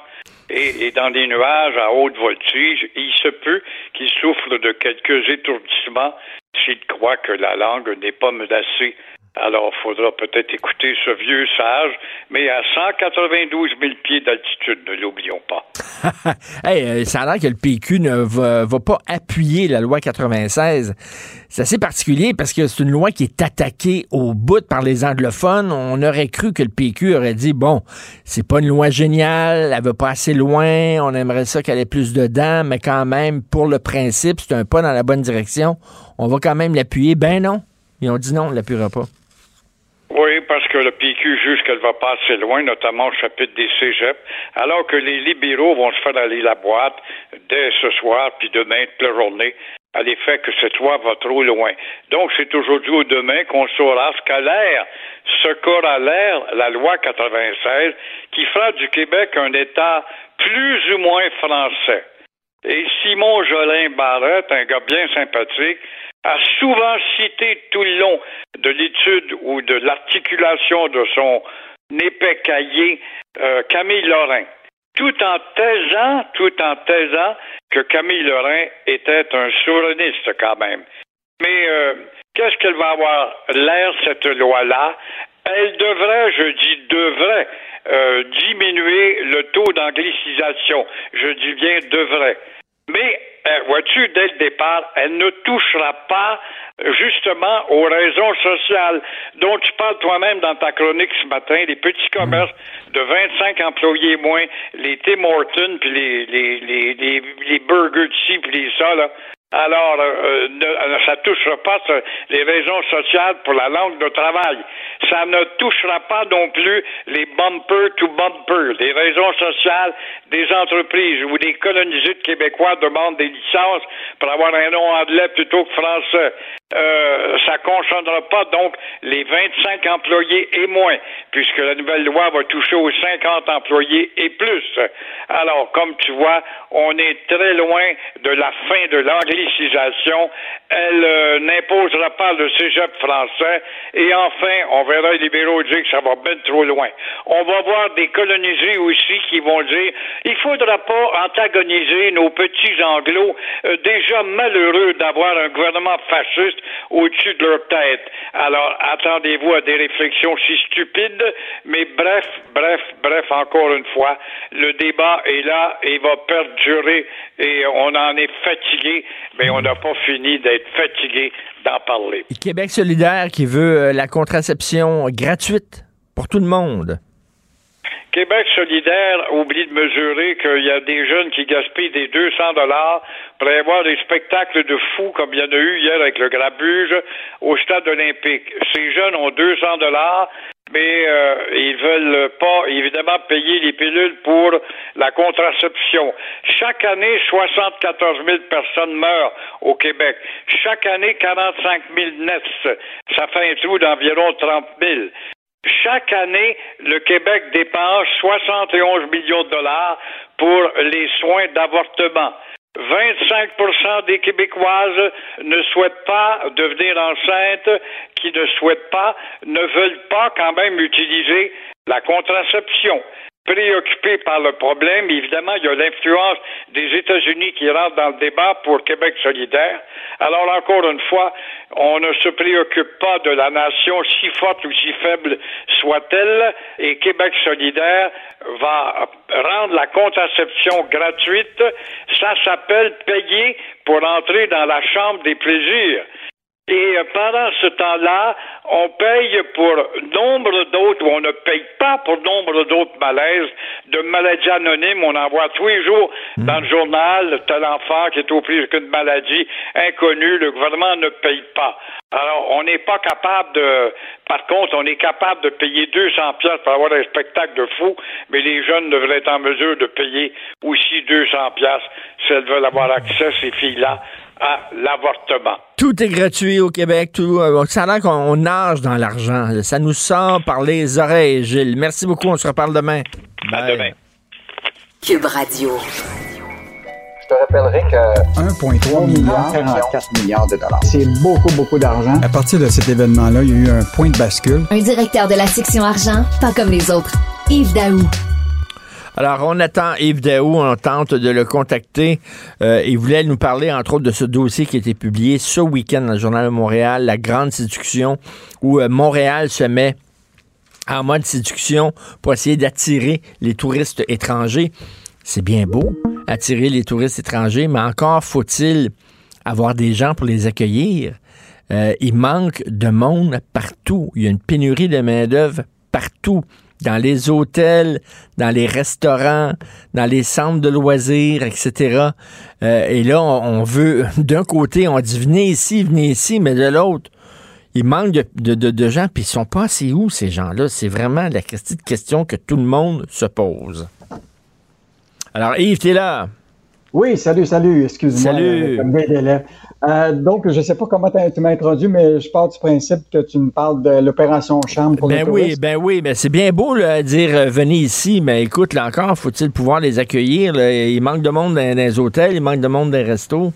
[SPEAKER 13] et dans des nuages à haute voltige. Il se peut qu'il souffre de quelques étourdissements s'il croit que la langue n'est pas menacée. Alors, il faudra peut-être écouter ce vieux sage, mais à 192 000 pieds d'altitude, ne l'oublions pas.
[SPEAKER 3] hey, euh, ça a l'air que le PQ ne va, va pas appuyer la loi 96. C'est assez particulier parce que c'est une loi qui est attaquée au bout par les anglophones. On aurait cru que le PQ aurait dit bon, c'est pas une loi géniale, elle va pas assez loin, on aimerait ça qu'elle ait plus dedans, mais quand même, pour le principe, c'est un pas dans la bonne direction. On va quand même l'appuyer. Ben non. Ils ont dit non, on l'appuiera pas.
[SPEAKER 13] Oui, parce que le PQ juge qu'elle va pas assez loin, notamment au chapitre des cégeps, alors que les libéraux vont se faire aller la boîte dès ce soir, puis demain, toute la journée, à l'effet que cette loi va trop loin. Donc, c'est aujourd'hui ou demain qu'on saura ce qu'a l'air, ce qu'aura l'air la loi 96, qui fera du Québec un État plus ou moins français. Et Simon Jolin Barrette, un gars bien sympathique, a souvent cité tout le long de l'étude ou de l'articulation de son épais cahier euh, Camille Lorrain, tout en taisant, tout en taisant que Camille Lorrain était un souverainiste quand même. Mais euh, qu'est-ce qu'elle va avoir l'air, cette loi-là? Elle devrait, je dis devrait, euh, diminuer le taux d'anglicisation. Je dis bien devrait. Mais, vois-tu, dès le départ, elle ne touchera pas justement aux raisons sociales dont tu parles toi-même dans ta chronique ce matin, les petits commerces de 25 employés moins, les Tim Hortons, puis les, les, les, les, burgers ci, puis les ça, là. Alors, euh, ne, euh, ça touchera pas les raisons sociales pour la langue de travail. Ça ne touchera pas non plus les bumper to bumper, les raisons sociales des entreprises où des colonisés de Québécois demandent des licences pour avoir un nom anglais plutôt que français. Euh, ça concernera pas donc les 25 employés et moins, puisque la nouvelle loi va toucher aux 50 employés et plus. Alors, comme tu vois, on est très loin de la fin de l'anglicisation. Elle euh, n'imposera pas le cégep français. Et enfin, on verra les libéraux dire que ça va bien trop loin. On va voir des colonisés aussi qui vont dire il faudra pas antagoniser nos petits anglos euh, déjà malheureux d'avoir un gouvernement fasciste au-dessus de leur tête. Alors, attendez-vous à des réflexions si stupides, mais bref, bref, bref, encore une fois, le débat est là et va perdurer et on en est fatigué, mais on n'a pas fini d'être fatigué d'en parler.
[SPEAKER 3] Québec solidaire qui veut euh, la contraception gratuite pour tout le monde.
[SPEAKER 13] Québec solidaire oublie de mesurer qu'il y a des jeunes qui gaspillent des 200 dollars pour aller voir des spectacles de fous comme il y en a eu hier avec le grabuge au stade olympique. Ces jeunes ont 200 dollars, mais euh, ils veulent pas évidemment payer les pilules pour la contraception. Chaque année, 74 000 personnes meurent au Québec. Chaque année, 45 000 nets. Ça fait un trou d'environ 30 000. Chaque année, le Québec dépense 71 millions de dollars pour les soins d'avortement. 25% des Québécoises ne souhaitent pas devenir enceintes, qui ne souhaitent pas, ne veulent pas quand même utiliser la contraception. Préoccupé par le problème. Évidemment, il y a l'influence des États-Unis qui rentre dans le débat pour Québec solidaire. Alors, encore une fois, on ne se préoccupe pas de la nation, si forte ou si faible soit-elle, et Québec solidaire va rendre la contraception gratuite. Ça s'appelle payer pour entrer dans la chambre des plaisirs. Et euh, pendant ce temps-là, on paye pour nombre d'autres, ou on ne paye pas pour nombre d'autres malaises, de maladies anonymes. On en voit tous les jours hmm. dans le journal, tel enfant qui est au plus qu'une maladie inconnue, le gouvernement ne paye pas. Alors, on n'est pas capable de, par contre, on est capable de payer 200 pièces pour avoir un spectacle de fou, mais les jeunes devraient être en mesure de payer aussi 200 pièces si elles veulent avoir accès, ces filles-là, à l'avortement.
[SPEAKER 3] Tout est gratuit au Québec. Tout, euh, ça a l'air qu'on nage dans l'argent. Ça nous sort par les oreilles, Gilles. Merci beaucoup. On se reparle demain.
[SPEAKER 13] À demain.
[SPEAKER 4] Cube Radio.
[SPEAKER 11] Je te rappellerai que 1,3 milliard, 44 milliards de dollars. C'est beaucoup, beaucoup d'argent.
[SPEAKER 14] À partir de cet événement-là, il y a eu un point de bascule.
[SPEAKER 2] Un directeur de la section argent, pas comme les autres. Yves Daou.
[SPEAKER 3] Alors, on attend Yves Daou, on tente de le contacter. Euh, il voulait nous parler, entre autres, de ce dossier qui a été publié ce week-end dans le Journal de Montréal, la grande séduction, où euh, Montréal se met en mode séduction pour essayer d'attirer les touristes étrangers. C'est bien beau, attirer les touristes étrangers, mais encore faut-il avoir des gens pour les accueillir. Euh, il manque de monde partout. Il y a une pénurie de main-d'œuvre partout dans les hôtels, dans les restaurants, dans les centres de loisirs, etc. Euh, et là, on, veut, d'un côté, on dit venez ici, venez ici, mais de l'autre, il manque de, gens, puis ils sont pas assez où, ces gens-là? C'est vraiment la question que tout le monde se pose. Alors, Yves, t'es là?
[SPEAKER 11] Oui, salut, salut, excuse-moi.
[SPEAKER 3] Salut.
[SPEAKER 11] Euh, donc, je ne sais pas comment tu m'as introduit, mais je pars du principe que tu me parles de l'opération chambre pour
[SPEAKER 3] ben
[SPEAKER 11] les
[SPEAKER 3] oui, Ben oui, ben c'est bien beau de dire euh, venez ici, mais écoute, là encore, faut-il pouvoir les accueillir? Il manque de monde dans, les hôtels, il manque de monde dans les restos.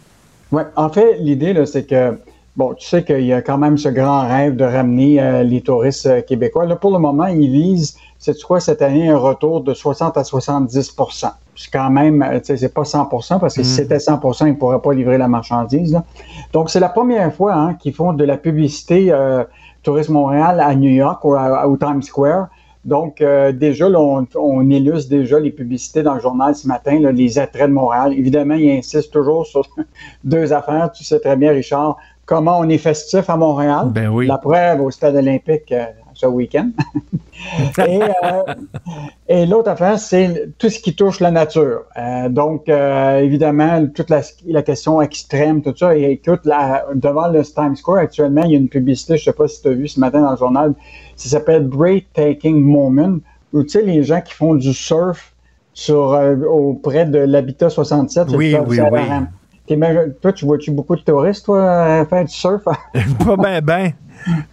[SPEAKER 11] Oui, en fait, l'idée, c'est que Bon, tu sais qu'il y a quand même ce grand rêve de ramener euh, les touristes québécois. Là, pour le moment, ils visent, c'est quoi, cette année, un retour de 60 à 70 c'est quand même, euh, c'est pas 100% parce que si mm. c'était 100% ils ne pourraient pas livrer la marchandise. Donc, c'est la première fois hein, qu'ils font de la publicité euh, Tourisme Montréal à New York ou au Times Square. Donc, euh, déjà, on, on, illustre déjà les publicités dans le journal ce matin, les attraits de Montréal. Évidemment, il insiste toujours sur deux affaires. Tu sais très bien, Richard, comment on est festif à Montréal.
[SPEAKER 3] Ben oui.
[SPEAKER 11] La preuve au Stade olympique ce week-end. Euh, et, l'autre affaire, c'est tout ce qui touche la nature. Euh, donc, euh, évidemment, toute la, question extrême, tout ça. Et écoute, devant le Times Square, actuellement, il y a une publicité, je ne sais pas si tu as vu ce matin dans le journal, ça s'appelle Breathtaking Moment, où tu sais, les gens qui font du surf sur, auprès de l'Habitat 67.
[SPEAKER 3] Oui, oui, oui.
[SPEAKER 11] Toi, tu vois-tu beaucoup de touristes, toi, faire du surf?
[SPEAKER 3] pas bien, ben.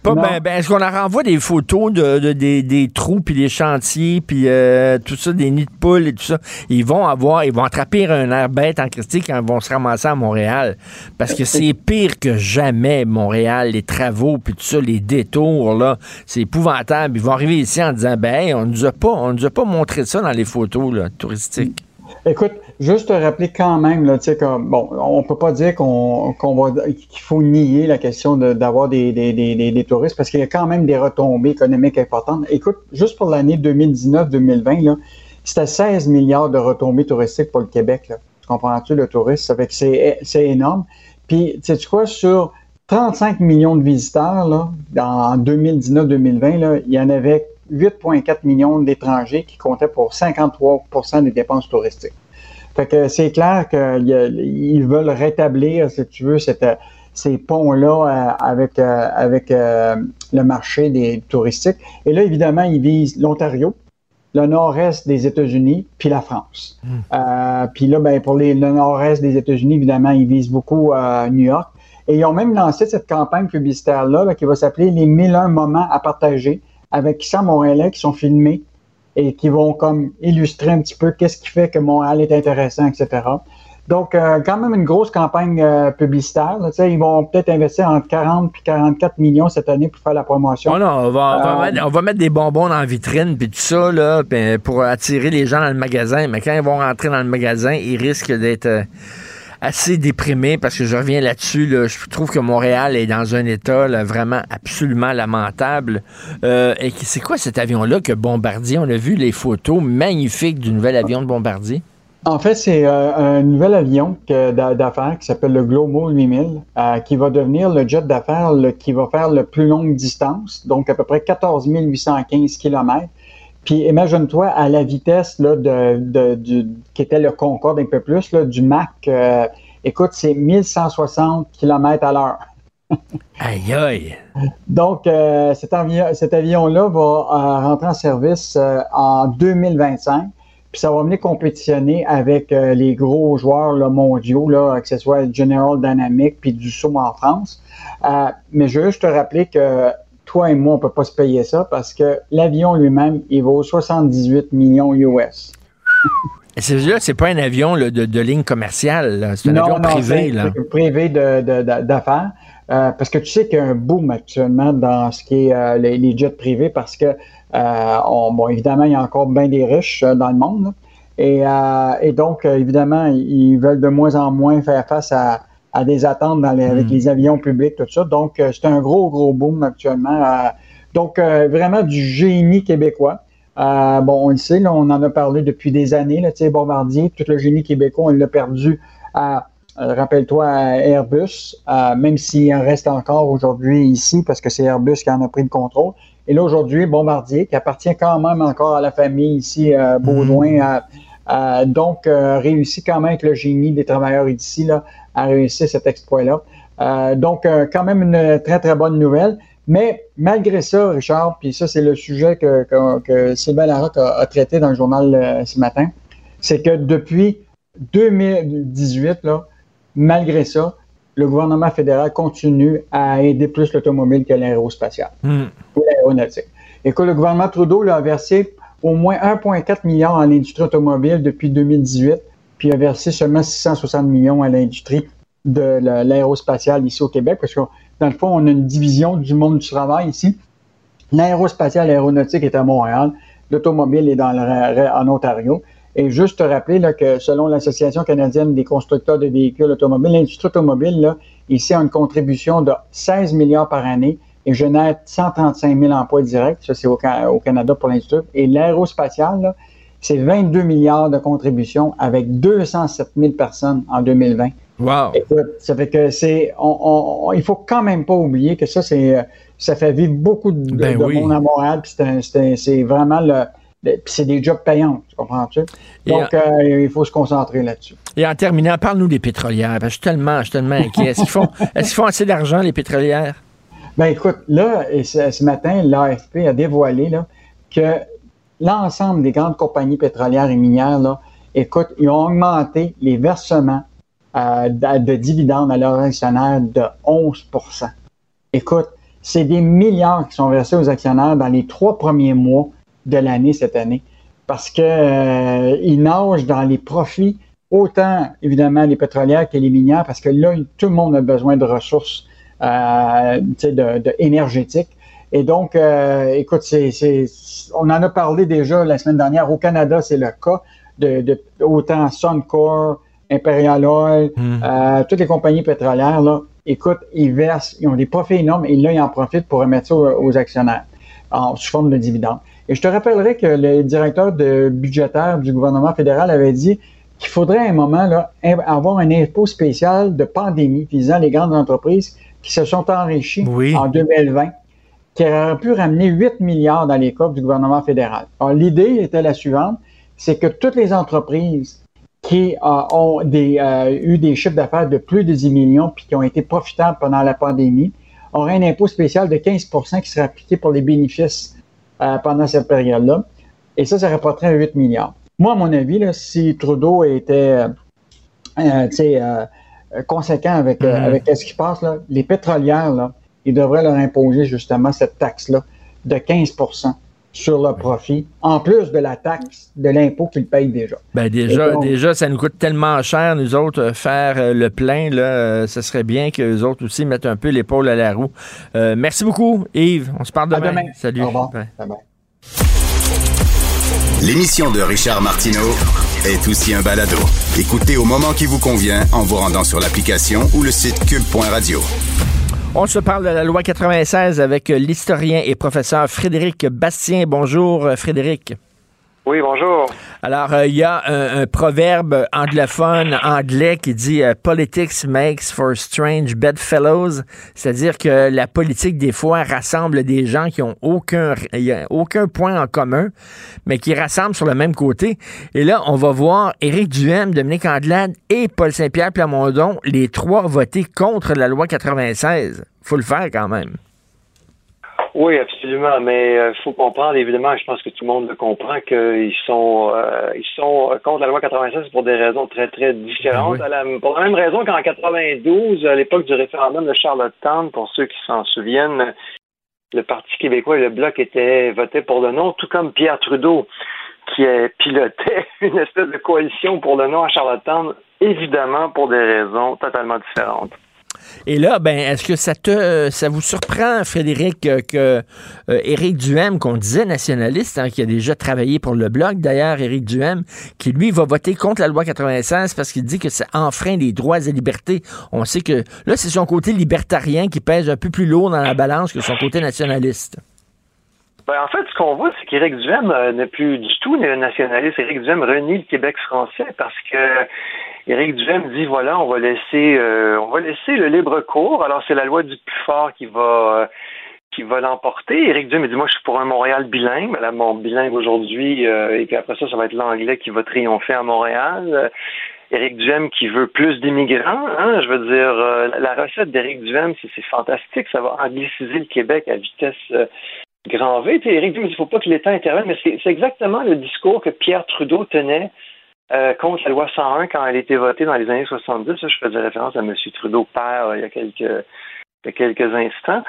[SPEAKER 3] Pas ben, ben, Est-ce qu'on leur renvoie des photos de, des, trous, puis des chantiers, puis euh, tout ça, des nids de poules et tout ça? Ils vont avoir, ils vont attraper un air bête en Christie quand ils vont se ramasser à Montréal. Parce que c'est pire que jamais, Montréal, les travaux, puis tout ça, les détours, là. C'est épouvantable. Ils vont arriver ici en disant, ben, on nous a pas, on nous a pas montré ça dans les photos, là, touristiques.
[SPEAKER 11] Écoute, juste te rappeler quand même, là, comme, bon, on peut pas dire qu'on, va, qu'il faut nier la question d'avoir des, des, des, des, touristes parce qu'il y a quand même des retombées économiques importantes. Écoute, juste pour l'année 2019-2020, là, c'était 16 milliards de retombées touristiques pour le Québec. Là. Tu comprends-tu le tourisme? Ça fait que c'est, énorme. Puis, tu sais quoi, sur 35 millions de visiteurs, là, en 2019-2020, il y en avait 8,4 millions d'étrangers qui comptaient pour 53% des dépenses touristiques. Fait que c'est clair qu'ils veulent rétablir, si tu veux, ces ponts-là euh, avec, euh, avec euh, le marché des touristiques. Et là, évidemment, ils visent l'Ontario, le nord-est des États-Unis, puis la France. Hmm. puis là, ben, pour les, le nord-est des États-Unis, évidemment, ils visent beaucoup New York. Et ils ont même lancé cette campagne publicitaire-là qui va s'appeler Les 1001 moments à partager avec 100 Montréalais qui sont filmés et qui vont comme illustrer un petit peu qu'est-ce qui fait que Montréal est intéressant, etc. Donc, euh, quand même une grosse campagne euh, publicitaire. là. Ils vont peut-être investir entre 40 puis 44 millions cette année pour faire la promotion.
[SPEAKER 3] Oh non, on va, on va
[SPEAKER 11] Euh,
[SPEAKER 3] mettre, on va mettre des bonbons dans la vitrine puis tout ça là, pour attirer les gens dans le magasin. Mais quand ils vont rentrer dans le magasin, ils risquent d'être assez déprimés parce que je reviens là-dessus. Là, je trouve que Montréal est dans un état vraiment absolument lamentable. Euh, et c'est quoi cet avion-là que Bombardier? On a vu les photos magnifiques du nouvel avion de Bombardier?
[SPEAKER 11] En fait, c'est euh, un nouvel avion d'affaires qui s'appelle le Globo 8000, euh, qui va devenir le jet d'affaires qui va faire le plus longue distance, donc à peu près 14 815 km. Puis imagine-toi à la vitesse là, de, de- du, qui était le Concorde un peu plus, là, du Mac, euh, écoute, c'est 1160 km à l'heure.
[SPEAKER 3] Aïe aïe!
[SPEAKER 11] Donc, euh, cet, avion, cet avion-là va euh, rentrer en service euh, en 2025. Puis ça va venir compétitionner avec euh, les gros joueurs là, mondiaux, là, que ce soit General Dynamics puis Dassault en France. Euh, mais je veux juste te rappeler que toi et moi, on peut pas se payer ça parce que l'avion lui-même, il vaut 78 millions US.
[SPEAKER 3] C'est pas un avion là, de, de ligne commerciale, c'est un
[SPEAKER 11] Non,
[SPEAKER 3] avion
[SPEAKER 11] non,
[SPEAKER 3] privé. Là.
[SPEAKER 11] privé d'affaires. Euh, parce que tu sais qu'il y a un boom actuellement dans ce qui est euh, les, les jets privés parce que, euh, on- bon, évidemment, il y a encore bien des riches dans le monde. là. Et, et donc, évidemment, ils veulent de moins en moins faire face à, à des attentes dans les- avec les avions publics, tout ça. Donc, euh, c'est un gros, gros boom actuellement. Euh, donc, euh, vraiment du génie québécois. Euh, bon, on le sait, là, on en a parlé depuis des années. Là, tu sais, Bombardier, tout le génie québécois, on l'a perdu à, euh, rappelle-toi, à Airbus, euh, même s'il en reste encore aujourd'hui ici, parce que c'est Airbus qui en a pris le contrôle. Et là, aujourd'hui, Bombardier, qui appartient quand même encore à la famille ici, euh, Baudouin, a donc euh, réussi quand même avec le génie des travailleurs ici là, à réussir cet exploit-là. Euh, donc, euh, quand même une très, très bonne nouvelle. Mais malgré ça, Richard, puis ça, c'est le sujet que, que, que Sylvain Larocque a, a traité dans le journal euh, ce matin, c'est que depuis 2018, là, malgré ça, le gouvernement fédéral continue à aider plus l'automobile que l'aérospatial
[SPEAKER 3] Hmm.
[SPEAKER 11] ou l'aéronautique. Écoute, le gouvernement Trudeau là, a versé au moins 1,4 milliard à l'industrie automobile depuis 2018, puis a versé seulement 660 millions à l'industrie de la- l'aérospatiale ici au Québec, parce que dans le fond, on a une division du monde du travail ici. L'aérospatiale, l'aéronautique est à Montréal, l'automobile est dans en Ontario. Et juste te rappeler là, que selon l'Association canadienne des constructeurs de véhicules automobiles, l'industrie automobile, là, ici, a une contribution de 16 milliards par année et génère 135 000 emplois directs. Ça, c'est au, au Canada pour l'industrie. Et l'aérospatiale, là, c'est 22 milliards de contributions avec 207 000 personnes en 2020.
[SPEAKER 3] Wow!
[SPEAKER 11] Écoute, ça fait que c'est. On, on- on- il faut quand même pas oublier que ça, c'est. euh, Ça fait vivre beaucoup de,
[SPEAKER 3] Ben
[SPEAKER 11] de
[SPEAKER 3] oui.
[SPEAKER 11] monde à Montréal, puis c'est vraiment le. c'est des jobs payants, tu comprends-tu? Donc, euh, il faut se concentrer là-dessus.
[SPEAKER 3] Et en terminant, parle-nous des pétrolières. parce que je suis tellement, je suis tellement inquiet. Est-ce qu'ils font, font assez d'argent, les pétrolières?
[SPEAKER 11] Ben écoute, là, ce, ce matin, l'AFP a dévoilé là, que l'ensemble des grandes compagnies pétrolières et minières, là, écoute, ils ont augmenté les versements euh, de, de dividendes à leurs actionnaires de 11% Écoute, c'est des milliards qui sont versés aux actionnaires dans les trois premiers mois de l'année cette année parce que euh, nagent dans les profits autant évidemment les pétrolières que les minières parce que là tout le monde a besoin de ressources euh, de, de énergétiques et donc euh, écoute c'est, c'est on en a parlé déjà la semaine dernière. Au Canada c'est le cas de, de autant Suncor Imperial Oil euh, toutes les compagnies pétrolières là. Écoute ils versent ils ont des profits énormes et là ils en profitent pour remettre ça aux, aux actionnaires en, sous forme de dividendes. Et je te rappellerai que le directeur de budgétaire du gouvernement fédéral avait dit qu'il faudrait à un moment là, avoir un impôt spécial de pandémie visant les grandes entreprises qui se sont enrichies en 2020, qui aurait pu ramener 8 milliards dans les coffres du gouvernement fédéral. Alors, l'idée était la suivante, c'est que toutes les entreprises qui euh, ont des, euh, eu des chiffres d'affaires de plus de 10 millions puis qui ont été profitables pendant la pandémie auraient un impôt spécial de 15% qui serait appliqué pour les bénéfices euh, pendant cette période-là. Et ça, ça rapporterait à 8 milliards. Moi, à mon avis, là, si Trudeau était conséquent avec,
[SPEAKER 3] Mhm.
[SPEAKER 11] avec ce qui se passe, là, les pétrolières, là, ils devraient leur imposer justement cette taxe-là de 15 sur le profit, en plus de la taxe, de l'impôt qu'ils payent déjà.
[SPEAKER 3] Ben déjà, déjà, ça nous coûte tellement cher, nous autres, euh, faire euh, le plein. Là, euh, ce serait bien que les autres aussi mettent un peu l'épaule à la roue. merci beaucoup, Yves. On se parle demain. Salut. Au revoir.
[SPEAKER 1] L'émission de Richard Martineau est aussi un balado. Écoutez au moment qui vous convient en vous rendant sur l'application ou le site cube.radio.
[SPEAKER 3] On se parle de la loi 96 avec l'historien et professeur Frédéric Bastien. Bonjour, Frédéric.
[SPEAKER 15] Oui, bonjour.
[SPEAKER 3] Alors, euh, il y a un, proverbe anglophone anglais qui dit euh, Politics makes for strange bedfellows, c'est-à-dire que la politique, des fois, rassemble des gens qui ont aucun, point en commun, mais qui rassemblent sur le même côté. Et là, on va voir Éric Duhem, Dominique Andelade et Paul Saint-Pierre Plamondon, les trois voter contre la loi 96. Faut le faire quand même.
[SPEAKER 15] Oui, absolument. Mais il euh, faut comprendre, évidemment, je pense que tout le monde le comprend, qu'ils sont euh, ils sont contre la loi 96 pour des raisons très, très différentes. Ben pour la même raison qu'en 92, à l'époque du référendum de Charlottetown, pour ceux qui s'en souviennent, le Parti québécois et le Bloc étaient votés pour le non, tout comme Pierre Trudeau, qui pilotait une espèce de coalition pour le non à Charlottetown, évidemment pour des raisons totalement différentes.
[SPEAKER 3] Et là, ben, est-ce que ça te, ça vous surprend, Frédéric, que euh, Éric Duhem, qu'on disait nationaliste, hein, qui a déjà travaillé pour le Bloc, d'ailleurs, Éric Duhem, qui lui va voter contre la loi 96 parce qu'il dit que ça enfreint les droits et libertés. On sait que là, c'est son côté libertarien qui pèse un peu plus lourd dans la balance que son côté nationaliste.
[SPEAKER 15] Ben, en fait, ce qu'on voit, c'est qu'Éric Duhem euh, n'est plus du tout nationaliste. Éric Duhem renie le Québec français parce que Éric Duhem dit voilà, on va laisser euh, on va laisser le libre cours. Alors c'est la loi du plus fort qui va euh, qui va l'emporter. Éric Duhem dit moi je suis pour un Montréal bilingue, là mon bilingue aujourd'hui euh, et puis après ça ça va être l'anglais qui va triompher à Montréal. Éric Duhem qui veut plus d'immigrants, hein, je veux dire la recette d'Éric Duhem c'est fantastique, ça va angliciser le Québec à vitesse grand V. Éric Duhem il ne faut pas que l'État intervienne, mais c'est exactement le discours que Pierre Trudeau tenait euh, contre la loi 101 quand elle a été votée dans les années 70. je faisais référence à M. Trudeau père euh, il, y a quelques, quelques instants.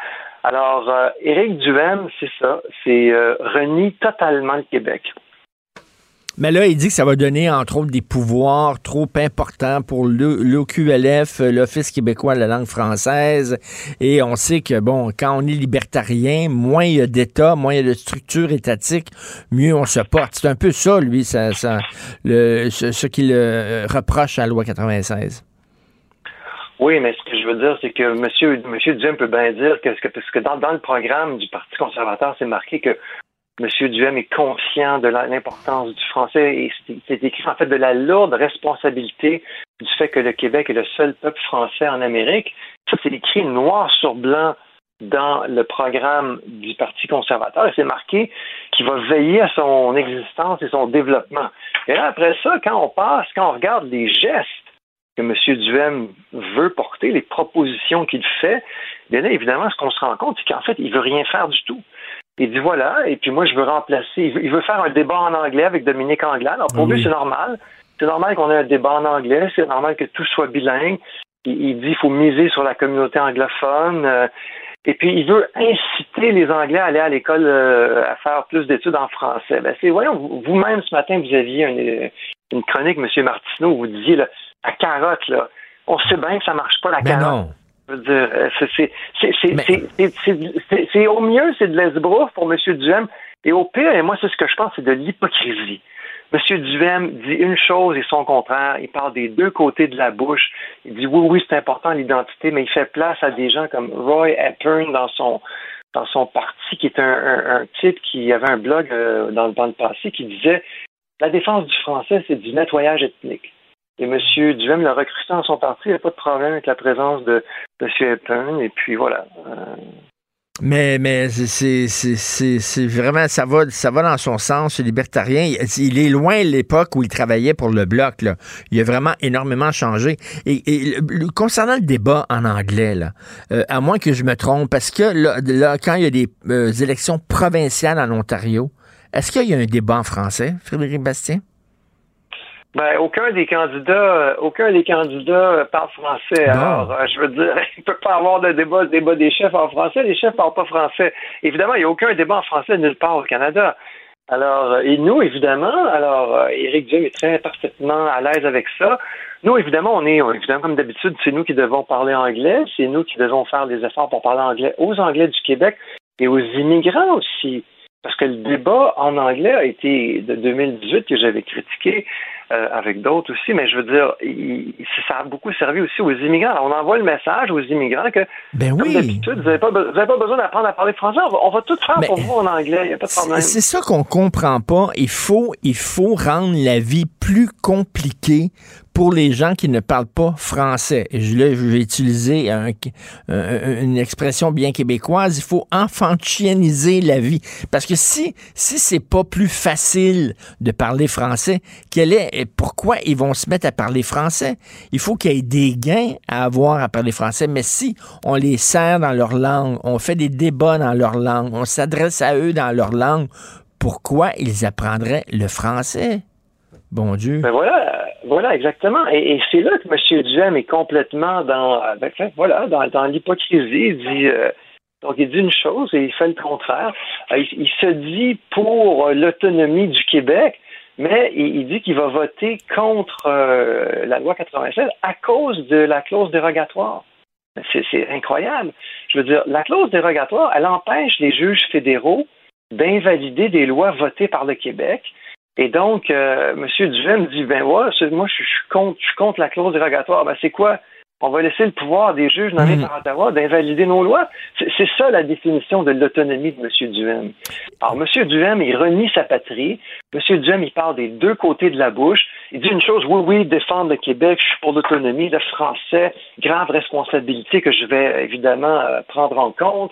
[SPEAKER 15] Alors, euh, Éric Duhem, c'est ça, c'est renie totalement le Québec.
[SPEAKER 3] Mais là, il dit que ça va donner, entre autres, des pouvoirs trop importants pour l'OQLF, l'Office québécois de la langue française. Et on sait que, bon, quand on est libertarien, moins il y a d'État, moins il y a de structures étatiques, mieux on se porte. C'est un peu ça, lui, le, ce, qu'il euh, reproche à la loi 96.
[SPEAKER 15] Oui, mais ce que je veux dire, c'est que M. Monsieur, Duhem peut bien dire que, parce que dans le programme du Parti conservateur, c'est marqué que M. Duhem est conscient de l'importance du français et c'est écrit en fait de la lourde responsabilité du fait que le Québec est le seul peuple français en Amérique. Ça, c'est écrit noir sur blanc dans le programme du Parti conservateur et c'est marqué qu'il va veiller à son existence et son développement. Et là, après ça, quand on passe, quand on regarde les gestes que M. Duhem veut porter, les propositions qu'il fait, bien là, évidemment, ce qu'on se rend compte, c'est qu'en fait, il veut rien faire du tout. Il dit voilà, et puis moi je veux remplacer. Il veut, faire un débat en anglais avec Dominique Anglade. Alors pour lui, c'est normal. C'est normal qu'on ait un débat en anglais. C'est normal que tout soit bilingue. Il, dit qu'il faut miser sur la communauté anglophone. Euh, et puis il veut inciter les Anglais à aller à l'école euh, à faire plus d'études en français. Ben c'est voyons, vous-même ce matin vous aviez une, chronique, M. Martineau, où vous disiez la carotte là. On sait bien que ça marche pas la carotte. C'est au mieux, c'est de l'esbrouf pour M. Duhem. Et au pire, et moi, c'est ce que je pense, c'est de l'hypocrisie. M. Duhem dit une chose et son contraire. Il parle des deux côtés de la bouche. Il dit oui, oui, c'est important l'identité, mais il fait place à des gens comme Roy Epern dans son dans son parti, qui est un, type qui avait un blog euh, dans, dans le passé qui disait la défense du français, c'est du nettoyage ethnique. Et M. Duhem l'a recruté dans son parti. Il n'y a pas de problème avec la présence de M. Epton. Et puis voilà. Euh.
[SPEAKER 3] Mais, mais c'est vraiment, ça va, ça va dans son sens, libertarien. Il, est loin de l'époque où il travaillait pour le Bloc. Là. Il a vraiment énormément changé. Et, concernant le débat en anglais, euh, à moins que je me trompe, parce que là, quand il y a des euh, élections provinciales en Ontario, est-ce qu'il y a un débat en français, Frédéric Bastien?
[SPEAKER 15] Ben, aucun des candidats, euh, aucun des candidats euh, parle français. Alors, euh, je veux dire, il peut pas avoir de débat, débat des chefs en français. Les chefs parlent pas français. Évidemment, il n'y a aucun débat en français nulle part au Canada. Alors, et nous, évidemment, alors, Éric Duhem est très parfaitement à l'aise avec ça. Nous, évidemment, on est, évidemment, comme d'habitude, c'est nous qui devons parler anglais. C'est nous qui devons faire des efforts pour parler anglais aux Anglais du Québec et aux immigrants aussi. Parce que le débat en anglais a été de 2018 que j'avais critiqué euh, avec d'autres aussi, mais je veux dire, ça a beaucoup servi aussi aux immigrants. on envoie le message aux immigrants que,
[SPEAKER 3] ben
[SPEAKER 15] comme d'habitude, vous n'avez pas, pas, besoin d'apprendre à parler français. On va, tout faire pour vous en anglais. Il n'y a pas de problème.
[SPEAKER 3] C'est ça qu'on comprend pas. Il faut, il faut rendre la vie plus compliquée pour les gens qui ne parlent pas français. Et là, je vais utiliser une expression bien québécoise. Il faut enfantianiser la vie. Parce que si, si c'est pas plus facile de parler français, quel est, pourquoi ils vont se mettre à parler français? Il faut qu'il y ait des gains à avoir à parler français. Mais si on les sert dans leur langue, on fait des débats dans leur langue, on s'adresse à eux dans leur langue, pourquoi ils apprendraient le français? Bon Dieu.
[SPEAKER 15] Ben voilà, voilà exactement. Et, c'est là que M. Duhem est complètement dans, ben, voilà, l'hypocrisie. Il dit, euh, donc il dit une chose et il fait le contraire. Euh, il, se dit pour l'autonomie du Québec, mais il, dit qu'il va voter contre euh, la loi 96 à cause de la clause dérogatoire. C'est incroyable. Je veux dire, la clause dérogatoire, elle empêche les juges fédéraux d'invalider des lois votées par le Québec et donc, euh, M. Duhem dit, ben ouais, moi, je suis contre, je suis contre la clause dérogatoire. Ben, c'est quoi? On va laisser le pouvoir des juges nommés hmm. par Ottawa d'invalider nos lois. C'est ça la définition de l'autonomie de M. Duhem. Alors, M. Duhem, il renie sa patrie. M. Duhem, il parle des deux côtés de la bouche. Il dit une chose, oui, oui, défendre le Québec, je suis pour l'autonomie, le français, grave responsabilité que je vais évidemment euh, prendre en compte.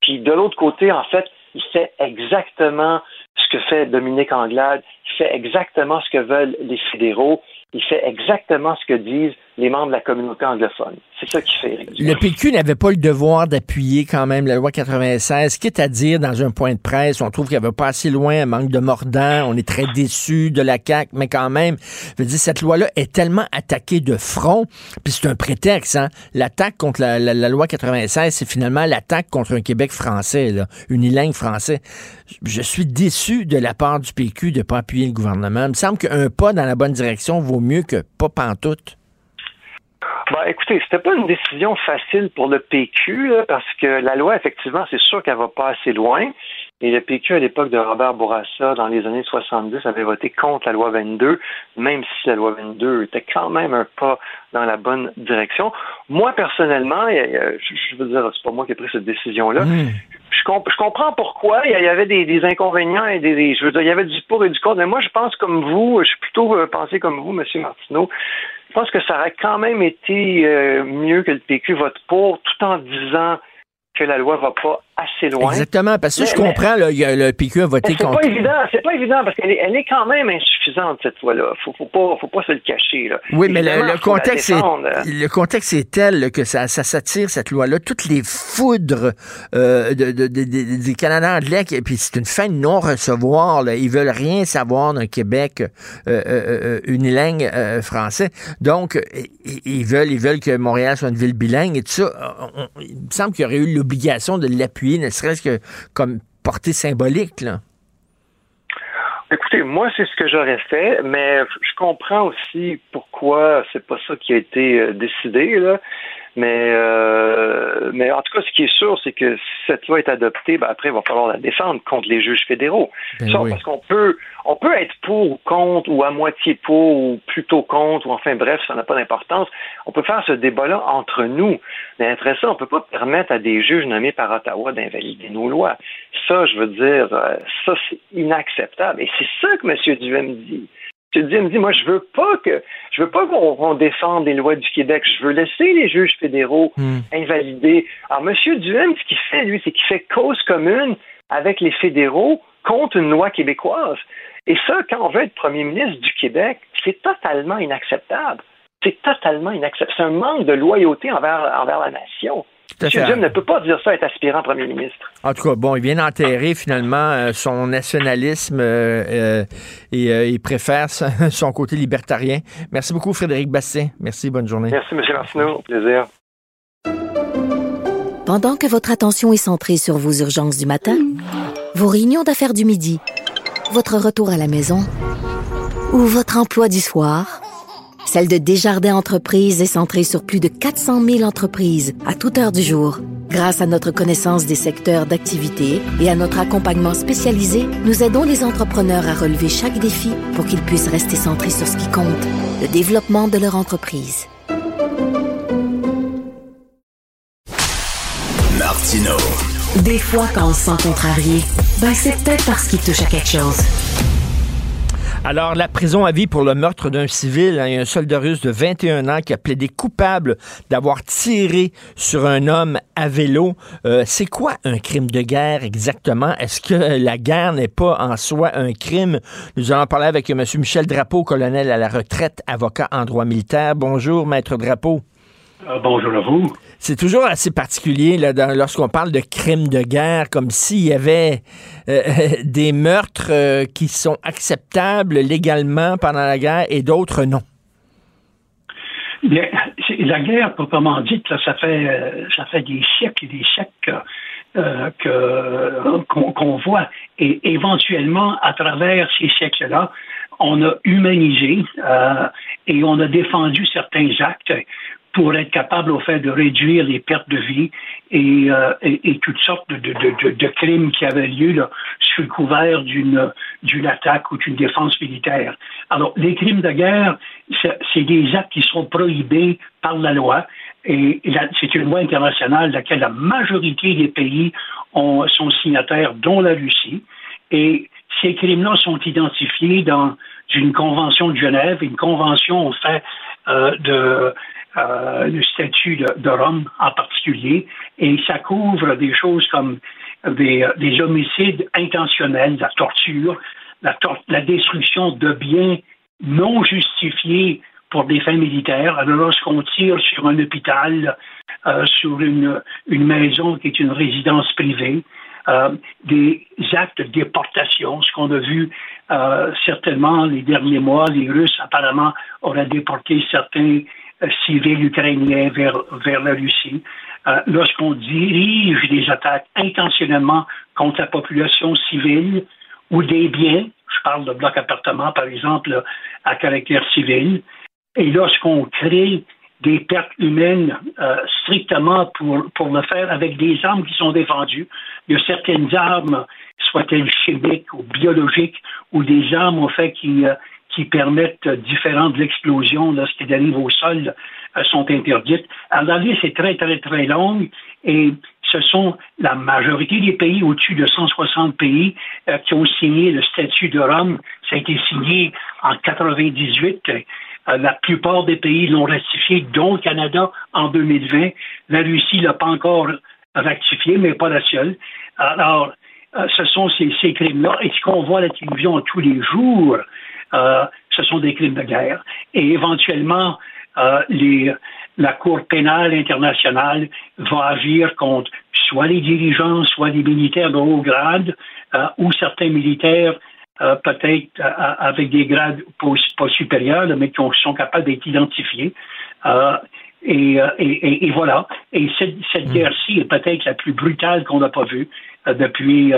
[SPEAKER 15] Puis de l'autre côté, en fait, il fait exactement ce que fait Dominique Anglade, il fait exactement ce que veulent les fédéraux, il fait exactement ce que disent les membres de la communauté anglophone. C'est ça qui fait
[SPEAKER 3] Le PQ n'avait pas le devoir d'appuyer quand même la loi 96, quitte à dire dans un point de presse, on trouve qu'elle va pas assez loin, un manque de mordant, on est très déçu de la CAQ, mais quand même, je veux dire, cette loi-là est tellement attaquée de front, puis c'est un prétexte, hein? L'attaque contre la, loi 96, c'est finalement l'attaque contre un Québec français, là, unilingue français. Je suis déçu de la part du PQ de ne pas appuyer le gouvernement. Il me semble qu'un pas dans la bonne direction vaut mieux que pas pantoute.
[SPEAKER 15] Ben, écoutez, c'était pas une décision facile pour le PQ, parce que la loi, effectivement, c'est sûr qu'elle va pas assez loin. Et le PQ, à l'époque de Robert Bourassa, dans les années 70, avait voté contre la loi 22, même si la loi 22 était quand même un pas dans la bonne direction. Moi, personnellement, je veux dire, c'est pas moi qui ai pris cette décision-là. Je, comprends pourquoi. Il y avait des, inconvénients et des, je veux dire, il y avait du pour et du contre. Mais moi, je pense comme vous, je suis plutôt euh, pensé comme vous, M. Martineau. Je pense que ça aurait quand même été euh, mieux que le PQ vote pour, tout en disant que la loi va pas assez loin.
[SPEAKER 3] Exactement, parce que je comprends, là, le PQ a voté contre.
[SPEAKER 15] C'est pas évident, c'est pas évident parce qu'elle est, elle est quand même insuffisante cette loi-là. Faut, faut pas, faut pas se le cacher. Là.
[SPEAKER 3] Oui, mais le, contexte est, le contexte est tel que ça, ça s'attire cette loi-là. Toutes les foudres euh, de, de, des Canadiens anglais, puis c'est une fin de non recevoir. Là. Ils veulent rien savoir d'un Québec euh, euh, euh unilingue français. Donc, ils veulent, ils veulent que Montréal soit une ville bilingue et tout ça. il me semble qu'il y aurait eu l'obligation de l'appuyer ne serait-ce que comme portée symbolique?
[SPEAKER 15] Écoutez, moi, c'est ce que j'aurais fait, mais je comprends aussi pourquoi c'est pas ça qui a été euh, décidé, là. Mais, euh, mais en tout cas, ce qui est sûr, c'est que si cette loi est adoptée, ben après, il va falloir la défendre contre les juges fédéraux. Ben parce qu'on peut, on peut être pour ou contre, ou à moitié pour, ou plutôt contre, ou enfin bref, ça n'a pas d'importance. On peut faire ce débat-là entre nous. Mais après ça, on peut pas permettre à des juges nommés par Ottawa d'invalider nos lois. Ça, je veux dire, euh, ça, c'est inacceptable. Et c'est ça que M. Duhem dit. M. Duhem dit, moi, je veux pas que, je veux pas qu'on défende les lois du Québec. Je veux laisser les juges fédéraux hmm. invalider. Alors, M. Duhem, ce qu'il fait, lui, c'est qu'il fait cause commune avec les fédéraux contre une loi québécoise. Et ça, quand on veut être premier ministre du Québec, c'est totalement inacceptable. C'est totalement inacceptable. C'est un manque de loyauté envers, envers la nation.
[SPEAKER 3] Tout à
[SPEAKER 15] M.
[SPEAKER 3] fait.
[SPEAKER 15] Duhem ne peut pas dire ça être aspirant premier ministre.
[SPEAKER 3] En tout cas, bon, il vient d'enterrer finalement euh, son nationalisme euh, euh, et euh, il préfère son, son côté libertarien. Merci beaucoup, Frédéric Bastien. Merci, bonne journée.
[SPEAKER 15] Merci, M. Martineau. Au plaisir.
[SPEAKER 2] Pendant que votre attention est centrée sur vos urgences du matin, vos réunions d'affaires du midi, votre retour à la maison ou votre emploi du soir, celle de Desjardins Entreprises est centrée sur plus de 400 000 entreprises à toute heure du jour. Grâce à notre connaissance des secteurs d'activité et à notre accompagnement spécialisé, nous aidons les entrepreneurs à relever chaque défi pour qu'ils puissent rester centrés sur ce qui compte, le développement de leur entreprise.
[SPEAKER 1] Martino.
[SPEAKER 4] Des fois, quand on se sent contrarié, ben c'est peut-être parce qu'il touche à quelque chose.
[SPEAKER 3] Alors, la prison à vie pour le meurtre d'un civil, hein, un soldat russe de 21 ans qui a plaidé coupable d'avoir tiré sur un homme à vélo. Euh, c'est quoi un crime de guerre exactement? Est-ce que la guerre n'est pas en soi un crime? Nous allons parler avec M. Michel Drapeau, colonel à la retraite, avocat en droit militaire. Bonjour, maître Drapeau.
[SPEAKER 16] Euh, bonjour à vous.
[SPEAKER 3] C'est toujours assez particulier lorsqu'on parle de crimes de guerre, comme s'il y avait euh, des meurtres euh, qui sont acceptables légalement pendant la guerre et d'autres non.
[SPEAKER 16] Bien, la guerre, proprement dite, là, ça fait ça fait des siècles et des siècles qu'on voit. Et éventuellement, à travers ces siècles-là, on a humanisé euh, et on a défendu certains actes pour être capable au fait de réduire les pertes de vie et, euh, et, toutes sortes de, de, de, de crimes qui avaient lieu là, sous le couvert d'une d'une attaque ou d'une défense militaire. Alors, les crimes de guerre, c'est des actes qui sont prohibés par la loi. Et c'est une loi internationale laquelle la majorité des pays ont, sont signataires, dont la Russie. Et ces crimes-là sont identifiés dans une convention de Genève, une convention au fait euh, de euh, le statut de, de Rome en particulier, et ça couvre des choses comme des, des homicides intentionnels, la torture, la, destruction de biens non justifiés pour des fins militaires. Alors lorsqu'on tire sur un hôpital, euh, sur une, maison qui est une résidence privée, euh, des actes de déportation, ce qu'on a vu certainement les derniers mois, les Russes apparemment auraient déporté certains civils ukrainiens vers, vers la Russie. Euh, Lorsqu'on dirige des attaques intentionnellement contre la population civile ou des biens, je parle de blocs appartements par exemple à caractère civil, et lorsqu'on crée des pertes humaines euh, strictement pour, pour le faire avec des armes qui sont défendues. Il y a certaines armes, soient-elles chimiques ou biologiques, ou des armes au fait qui, euh, qui permettent euh, différentes explosions lorsqu'elles arrivent au sol euh, sont interdites. Alors la liste est très, très, très longue et ce sont la majorité des pays, au-dessus de 160 pays, euh, qui ont signé le statut de Rome. Ça a été signé en 98. Euh, la plupart des pays l'ont ratifié, dont le Canada en 2020. La Russie l'a pas encore ratifié, mais pas la seule. Alors, euh, ce sont ces, ces crimes-là. Et ce qu'on voit à la télévision tous les jours, euh, ce sont des crimes de guerre. Et éventuellement, euh, les, la Cour pénale internationale va agir contre soit les dirigeants, soit les militaires de haut grade, euh, ou certains militaires euh, peut-être avec des grades pas, supérieurs, mais qui ont- sont capables d'être identifiés. Et, et, et- et voilà. Et cette, cette guerre-ci est peut-être la plus brutale qu'on n'a pas vue depuis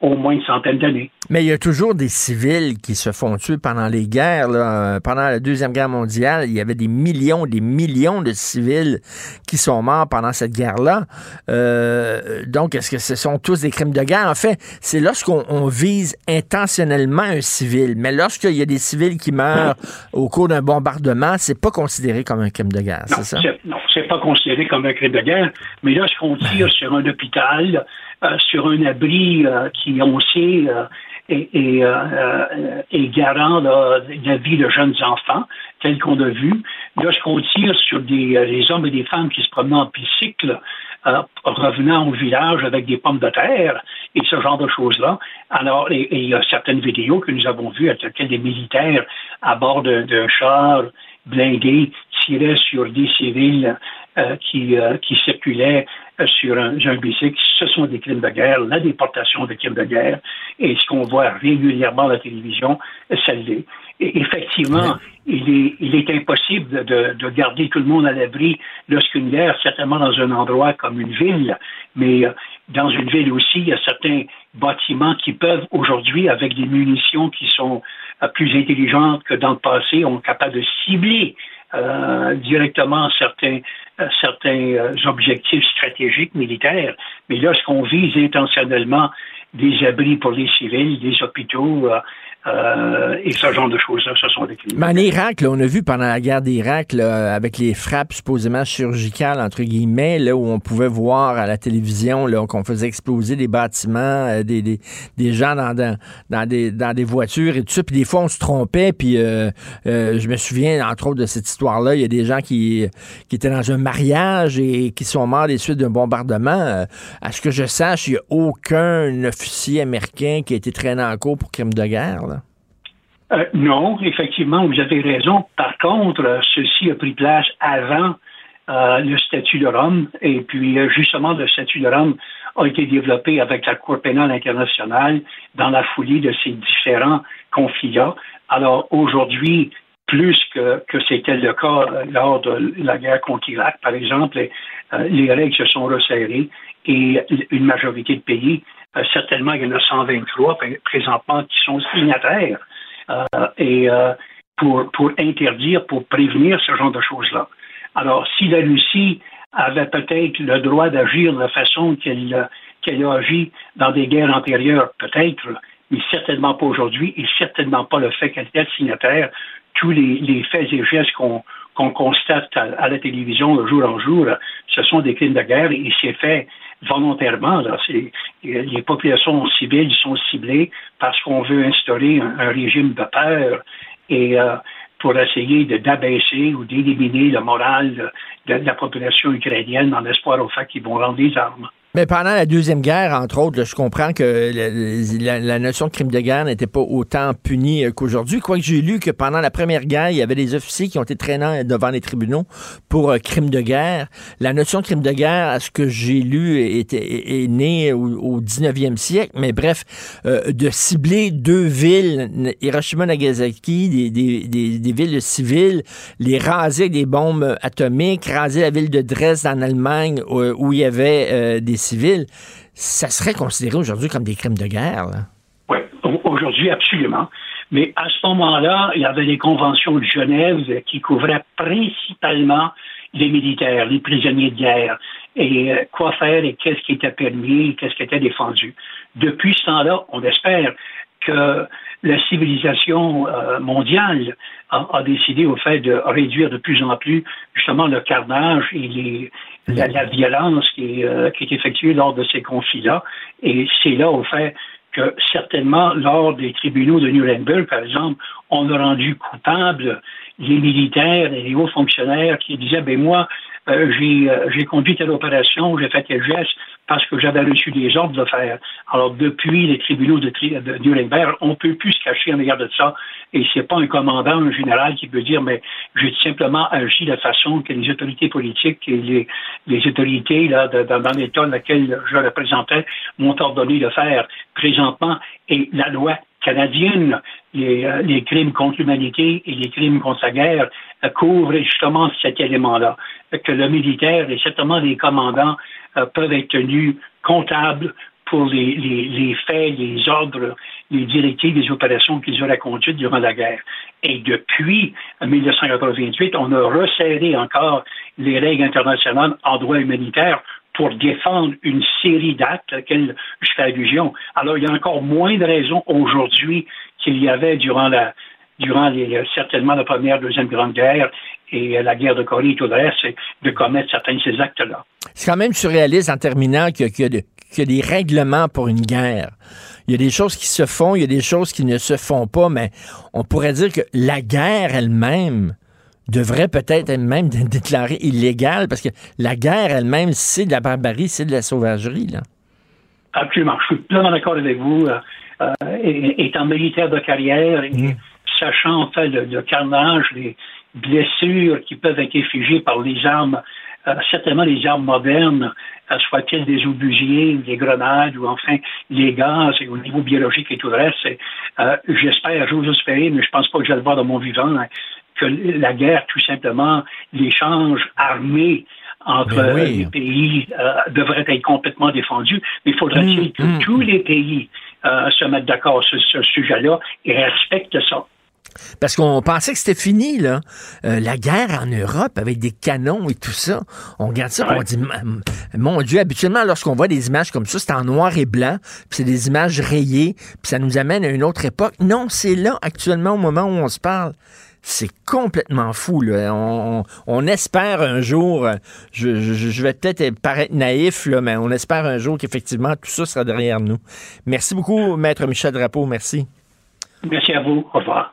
[SPEAKER 16] au moins une centaine d'années.
[SPEAKER 3] Mais il y a toujours des civils qui se font tuer pendant les guerres. là. Pendant la Deuxième Guerre mondiale, il y avait des millions, des millions de civils qui sont morts pendant cette guerre-là. Euh, donc, est-ce que ce sont tous des crimes de guerre? En fait, c'est lorsqu'on on vise intentionnellement un civil. Mais lorsqu'il y a des civils qui meurent au cours d'un bombardement, c'est pas considéré comme un crime de guerre, c'est ça?
[SPEAKER 16] Non, c'est pas considéré comme un crime de guerre, mais lorsqu'on tire sur un hôpital, sur un abri euh, qui, on sait, euh, est, est, euh, euh, est garant là, de la vie de jeunes enfants, tel qu'on a vu, lorsqu'on tire sur des, euh, hommes et des femmes qui se promenent en bicycle, euh, revenant au village avec des pommes de terre et ce genre de choses-là. Alors, il y a certaines vidéos que nous avons vues à laquelle des militaires à bord d'un char blindé tiraient sur des civils euh, qui, euh, qui circulaient euh, sur un, un bicycle. Ce sont des crimes de guerre, la déportation de crimes de guerre. Et ce qu'on voit régulièrement à la télévision, ça l'est. Et effectivement, il, est, il est impossible de, de garder tout le monde à l'abri lorsqu'une guerre, certainement dans un endroit comme une ville, mais dans une ville aussi, il y a certains bâtiments qui peuvent aujourd'hui, avec des munitions qui sont plus intelligentes que dans le passé, on est capable de cibler euh, directement certains, euh, certains euh, objectifs stratégiques militaires. Mais lorsqu'on vise intentionnellement des abris pour les civils, des hôpitaux, euh, et ce genre de choses-là, ce sont des crimes.
[SPEAKER 3] Mais en Irak, on a vu pendant la guerre d'Irak, avec les frappes supposément chirurgicales, entre guillemets, où on pouvait voir à la télévision qu'on faisait exploser des bâtiments, euh, des, gens dans, des, dans des voitures et tout ça. Puis des fois, on se trompait. Puis euh, je me souviens, entre autres, de cette histoire-là. Il y a des gens qui, qui étaient dans un mariage et qui sont morts des suites d'un bombardement. à ce que je sache, il n'y a aucun officier américain qui a été traîné en cours pour crime de guerre.
[SPEAKER 16] Euh, non, effectivement, vous avez raison. Par contre, euh, ceci a pris place avant euh, le statut de Rome. Et puis, justement, le statut de Rome a été développé avec la Cour pénale internationale dans la foulée de ces différents conflits-là. Alors, aujourd'hui, plus que, que c'était le cas lors de la guerre contre l'Irak, par exemple, les règles se sont resserrées et une majorité de pays, certainement il y en a 123 présentement qui sont signataires euh, et euh, pour, interdire, pour prévenir ce genre de choses-là. Alors, si la Russie avait peut-être le droit d'agir de la façon qu'elle a agi dans des guerres antérieures, peut-être, mais certainement pas aujourd'hui, et certainement pas le fait qu'elle était signataire. Tous les, les faits et gestes qu'on qu'on constate à, la télévision de jour en jour, ce sont des crimes de guerre et c'est fait volontairement. Les populations civiles sont ciblées parce qu'on veut instaurer un, régime de peur et euh, pour essayer d'abaisser ou d'éliminer le moral de, de, la population ukrainienne en espoir au fait qu'ils vont rendre des armes.
[SPEAKER 3] Mais pendant la Deuxième Guerre, entre autres, je comprends que la, notion de crime de guerre n'était pas autant punie euh, qu'aujourd'hui. Quoique j'ai lu que pendant la Première Guerre, il y avait des officiers qui ont été traînants devant les tribunaux pour euh, crime de guerre. La notion de crime de guerre, à ce que j'ai lu, est, née au, 19e siècle. Mais bref, euh, de cibler deux villes, Hiroshima, Nagasaki, des, des, des, villes civiles, les raser des bombes atomiques, raser la ville de Dresde en Allemagne où, il y avait des civils, ça serait considéré aujourd'hui comme des crimes de guerre.
[SPEAKER 16] Oui, aujourd'hui, absolument. Mais à ce moment-là, il y avait les conventions de Genève qui couvraient principalement les militaires, les prisonniers de guerre, et euh, quoi faire et qu'est-ce qui était permis, qu'est-ce qui était défendu. Depuis ce temps-là, on espère que la civilisation euh, mondiale a, décidé au fait de réduire de plus en plus justement le carnage et les, la, violence qui, euh, qui est effectuée lors de ces conflits-là. Et c'est là au fait que certainement, lors des tribunaux de Nuremberg, par exemple, on a rendu coupables les militaires et les hauts fonctionnaires qui disaient, ben moi, euh, euh, j'ai conduit telle opération, j'ai fait tel geste parce que j'avais reçu des ordres de faire. Alors, depuis les tribunaux de, de Nuremberg, on ne peut plus se cacher en égard de ça. Et c'est pas un commandant, un général qui peut dire, mais j'ai simplement agi de façon que les autorités politiques et les, autorités là, dans, l'État dans lequel je représentais m'ont ordonné de faire présentement. Et la loi canadienne, les, euh, crimes contre l'humanité et les crimes contre la guerre euh, couvrent justement cet élément-là, que le militaire et certainement les commandants euh, peuvent être tenus comptables pour les, faits, les ordres, les directives, les opérations qu'ils auraient conduites durant la guerre. Et depuis 1988, on a resserré encore les règles internationales en droit humanitaire pour défendre une série d'actes auxquels je fais allusion. Alors, il y a encore moins de raisons aujourd'hui qu'il y avait durant la, durant les, certainement la première, deuxième grande guerre et la guerre de Corée et tout le reste, de commettre certains de ces actes-là.
[SPEAKER 3] C'est quand même surréaliste en terminant qu'il y, y, a des règlements pour une guerre. Il y a des choses qui se font, il y a des choses qui ne se font pas, mais on pourrait dire que la guerre elle-même devrait peut-être même déclarée illégale parce que la guerre elle-même, c'est de la barbarie, c'est de la sauvagerie. Là.
[SPEAKER 16] Absolument. Je suis pleinement d'accord avec vous. Euh, euh, étant militaire de carrière mmh. Sachant en fait le, carnage, les blessures qui peuvent être infligées par les armes euh, certainement les armes modernes, euh, soit-il des obusiers, des grenades ou enfin les gaz et au niveau biologique et tout le reste. Euh, j'espère, j'ose espérer, mais je pense pas que je vais le voir dans mon vivant, hein, que la guerre, tout simplement, l'échange armé entre
[SPEAKER 3] oui.
[SPEAKER 16] les pays devrait être complètement défendu, mais faudrait-il
[SPEAKER 3] Mmh,
[SPEAKER 16] que
[SPEAKER 3] mmh.
[SPEAKER 16] tous les pays euh, se mettent d'accord sur ce sujet-là et respectent ça.
[SPEAKER 3] Parce qu'on pensait que c'était fini, là. Euh, la guerre en Europe avec des canons et tout ça. On regarde ça, on dit, mon Dieu, habituellement, lorsqu'on voit des images comme ça, c'est en noir et blanc, puis c'est des images rayées, puis ça nous amène à une autre époque. Non, c'est là, actuellement, au moment où on se parle. C'est complètement fou, là. On, on- on espère un jour, euh, je, je- je vais peut-être paraître naïf, là, mais on espère un jour qu'effectivement tout ça sera derrière nous. Merci beaucoup, Maître Michel Drapeau. Merci.
[SPEAKER 16] Merci à vous. Au revoir.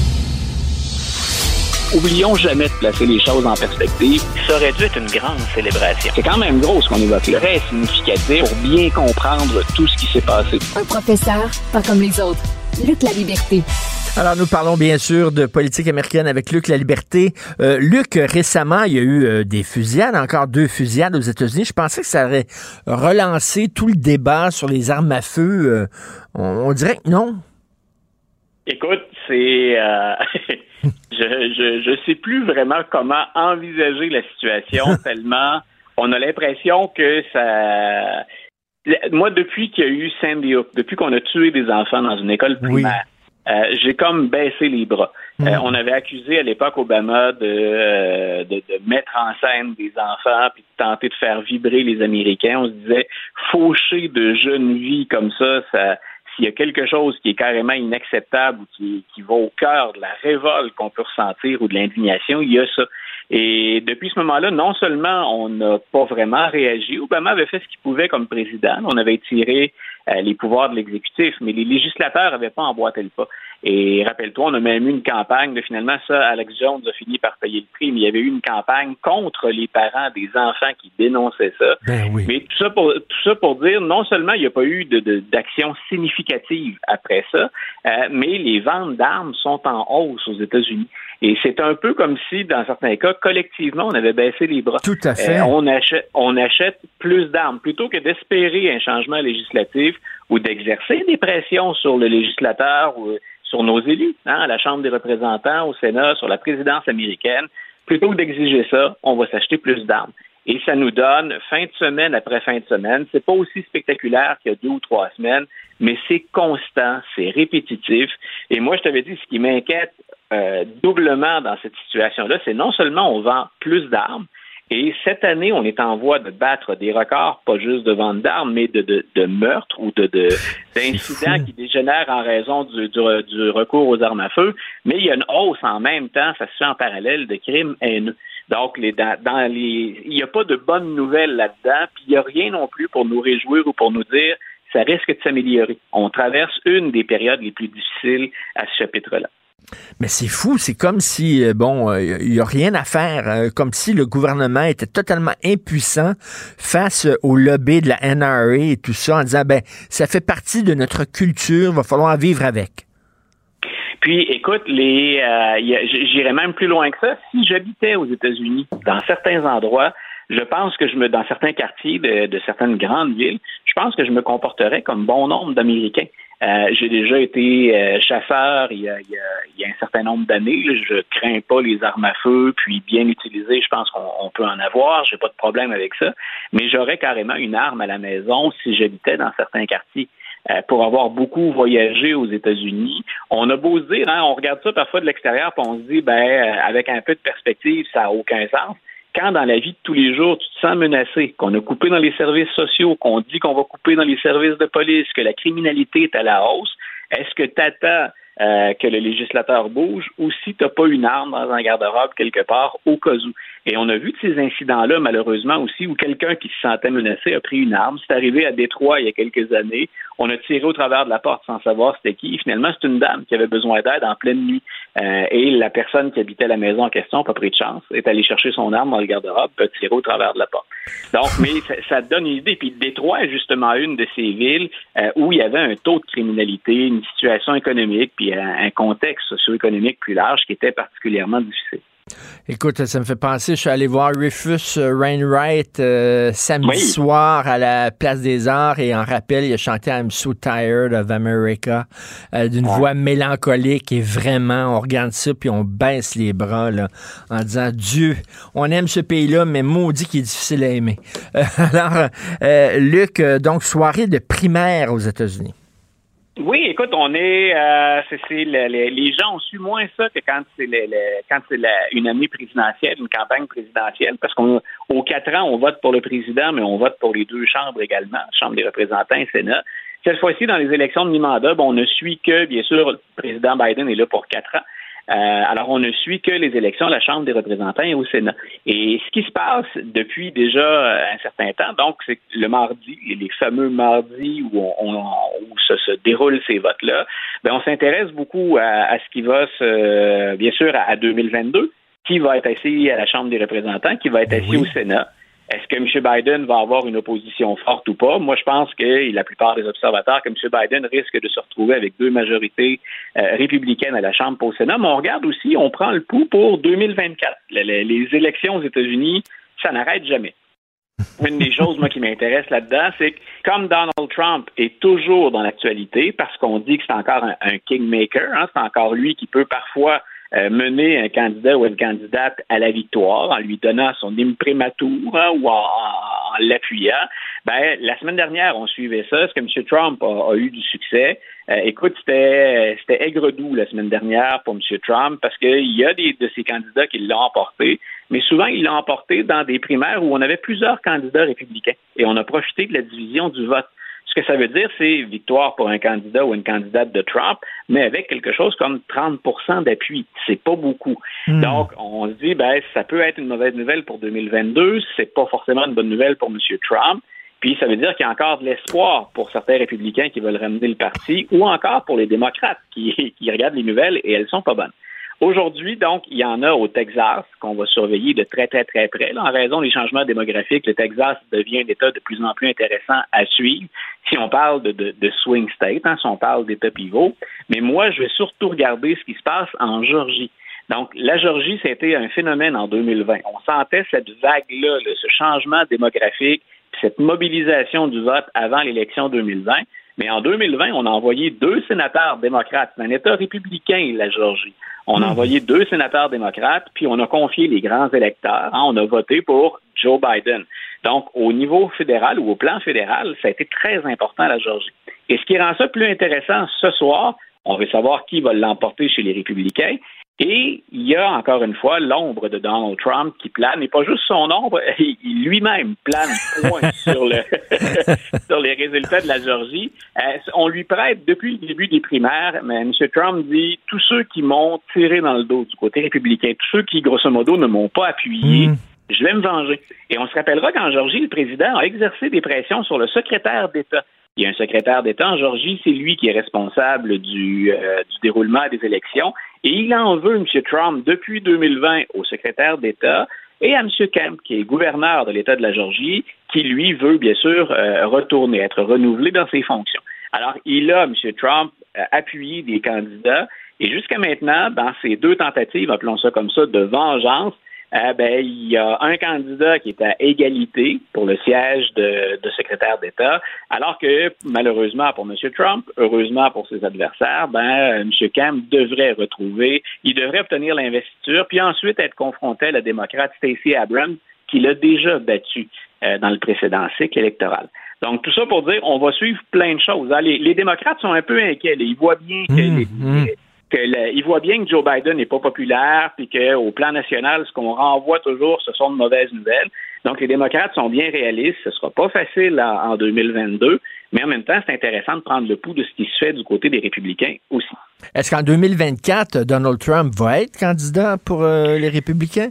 [SPEAKER 17] Oublions jamais de placer les choses en perspective. Ça aurait dû être une grande célébration. C'est quand même gros ce qu'on évoque là. Très significatif pour bien comprendre tout ce qui s'est passé.
[SPEAKER 18] Un professeur, pas comme les autres. Luc la liberté.
[SPEAKER 3] Alors, nous parlons bien sûr de politique américaine avec Luc La Liberté. Euh, Luc, récemment, il y a eu euh, des fusillades, encore deux fusillades aux États-Unis. Je pensais que ça aurait relancé tout le débat sur les armes à feu. Euh, on, on dirait que non.
[SPEAKER 17] Écoute, c'est. euh, je, je, je sais plus vraiment comment envisager la situation tellement on a l'impression que ça. Moi, depuis qu'il y a eu Sandy Hook, depuis qu'on a tué des enfants dans une école primaire, euh, j'ai comme baissé les bras. Euh, on avait accusé à l'époque Obama de, de, de mettre en scène des enfants puis de tenter de faire vibrer les Américains. On se disait faucher de jeunes vies comme ça, ça s'il y a quelque chose qui est carrément inacceptable ou qui, qui va au cœur de la révolte qu'on peut ressentir ou de l'indignation, il y a ça. Et depuis ce moment-là, non seulement on n'a pas vraiment réagi, Obama avait fait ce qu'il pouvait comme président, on avait tiré euh, les pouvoirs de l'exécutif, mais les législateurs n'avaient pas emboîté le pas. Et rappelle-toi, on a même eu une campagne, de, finalement, ça, Alex Jones a fini par payer le prix, mais il y avait eu une campagne contre les parents des enfants qui dénonçaient ça. Mais tout ça, pour, tout ça pour dire, non seulement il n'y a pas eu de, de, d'action significative après ça, euh, mais les ventes d'armes sont en hausse aux États-Unis. Et c'est un peu comme si, dans certains cas, collectivement, on avait baissé les bras.
[SPEAKER 3] Tout à fait.
[SPEAKER 17] Euh, on, achète, on achète plus d'armes. Plutôt que d'espérer un changement législatif ou d'exercer des pressions sur le législateur ou sur nos élus, hein, à la Chambre des représentants, au Sénat, sur la présidence américaine, plutôt que d'exiger ça, on va s'acheter plus d'armes. Et ça nous donne, fin de semaine après fin de semaine, c'est pas aussi spectaculaire qu'il y a deux ou trois semaines, mais c'est constant, c'est répétitif. Et moi, je t'avais dit, ce qui m'inquiète euh, doublement dans cette situation-là, c'est non seulement on vend plus d'armes, et cette année, on est en voie de battre des records, pas juste de vente d'armes, mais de, de, de meurtres ou de, de, d'incidents qui dégénèrent en raison du, du, du, recours aux armes à feu. Mais il y a une hausse en même temps, ça se fait en parallèle, de crimes haineux. Donc, les, dans, dans les, il n'y a pas de bonnes nouvelles là-dedans, puis il n'y a rien non plus pour nous réjouir ou pour nous dire ça risque de s'améliorer. On traverse une des périodes les plus difficiles à ce chapitre-là.
[SPEAKER 3] Mais c'est fou, c'est comme si, euh, bon, il euh, n'y a rien à faire, euh, comme si le gouvernement était totalement impuissant face au lobby de la NRA et tout ça, en disant, ben, ça fait partie de notre culture, va falloir vivre avec.
[SPEAKER 17] Puis, écoute, les, euh, j'irais même plus loin que ça. Si j'habitais aux États-Unis, dans certains endroits, je pense que je me, dans certains quartiers de, de certaines grandes villes, je pense que je me comporterais comme bon nombre d'Américains. Euh, j'ai déjà été euh, chasseur il y, a, il, y a, il y, a, un certain nombre d'années. Je crains pas les armes à feu, puis bien utilisées, je pense qu'on peut en avoir. J'ai pas de problème avec ça. Mais j'aurais carrément une arme à la maison si j'habitais dans certains quartiers. Euh, pour avoir beaucoup voyagé aux États-Unis, on a beau se dire, hein, on regarde ça parfois de l'extérieur, puis on se dit, ben, avec un peu de perspective, ça n'a aucun sens. Quand dans la vie de tous les jours, tu te sens menacé, qu'on a coupé dans les services sociaux, qu'on dit qu'on va couper dans les services de police, que la criminalité est à la hausse, est-ce que tu attends euh, que le législateur bouge ou si tu n'as pas une arme dans un garde-robe quelque part au cas où? Et on a vu de ces incidents-là, malheureusement aussi, où quelqu'un qui se sentait menacé a pris une arme. C'est arrivé à Détroit il y a quelques années. On a tiré au travers de la porte sans savoir c'était qui. finalement, c'est une dame qui avait besoin d'aide en pleine nuit. Euh, et la personne qui habitait la maison en question, pas pris de chance, est allée chercher son arme dans le garde-robe, peut tirer au travers de la porte. Donc, mais ça, donne une idée. Puis Détroit est justement une de ces villes euh, où il y avait un taux de criminalité, une situation économique, puis un, un contexte socio-économique plus large qui était particulièrement difficile.
[SPEAKER 3] Écoute, ça me fait penser, je suis allé voir Rufus Rainwright euh, samedi soir à la Place des Arts et en rappel, il a chanté I'm So Tired of America euh, d'une voix mélancolique et vraiment, on regarde ça puis on baisse les bras là, en disant Dieu, on aime ce pays-là, mais maudit qu'il est difficile à aimer. Euh, alors, Luc, donc soirée de primaire aux États-Unis.
[SPEAKER 17] Oui, écoute, on est, euh, c'est, les gens ont su moins ça que quand c'est quand c'est une année présidentielle, une campagne présidentielle, parce qu'aux quatre ans, on vote pour le président, mais on vote pour les deux chambres également, Chambre des représentants et Sénat. Cette fois-ci, dans les élections de mi-mandat, on ne suit que, bien sûr, le président Biden est là pour quatre ans. Euh, alors, on ne suit que les élections à la Chambre des représentants et au Sénat. Et ce qui se passe depuis déjà un certain temps, donc, c'est le mardi, les fameux mardis où, on, où se, se, déroulent ces votes-là, ben, on s'intéresse beaucoup à, ce qui va se, bien sûr, à, 2022, qui va être assis à la Chambre des représentants, qui va être assis au Sénat. Est-ce que M. Biden va avoir une opposition forte ou pas? Moi, je pense que la plupart des observateurs, que M. Biden risque de se retrouver avec deux majorités euh, républicaines à la Chambre pour au Sénat. Mais on regarde aussi, on prend le pouls pour 2024. Les, les élections aux États-Unis, ça n'arrête jamais. Une des choses, moi, qui m'intéresse là-dedans, c'est que comme Donald Trump est toujours dans l'actualité, parce qu'on dit que c'est encore un, kingmaker, hein, c'est encore lui qui peut parfois mener un candidat ou une candidate à la victoire en lui donnant son imprimatur hein, ou en, l'appuyant. Ben, la semaine dernière, on suivait ça. Est-ce que M. Trump a, eu du succès? Euh, écoute, c'était aigre-doux la semaine dernière pour M. Trump parce qu'il y a des de ces candidats qui l'ont emporté, mais souvent il l'a emporté dans des primaires où on avait plusieurs candidats républicains et on a profité de la division du vote. Ce que ça veut dire, c'est victoire pour un candidat ou une candidate de Trump, mais avec quelque chose comme 30% d'appui. C'est pas beaucoup. Hmm. Donc, on se dit, ben, ça peut être une mauvaise nouvelle pour 2022. C'est pas forcément une bonne nouvelle pour M. Trump. Puis ça veut dire qu'il y a encore de l'espoir pour certains républicains qui veulent ramener le parti, ou encore pour les démocrates qui, qui regardent les nouvelles et elles sont pas bonnes. Aujourd'hui, donc, il y en a au Texas qu'on va surveiller de très, très, très près. en raison des changements démographiques, le Texas devient un État de plus en plus intéressant à suivre si on parle de, de, swing state, hein, si on parle d'État pivot. Mais moi, je vais surtout regarder ce qui se passe en Georgie. Donc, la Georgie, c'était un phénomène en 2020. On sentait cette vague-là, ce changement démographique, cette mobilisation du vote avant l'élection 2020. Mais en 2020, on a envoyé deux sénateurs démocrates. C'est un État républicain, la Georgie. On a hmm. envoyé deux sénateurs démocrates, puis on a confié les grands électeurs. Hein. on a voté pour Joe Biden. Donc, au niveau fédéral ou au plan fédéral, ça a été très important à la Georgie. Et ce qui rend ça plus intéressant ce soir, on veut savoir qui va l'emporter chez les républicains. Et il y a encore une fois l'ombre de Donald Trump qui plane, et pas juste son ombre, il lui-même plane point sur, le sur les résultats de la Georgie. Euh, on lui prête depuis le début des primaires, mais M. Trump dit tous ceux qui m'ont tiré dans le dos du côté républicain, tous ceux qui, grosso modo, ne m'ont pas appuyé, hmm. je vais me venger. Et on se rappellera qu'en Georgie, le président a exercé des pressions sur le secrétaire d'État. Il y a un secrétaire d'État en Georgie, c'est lui qui est responsable du, euh, du déroulement des élections. Et il en veut, M. Trump, depuis 2020 au secrétaire d'État et à M. Kemp, qui est gouverneur de l'État de la Georgie, qui, lui, veut bien sûr euh, retourner, être renouvelé dans ses fonctions. Alors, il a, M. Trump, euh, appuyé des candidats et jusqu'à maintenant, dans ces deux tentatives, appelons ça comme ça, de vengeance, eh ben, il y a un candidat qui est à égalité pour le siège de, secrétaire d'État, alors que malheureusement pour M. Trump, heureusement pour ses adversaires, ben, M. Kemp devrait retrouver, il devrait obtenir l'investiture, puis ensuite être confronté à la démocrate Stacey Abrams, qui l'a déjà battu euh, dans le précédent cycle électoral. Donc, tout ça pour dire, on va suivre plein de choses. Hein. Les, démocrates sont un peu inquiets. Ils voient bien que mmh, les, mmh il voit bien que Joe Biden n'est pas populaire, puis qu'au plan national, ce qu'on renvoie toujours, ce sont de mauvaises nouvelles. Donc, les démocrates sont bien réalistes. Ce sera pas facile en 2022, mais en même temps, c'est intéressant de prendre le pouls de ce qui se fait du côté des républicains aussi.
[SPEAKER 3] Est-ce qu'en 2024, Donald Trump va être candidat pour euh, les républicains?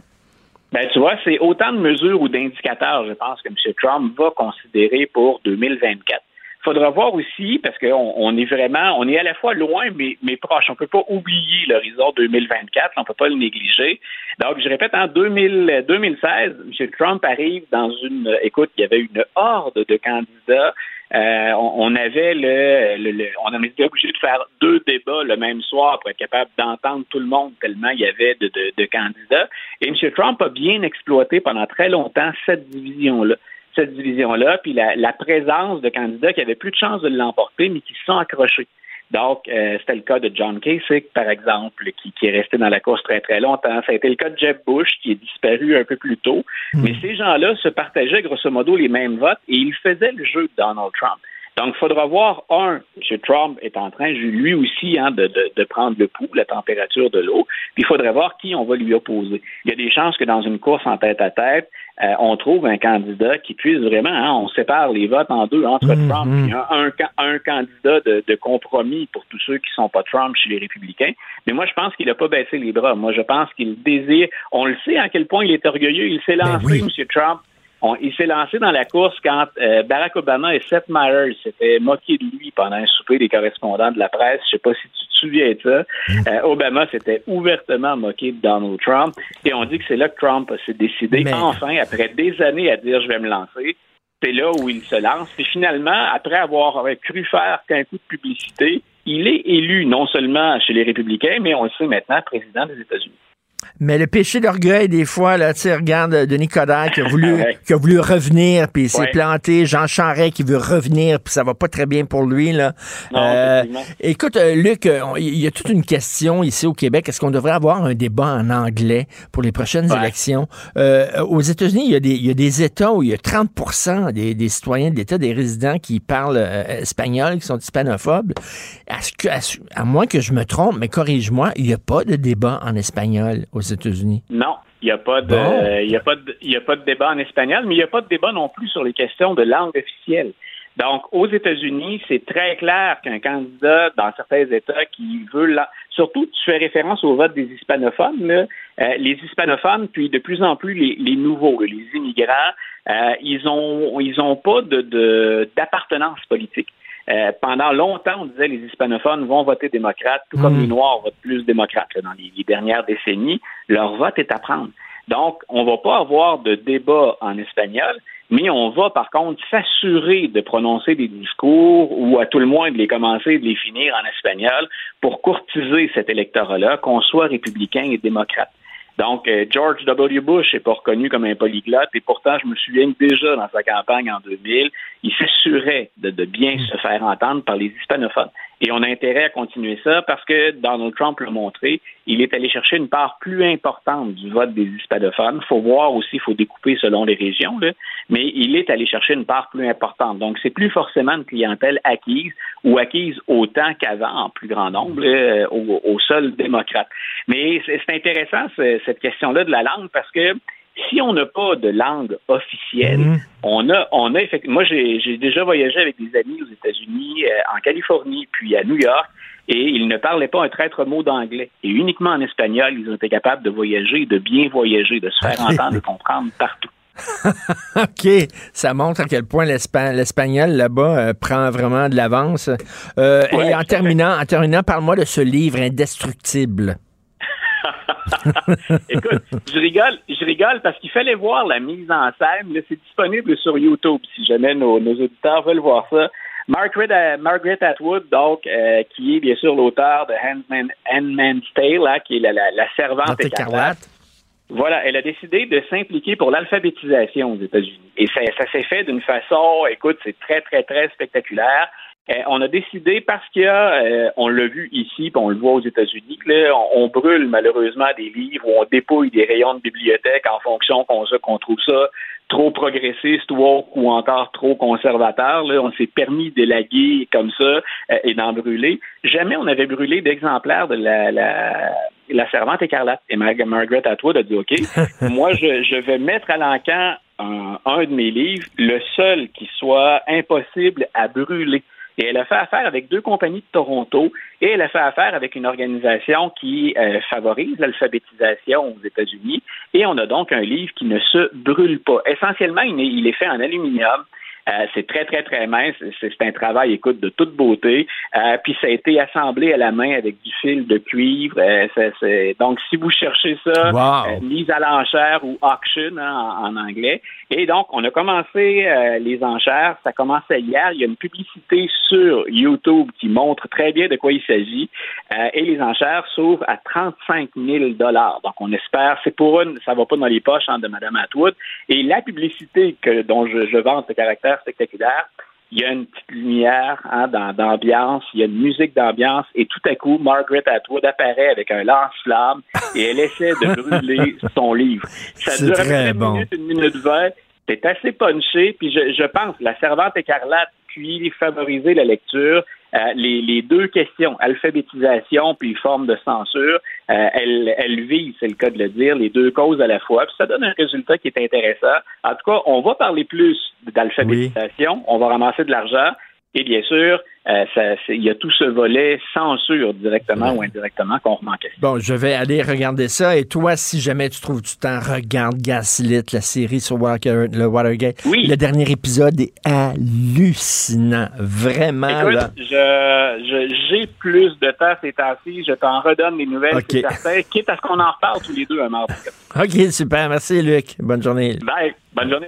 [SPEAKER 17] Ben, tu vois, c'est autant de mesures ou d'indicateurs, je pense, que M. Trump va considérer pour 2024 faudra voir aussi, parce qu'on on est vraiment, on est à la fois loin, mais, proche. On peut pas oublier l'horizon 2024, on peut pas le négliger. Donc, je répète, en 2000, 2016, M. Trump arrive dans une, écoute, il y avait une horde de candidats. Euh, on, avait le, le, on avait été obligé de faire deux débats le même soir pour être capable d'entendre tout le monde tellement il y avait de, de, de candidats. Et M. Trump a bien exploité pendant très longtemps cette division-là cette division-là, puis la, présence de candidats qui avaient plus de chances de l'emporter, mais qui se sont accrochés. Donc, euh, c'était le cas de John Kasich, par exemple, qui, est resté dans la course très, très longtemps. Ça a été le cas de Jeb Bush, qui est disparu un peu plus tôt. Hmm. Mais ces gens-là se partageaient grosso modo les mêmes votes et ils faisaient le jeu de Donald Trump. Donc, il faudra voir, un, M. Trump est en train, lui aussi, hein, de, de, prendre le pouls, la température de l'eau, puis il faudrait voir qui on va lui opposer. Il y a des chances que dans une course en tête à tête, euh, on trouve un candidat qui puisse vraiment, hein, on sépare les votes en deux entre mm-hmm. Trump et un, un, candidat de, de, compromis pour tous ceux qui ne sont pas Trump chez les républicains. Mais moi, je pense qu'il n'a pas baissé les bras. Moi, je pense qu'il désire, on le sait à quel point il est orgueilleux. Il s'est ben lancé, M. Trump, il s'est lancé dans la course quand euh, Barack Obama et Seth Meyers s'étaient moqués de lui pendant un souper des correspondants de la presse. Je sais pas si tu te souviens de ça. Mm. Euh, Obama s'était ouvertement moqué de Donald Trump. Et on dit que c'est là que Trump s'est décidé, enfin, après des années à dire je vais me lancer. C'est là où il se lance. Et finalement, après avoir cru faire qu'un coup de publicité, il est élu non seulement chez les républicains, mais on le sait maintenant, président des États-Unis.
[SPEAKER 3] Mais le péché d'orgueil, des fois, là, tu regarde euh, Denis Coderre qui a voulu, qui a voulu revenir, puis il s'est planté. Jean Charest qui veut revenir, puis ça va pas très bien pour lui, là. Euh, écoute, euh, Luc, il y a toute une question ici au Québec. Est-ce qu'on devrait avoir un débat en anglais pour les prochaines élections? aux États-Unis, il y, a des, il y a des États où il y a 30 des, des citoyens de l'État, des résidents qui parlent espagnol, qui sont hispanophobes. Est-ce que, à, moins que je me trompe, mais corrige-moi, il n'y a pas de débat en espagnol aux États-Unis?
[SPEAKER 17] Non. Il n'y a, pas de, il y a, pas de, il y a pas de débat en espagnol, mais il n'y a pas de débat non plus sur les questions de langue officielle. Donc, aux États-Unis, c'est très clair qu'un candidat dans certains États qui veut, surtout, tu fais référence au vote des hispanophones, euh, les hispanophones, puis de plus en plus les, nouveaux, les immigrants, euh, ils ont, ils ont pas de d'appartenance politique. Euh, pendant longtemps, on disait les hispanophones vont voter démocrate, tout comme hmm. les Noirs votent plus démocrate dans les, dernières décennies. Leur vote est à prendre. Donc, on ne va pas avoir de débat en espagnol, mais on va par contre s'assurer de prononcer des discours ou à tout le moins de les commencer et de les finir en espagnol pour courtiser cet électorat-là, qu'on soit républicain et démocrate. Donc, euh, George W. Bush n'est pas reconnu comme un polyglotte et pourtant, je me souviens déjà dans sa campagne en 2000, il s'assurait de, bien se faire entendre par les hispanophones. Et on a intérêt à continuer ça parce que Donald Trump l'a montré, il est allé chercher une part plus importante du vote des hispanophones. Il faut voir aussi, il faut découper selon les régions, mais il est allé chercher une part plus importante. Donc, c'est plus forcément une clientèle acquise ou acquise autant qu'avant, en plus grand nombre, au, au, seul démocrate. Mais c'est intéressant, cette question-là de la langue, parce que si on n'a pas de langue officielle, mhm. on a, on a effectivement. Moi, j'ai déjà voyagé avec des amis aux États-Unis, euh, en Californie, puis à New York, et ils ne parlaient pas un traître mot d'anglais. Et uniquement en espagnol, ils ont été capables de voyager, de bien voyager, de se faire entendre et comprendre partout.
[SPEAKER 3] OK, ça montre à quel point l'espagnol là-bas euh, prend vraiment de l'avance. Euh, et en terminant, en terminant, parle-moi de ce livre indestructible.
[SPEAKER 17] Écoute, je rigole, je rigole parce qu'il fallait voir la mise en scène. C'est disponible sur YouTube si jamais nos, auditeurs veulent voir ça. Margaret, euh, Margaret Atwood, donc, euh, qui est bien sûr l'auteur de Handman's Tale, qui est la, servante écarlate. Voilà, elle a décidé de s'impliquer pour l'alphabétisation aux États-Unis. Et ça, ça s'est fait d'une façon, écoute, c'est très, très, très spectaculaire. Euh, on a décidé parce a, euh, on l'a vu ici, on le voit aux États-Unis, que on, on brûle malheureusement des livres ou on dépouille des rayons de bibliothèque en fonction qu'on trouve ça trop progressiste ou encore trop conservateur. Là, on s'est permis d'élaguer comme ça euh, et d'en brûler. Jamais on avait brûlé d'exemplaires de la, la, la servante écarlate. Et Mar- Margaret Atwood a dit OK, moi je, je vais mettre à l'encan un, un de mes livres, le seul qui soit impossible à brûler. Et elle a fait affaire avec deux compagnies de Toronto et elle a fait affaire avec une organisation qui euh, favorise l'alphabétisation aux États-Unis. Et on a donc un livre qui ne se brûle pas. Essentiellement, il est, il est fait en aluminium. Euh, c'est très, très, très mince. C'est un travail, écoute, de toute beauté. Euh, puis ça a été assemblé à la main avec du fil de cuivre. Euh, Donc, si vous cherchez ça,
[SPEAKER 3] Wow.
[SPEAKER 17] euh, mise à l'enchère ou auction hein, en, en anglais. Et donc, on a commencé euh, les enchères. Ça commençait hier. Il y a une publicité sur YouTube qui montre très bien de quoi il s'agit. Euh, et les enchères s'ouvrent à 35 000 dollars. Donc, on espère, c'est pour une, ça va pas dans les poches hein, de Mme Atwood. Et la publicité que, dont je, je vante ce caractère spectaculaire, il y a une petite lumière hein, d'ambiance, il y a une musique d'ambiance, et tout à coup, Margaret Atwood apparaît avec un lance-flamme et elle essaie de brûler son livre. Ça dure à peu
[SPEAKER 3] très bon.
[SPEAKER 17] minute, une minute vingt. C'est assez punché, puis je, je pense la servante écarlate puis favoriser la lecture. Euh, les, les deux questions, alphabétisation puis forme de censure, euh, elles, elles visent, c'est le cas de le dire, les deux causes à la fois. Puis ça donne un résultat qui est intéressant. En tout cas, on va parler plus d'alphabétisation, on va ramasser de l'argent. Et bien sûr, euh, ça- il y a tout ce volet censure, directement ou indirectement, qu'on question.
[SPEAKER 3] Bon, je vais aller regarder ça. Et toi, si jamais tu trouves du temps, regarde Gaslit, la série sur Walker- le Watergate.
[SPEAKER 17] Oui.
[SPEAKER 3] Le dernier épisode est hallucinant. Vraiment.
[SPEAKER 17] Écoute, j'ai plus de temps ces temps-ci. Je t'en redonne les nouvelles,
[SPEAKER 3] OK.
[SPEAKER 17] c'est certain. Quitte à ce qu'on en reparle tous les deux un mardi.
[SPEAKER 3] OK, super. Merci, Luc. Bonne journée.
[SPEAKER 17] Bye. Bonne journée.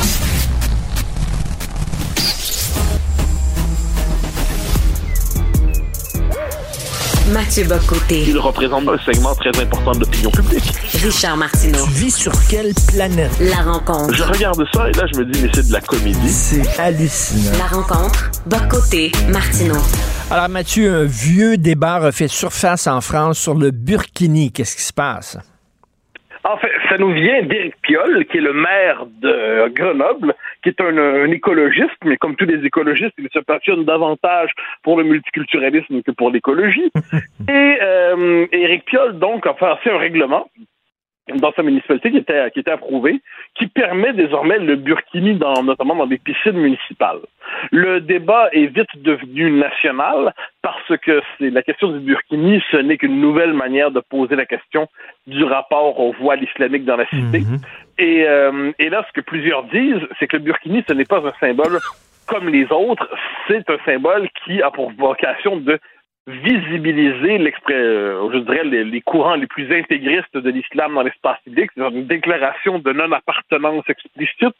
[SPEAKER 4] Mathieu Bocoté.
[SPEAKER 19] Il représente un segment très important de l'opinion publique.
[SPEAKER 4] Richard Martineau.
[SPEAKER 3] Tu vis sur quelle planète?
[SPEAKER 4] La rencontre.
[SPEAKER 19] Je regarde ça et là, je me dis, mais c'est de la comédie.
[SPEAKER 3] C'est hallucinant.
[SPEAKER 4] La rencontre. Bocoté. Martineau.
[SPEAKER 3] Alors, Mathieu, un vieux débat refait surface en France sur le burkini. Qu'est-ce qui se passe?
[SPEAKER 19] En fait, ça nous vient d'Éric Piolle, qui est le maire de Grenoble, qui est un, un écologiste, mais comme tous les écologistes, il se passionne davantage pour le multiculturalisme que pour l'écologie. Et euh, Éric Piolle, donc, a passé un règlement dans sa municipalité qui était, qui était approuvé, qui permet désormais le burkini, dans, notamment dans des piscines municipales. Le débat est vite devenu national parce que c'est la question du burkini, ce n'est qu'une nouvelle manière de poser la question du rapport au voile islamique dans la cité. Et, euh, et là, ce que plusieurs disent, c'est que le burkini, ce n'est pas un symbole comme les autres, c'est un symbole qui a pour vocation de visibiliser euh, je dirais les, les courants les plus intégristes de l'islam dans l'espace public, c'est une déclaration de non-appartenance explicite,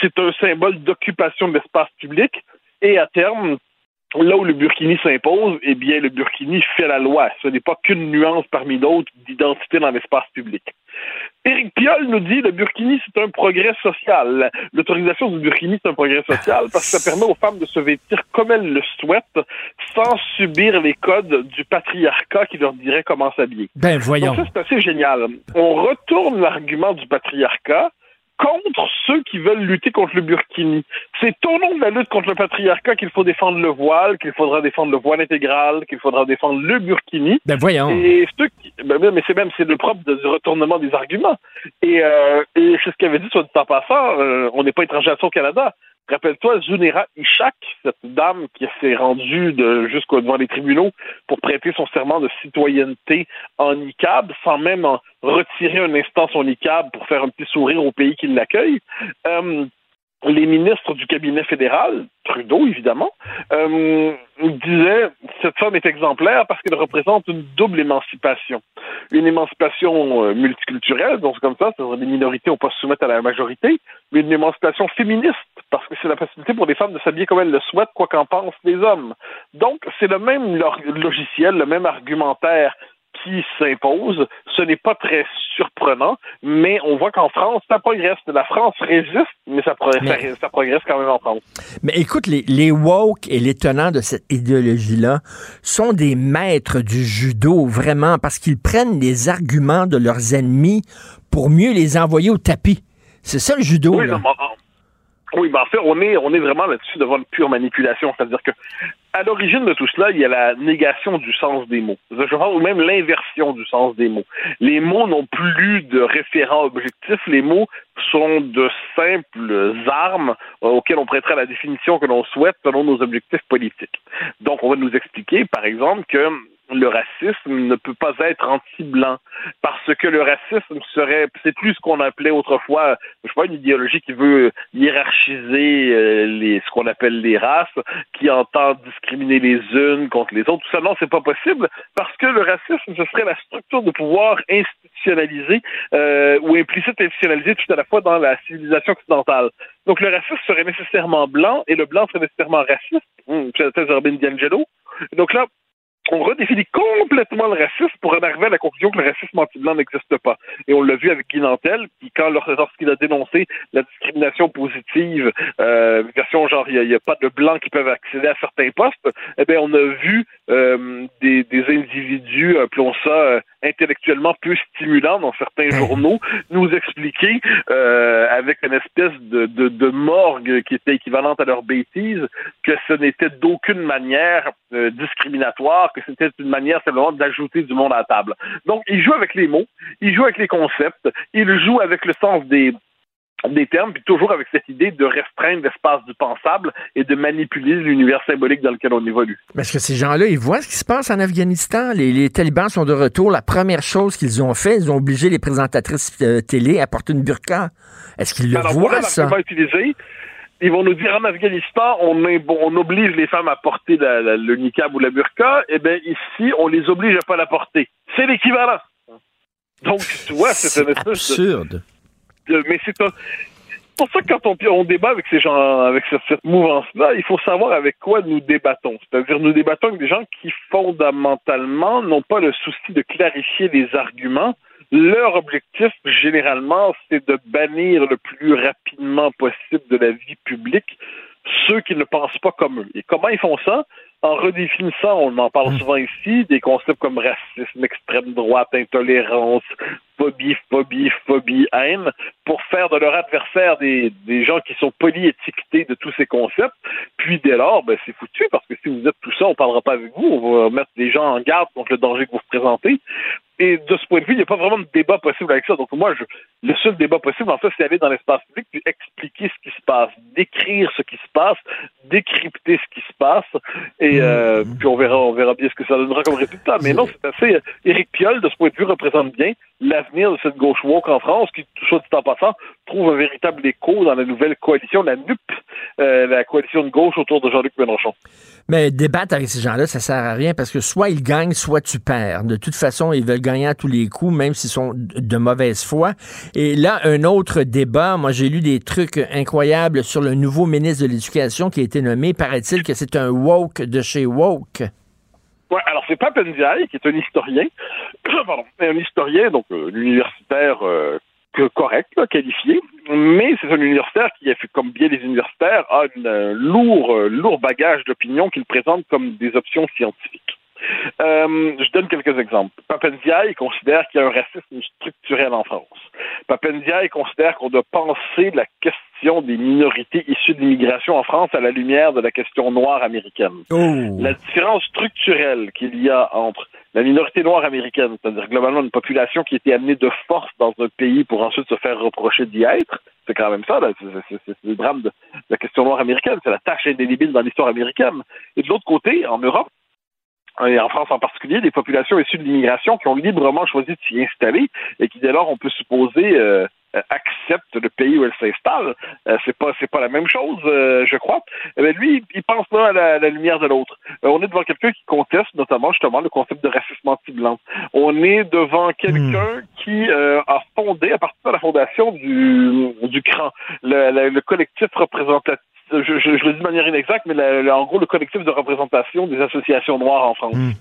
[SPEAKER 19] c'est un symbole d'occupation de l'espace public, et à terme, là où le burkini s'impose, eh bien, le burkini fait la loi. Ce n'est pas qu'une nuance parmi d'autres d'identité dans l'espace public. Éric Piolle nous dit le burkini, c'est un progrès social. L'autorisation du burkini, c'est un progrès social parce que ça permet aux femmes de se vêtir comme elles le souhaitent sans subir les codes du patriarcat qui leur dirait comment s'habiller.
[SPEAKER 3] Ben, voyons.
[SPEAKER 19] Donc ça, c'est assez génial. On retourne l'argument du patriarcat contre ceux qui veulent lutter contre le burkini. C'est au nom de la lutte contre le patriarcat qu'il faut défendre le voile, qu'il faudra défendre le voile intégral, qu'il faudra défendre le burkini.
[SPEAKER 3] Ben, voyons.
[SPEAKER 19] Et ceux qui, ben, mais c'est même c'est le propre du retournement des arguments. Et, euh, et c'est ce qu'avait dit soit dit en passant, euh, on n'est pas étranger à ça au Canada. Rappelle-toi Zunera Ishak, cette dame qui s'est rendue jusqu'au devant les tribunaux pour prêter son serment de citoyenneté en ICAB, sans même en retirer un instant son ICAB pour faire un petit sourire au pays qui l'accueille. Euh, les ministres du cabinet fédéral, Trudeau évidemment, euh, disaient cette femme est exemplaire parce qu'elle représente une double émancipation. Une émancipation euh, multiculturelle, donc comme ça, c'est-à-dire les minorités n'ont pas se soumettre à la majorité, mais une émancipation féministe parce que c'est la facilité pour les femmes de s'habiller comme elles le souhaitent, quoi qu'en pensent les hommes. Donc c'est le même logiciel, le même argumentaire qui s'impose. Ce n'est pas très surprenant, mais on voit qu'en France, ça progresse. La France résiste, mais ça, progresse, quand même en France.
[SPEAKER 3] Mais écoute, les, les woke et les tenants de cette idéologie-là sont des maîtres du judo, vraiment, parce qu'ils prennent les arguments de leurs ennemis pour mieux les envoyer au tapis. C'est ça le judo. là.
[SPEAKER 19] Oui, ben en fait, on est, on est vraiment là-dessus devant une pure manipulation. C'est-à-dire que à l'origine de tout cela, il y a la négation du sens des mots. Je ou même l'inversion du sens des mots. Les mots n'ont plus de référent objectif. Les mots sont de simples armes auxquelles on prêterait la définition que l'on souhaite selon nos objectifs politiques. Donc, on va nous expliquer, par exemple, que le racisme ne peut pas être anti-blanc parce que le racisme serait c'est plus ce qu'on appelait autrefois je sais pas une idéologie qui veut hiérarchiser euh, les ce qu'on appelle les races qui entend discriminer les unes contre les autres. Tout ça non c'est pas possible parce que le racisme ce serait la structure de pouvoir institutionnalisée euh, ou implicite institutionnalisée tout à la fois dans la civilisation occidentale. Donc le racisme serait nécessairement blanc et le blanc serait nécessairement raciste. Hum, c'est la thèse d'Urban D'Angelo donc là on redéfinit complètement le racisme pour en arriver à la conclusion que le racisme anti-blanc n'existe pas. Et on l'a vu avec Guy Nantel, qui, quand lorsqu'il a dénoncé la discrimination positive, euh, version genre il n'y a, pas de blancs qui peuvent accéder à certains postes, eh bien on a vu euh, des, des, individus, appelons ça euh, intellectuellement peu stimulants dans certains journaux, nous expliquer euh, avec une espèce de, de, de, morgue qui était équivalente à leur bêtise que ce n'était d'aucune manière euh, discriminatoire, que c'était une manière simplement d'ajouter du monde à la table. Donc, il joue avec les mots, il joue avec les concepts, il joue avec le sens des des termes, puis toujours avec cette idée de restreindre l'espace du pensable et de manipuler l'univers symbolique dans lequel on évolue.
[SPEAKER 3] Parce que ces gens-là, ils voient ce qui se passe en Afghanistan? Les, talibans sont de retour. La première chose qu'ils ont fait, ils ont obligé les présentatrices euh, télé à porter une burqa. Est-ce qu'ils le voient, ça?
[SPEAKER 19] Ils vont nous dire en Afghanistan, on, on oblige les femmes à porter le niqab ou la burqa. Eh bien, ici, on les oblige à pas la porter. C'est l'équivalent. Donc, tu vois, c'est un
[SPEAKER 3] absurde.
[SPEAKER 19] mais c'est pour ça que quand on, on, débat avec ces gens, avec cette, mouvance-là, il faut savoir avec quoi nous débattons. C'est-à-dire, nous débattons avec des gens qui fondamentalement n'ont pas le souci de clarifier les arguments, leur objectif, généralement, c'est de bannir le plus rapidement possible de la vie publique ceux qui ne pensent pas comme eux. Et comment ils font ça? En redéfinissant, on en parle hmm. souvent ici, des concepts comme racisme, extrême droite, intolérance, phobie, phobie, phobie, haine, pour faire de leur adversaire des, des gens qui sont polyétiquetés de tous ces concepts. Puis dès lors, ben, c'est foutu, parce que si vous êtes tout ça, on parlera pas avec vous, on va mettre des gens en garde contre le danger que vous représentez. Et de ce point de vue, il n'y a pas vraiment de débat possible avec ça. Donc moi, je, le seul débat possible, en fait, c'est aller dans l'espace public puis expliquer ce qui se passe, décrire ce qui se passe, décrypter ce qui se passe, et euh, mmh. puis on verra, on verra bien ce que ça donnera comme résultat. Mais non, c'est assez. Éric Piolle, de ce point de vue, représente bien l'avenir de cette gauche woke en France, qui, soit dit en passant, trouve un véritable écho dans la nouvelle coalition, la NUP, euh, la coalition de gauche autour de Jean-Luc Mélenchon.
[SPEAKER 3] Mais débattre avec ces gens-là, ça sert à rien parce que soit ils gagnent, soit tu perds. De toute façon, ils veulent gagner à tous les coups, même s'ils sont de mauvaise foi. Et là, un autre débat, moi j'ai lu des trucs incroyables sur le nouveau ministre de l'Éducation qui a été nommé. Paraît-il que c'est un woke de chez woke.
[SPEAKER 19] Ouais, alors c'est pas Ndiaye, qui est un historien, pardon, un historien, donc euh, universitaire euh, correct, qualifié, mais c'est un universitaire qui, comme bien les universitaires, a un euh, lourd, lourd bagage d'opinion qu'il présente comme des options scientifiques. Euh, je donne quelques exemples. Papendiaï considère qu'il y a un racisme structurel en France. Papendiaï considère qu'on doit penser la question des minorités issues de l'immigration en France à la lumière de la question noire américaine.
[SPEAKER 3] Oh.
[SPEAKER 19] La différence structurelle qu'il y a entre la minorité noire américaine, c'est-à-dire globalement une population qui était amenée de force dans un pays pour ensuite se faire reprocher d'y être. C'est quand même ça, c'est le drame de la question noire américaine, c'est la tâche indélébile dans l'histoire américaine. Et de l'autre côté, en Europe, et en France en particulier, des populations issues de l'immigration qui ont librement choisi de s'y installer et qui dès lors on peut supposer euh, acceptent le pays où elles s'installent. Euh, c'est pas c'est pas la même chose, euh, je crois. Mais lui, il pense là à la, lumière de l'autre. Euh, on est devant quelqu'un qui conteste notamment justement le concept de racisme anti-blanc. On est devant quelqu'un hmm. qui a fondé à partir de la fondation du du CRAN, le, le collectif représentatif je, je, le dis de manière inexacte, mais en gros, le collectif de représentation des associations noires en France. Hmm.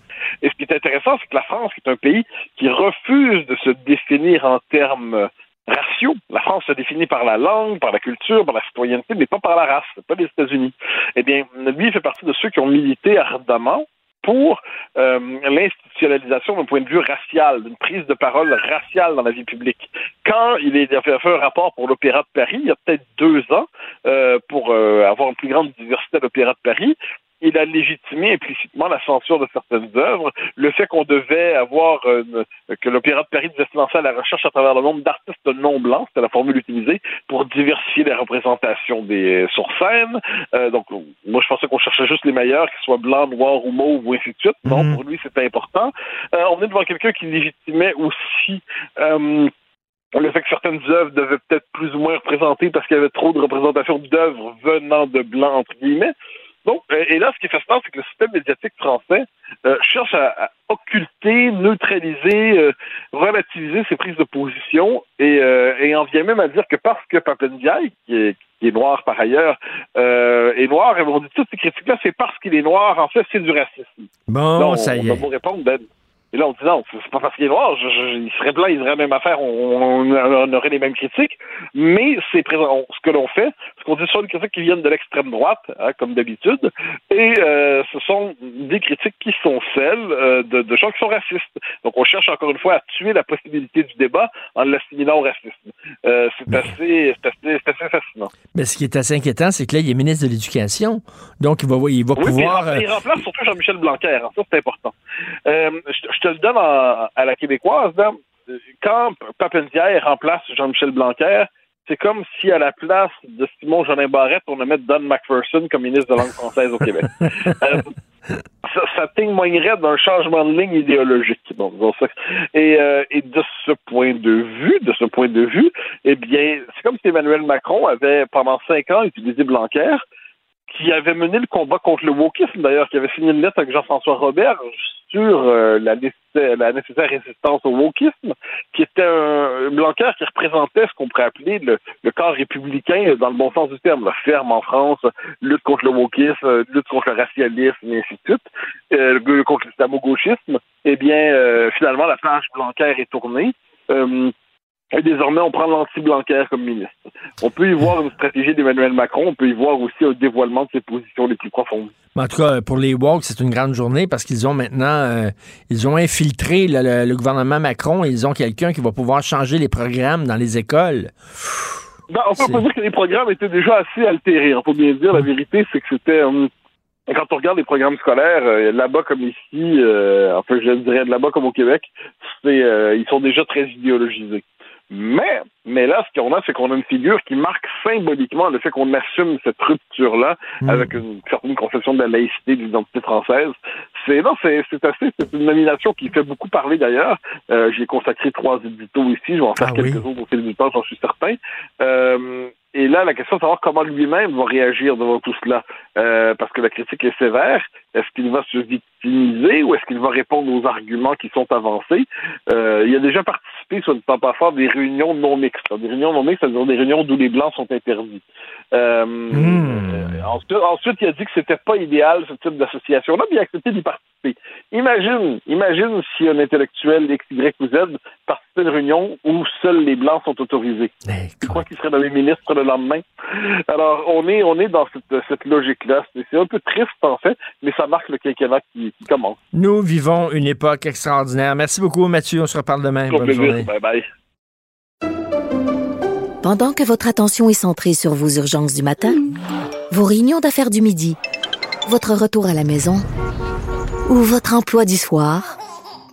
[SPEAKER 19] Et ce qui est intéressant, c'est que la France, qui est un pays qui refuse de se définir en termes raciaux. La France se définit par la langue, par la culture, par la citoyenneté, mais pas par la race, pas les États-Unis. Eh bien, lui, il fait partie de ceux qui ont milité ardemment pour euh, l'institutionnalisation d'un point de vue racial, d'une prise de parole raciale dans la vie publique. Quand il, a fait un rapport pour l'Opéra de Paris, il y a peut-être deux ans, euh, pour euh, avoir une plus grande diversité à l'Opéra de Paris, il a légitimé implicitement la censure de certaines œuvres, le fait qu'on devait avoir que l'Opéra de Paris devait se lancer à la recherche à travers le monde d'artistes non blancs, c'était la formule utilisée pour diversifier les représentations des sur scène. Euh, donc moi je pensais qu'on cherchait juste les meilleurs, qu'ils soient blancs, noirs ou mauves ou ainsi de suite. Non, mhm. pour lui c'était important. Euh, on est devant quelqu'un qui légitimait aussi euh, le fait que certaines œuvres devaient peut-être plus ou moins représenter parce qu'il y avait trop de représentation d'œuvres venant de blancs entre guillemets. Donc, euh, et là, ce qui est fascinant, c'est que le système médiatique français euh, cherche à, occulter, neutraliser, euh, relativiser ses prises de position et, et en vient même à dire que parce que Papendiaï, qui est, qui est noir par ailleurs, est noir, et on dit toutes ces critiques-là, c'est parce qu'il est noir, en fait, c'est du racisme.
[SPEAKER 3] Bon, ça y est.
[SPEAKER 19] On va répondre, ben, et là, on dit non, c'est pas parce qu'il est noir, il serait blanc, il serait la même affaire, on, aurait les mêmes critiques. Mais c'est présent. ce que l'on fait, qu'on dit ce sont des critiques qui viennent de l'extrême droite, hein, comme d'habitude, et euh, ce sont des critiques qui sont celles euh, de, de, gens qui sont racistes. Donc, on cherche encore une fois à tuer la possibilité du débat en l'assimilant au racisme. Euh, c'est assez, assez, assez, fascinant.
[SPEAKER 3] Mais ce qui est assez inquiétant, c'est que là, il est ministre de l'Éducation. Donc, il va, il va pouvoir.
[SPEAKER 19] il remplace surtout Jean-Michel Blanquer. Hein, ça, c'est important. je, te le donne à, la québécoise. Quand Papendiaï remplace Jean-Michel Blanquer, c'est comme si à la place de Simon Jolin Barrette, on mettre Don McPherson comme ministre de langue française au Québec. Euh, ça, témoignerait d'un changement de ligne idéologique. et, euh, et de ce point de vue, de ce point de vue, eh bien, c'est comme si Emmanuel Macron avait pendant cinq ans utilisé Blanquer qui avait mené le combat contre le wokisme, d'ailleurs, qui avait signé une lettre avec Jean-François Robert sur euh, la, nécessaire, résistance au wokisme, qui était un Blanquer qui représentait ce qu'on pourrait appeler le, corps républicain dans le bon sens du terme, la ferme en France, lutte contre le wokisme, lutte contre le racialisme, et ainsi de suite, euh, contre l'islamo-gauchisme. Eh bien, euh, finalement, la page Blanquer est tournée. Et désormais, on prend l'anti-Blanquer comme ministre. On peut y voir une stratégie d'Emmanuel Macron, on peut y voir aussi un dévoilement de ses positions les plus profondes.
[SPEAKER 3] en tout cas, pour les Walks, c'est une grande journée parce qu'ils ont maintenant, euh, ils ont infiltré le, gouvernement Macron et ils ont quelqu'un qui va pouvoir changer les programmes dans les écoles.
[SPEAKER 19] Ben, on peut pas dire que les programmes étaient déjà assez altérés. On peut bien dire, la vérité, c'est que c'était... Euh, quand on regarde les programmes scolaires, euh, là-bas comme ici, enfin je dirais là-bas comme au Québec, c'est ils sont déjà très idéologisés. Mais, mais là, ce qu'on a, c'est qu'on a une figure qui marque symboliquement le fait qu'on assume cette rupture-là mm. avec une certaine conception de la laïcité, de l'identité française. C'est non, c'est assez, c'est une nomination qui fait beaucoup parler d'ailleurs. Euh, J'ai consacré trois éditos ici, je vais en faire ah quelques autres au fil du temps, j'en suis certain. Euh, et là, la question est de savoir comment lui-même va réagir devant tout cela. Euh, parce que la critique est sévère. Est-ce qu'il va se victimiser ou est-ce qu'il va répondre aux arguments qui sont avancés? Euh, il a déjà participé, soit ne pas pas faire, des réunions non mixtes. Des réunions non mixtes, c'est-à-dire des réunions d'où les Blancs sont interdits. Euh, hmm. ensuite, il a dit que c'était pas idéal, ce type d'association-là, mais il a accepté d'y participer. Imagine, imagine si un intellectuel X, Y ou Z participait à une réunion où seuls les Blancs sont autorisés. Tu crois qu'il serait dans les ministres le lendemain? Alors, on est, on est dans cette, cette C'est un peu triste, en fait, mais ça marque le quinquennat qui, qui, commence.
[SPEAKER 3] Nous vivons une époque extraordinaire. Merci beaucoup, Mathieu. On se reparle demain. Bonne journée.
[SPEAKER 19] Bye bye.
[SPEAKER 2] Pendant que votre attention est centrée sur vos urgences du matin, vos réunions d'affaires du midi, votre retour à la maison ou votre emploi du soir,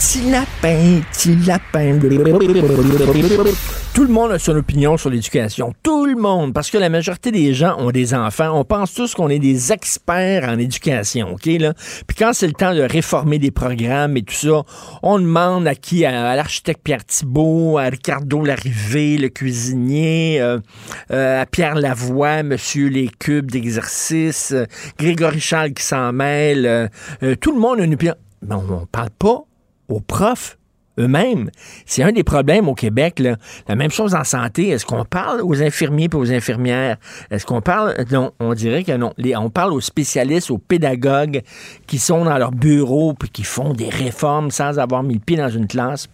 [SPEAKER 3] Petit lapin, petit lapin. Tout le monde a son opinion sur l'éducation. Tout le monde. Parce que la majorité des gens ont des enfants. On pense tous qu'on est des experts en éducation, OK, là? Puis quand c'est le temps de réformer des programmes et tout ça, on demande à qui? À, l'architecte Pierre Thibault, à Ricardo Larrivé, le cuisinier, euh, euh, à Pierre Lavoie, Monsieur les cubes d'exercice, euh, Grégory Charles qui s'en mêle. euh, euh, tout le monde a une opinion. Mais on parle pas aux profs eux-mêmes. C'est un des problèmes au Québec. Là. La même chose en santé. Est-ce qu'on parle aux infirmiers et aux infirmières? Est-ce qu'on parle... Non, on dirait que non. On parle aux spécialistes, aux pédagogues qui sont dans leur bureau puis qui font des réformes sans avoir mis le pied dans une classe.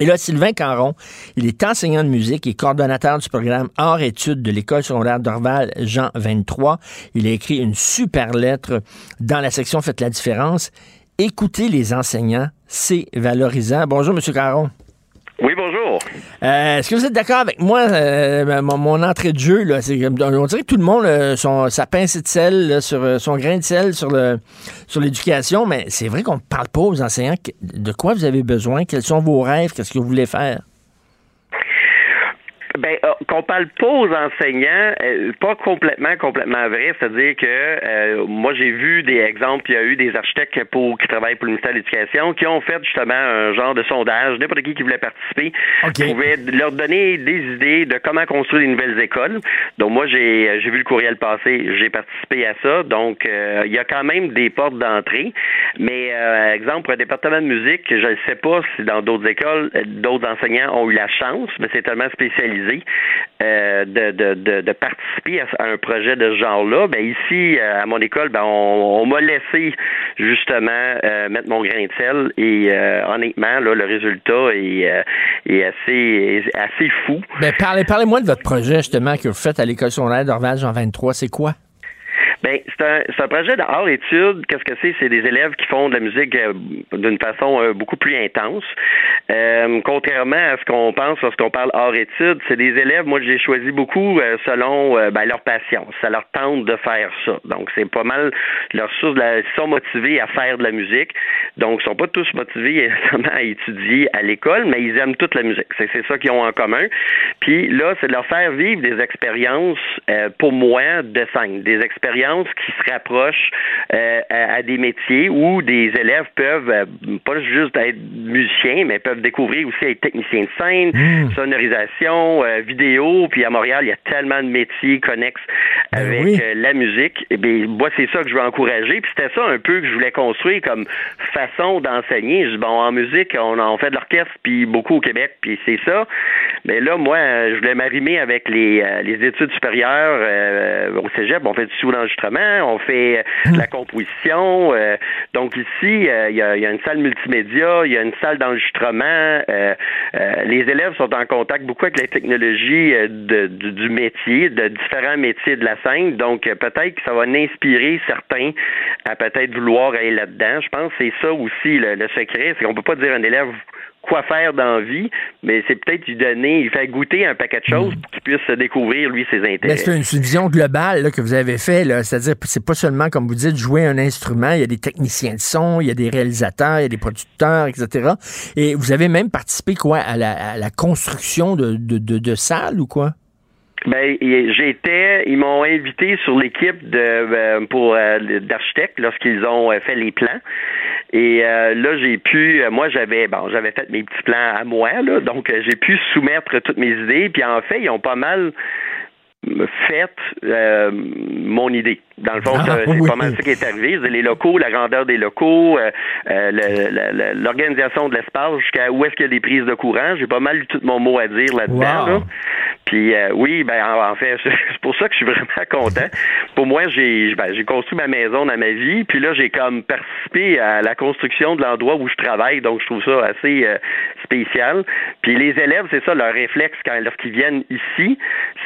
[SPEAKER 3] Et là, Sylvain Caron, il est enseignant de musique et coordonnateur du programme Hors études de l'École secondaire d'Orval, Jean 23. Il a écrit une super lettre dans la section Faites la différence. Écoutez les enseignants, c'est valorisant. Bonjour, M. Caron.
[SPEAKER 20] Oui, bonjour.
[SPEAKER 3] Euh, Est-ce que vous êtes d'accord avec moi, euh, mon, mon entrée de jeu, là, on dirait que tout le monde, euh, son, sa pincée de sel, là, sur, euh, son grain de sel sur, l'éducation, mais c'est vrai qu'on ne parle pas aux enseignants de quoi vous avez besoin, quels sont vos rêves, qu'est-ce que vous voulez faire?
[SPEAKER 20] Ben, euh, qu'on parle pas aux enseignants, euh, pas complètement, complètement vrai. C'est-à-dire que euh, moi, j'ai vu des exemples. Il y a eu des architectes pour qui travaillent pour le ministère de l'Éducation qui ont fait justement un genre de sondage. N'importe qui qui voulait participer pouvait leur donner des idées de comment construire des nouvelles écoles. Donc moi, j'ai j'ai vu le courriel passer, j'ai participé à ça. Donc euh, il y a quand même des portes d'entrée. Mais euh, exemple pour un département de musique, je ne sais pas si dans d'autres écoles, euh, d'autres enseignants ont eu la chance, mais c'est tellement spécialisé euh, de, participer à, un projet de ce genre-là. Ben ici, euh, à mon école, ben on, m'a laissé justement euh, mettre mon grain de sel et honnêtement, là, le résultat est, assez assez fou.
[SPEAKER 3] Ben, parlez, parlez-moi de votre projet, justement, que vous faites à l'École secondaire d'Orval, Jean 23. C'est quoi?
[SPEAKER 20] Ben, c'est un, projet d'art études. Qu'est-ce que c'est? C'est des élèves qui font de la musique euh, d'une façon euh, beaucoup plus intense. Euh, contrairement à ce qu'on pense lorsqu'on parle art études, c'est des élèves, moi, j'ai choisi beaucoup selon ben, leur passion. Ça leur tente de faire ça. Donc, c'est pas mal de Ils sont motivés à faire de la musique. Donc, ils sont pas tous motivés à étudier à l'école, mais ils aiment toute la musique. C'est, ça qu'ils ont en commun. Puis là, c'est de leur faire vivre des expériences, pour moi, de scène. Des expériences qui se rapprochent euh, à, à des métiers où des élèves peuvent euh, pas juste être musiciens, mais peuvent découvrir aussi être techniciens de scène, sonorisation, euh, vidéo. Puis à Montréal, il y a tellement de métiers connexes avec euh, la musique. Et bien, moi, c'est ça que je veux encourager. Puis c'était ça un peu que je voulais construire comme façon d'enseigner. Je dis, bon, en musique, on, on fait de l'orchestre, puis beaucoup au Québec, puis c'est ça. Mais là, moi, je voulais m'arrimer avec les, les études supérieures au cégep. On fait du sous-enregistrement, on fait euh, la composition. euh, donc ici, euh, il y, a, il y a une salle multimédia, il y a une salle d'enregistrement. les élèves sont en contact beaucoup avec les technologies euh, de- du, du métier, de différents métiers de la scène. Donc peut-être que ça va inspirer certains à peut-être vouloir aller là-dedans. Je pense que c'est ça aussi le, le secret, c'est qu'on peut pas dire à un élève quoi faire dans la vie, mais c'est peut-être lui donner, lui faire goûter un paquet de choses pour qu'il puisse se découvrir, lui, ses intérêts.
[SPEAKER 3] Mais c'est une, vision globale là, que vous avez fait. C'est-à-dire que c'est pas seulement, comme vous dites, jouer un instrument. Il y a des techniciens de son, il y a des réalisateurs, il y a des producteurs, etc. Et vous avez même participé quoi à la, à la construction de, de, de, de salles ou quoi?
[SPEAKER 20] Ben, j'étais, ils m'ont invité sur l'équipe de euh, pour euh, d'architectes lorsqu'ils ont euh, fait les plans. Et euh, là, j'ai pu, moi, j'avais, bon, j'avais fait mes petits plans à moi, là, donc j'ai pu soumettre toutes mes idées. Puis en fait, ils ont pas mal fait euh, mon idée. Dans le fond,
[SPEAKER 3] Ah,
[SPEAKER 20] c'est
[SPEAKER 3] oui.
[SPEAKER 20] pas mal ça qui est arrivé. Les locaux, la grandeur des locaux, euh, euh, l'organisation de l'espace, jusqu'à où est-ce qu'il y a des prises de courant. J'ai pas mal eu tout mon mot à dire là-dedans.
[SPEAKER 3] Wow.
[SPEAKER 20] là. Puis euh, oui, ben en, fait, c'est pour ça que je suis vraiment content. Pour moi, j'ai ben, j'ai construit ma maison dans ma vie, puis là j'ai comme participé à la construction de l'endroit où je travaille, donc je trouve ça assez spécial. Puis les élèves, c'est ça leur réflexe quand lorsqu'ils viennent ici,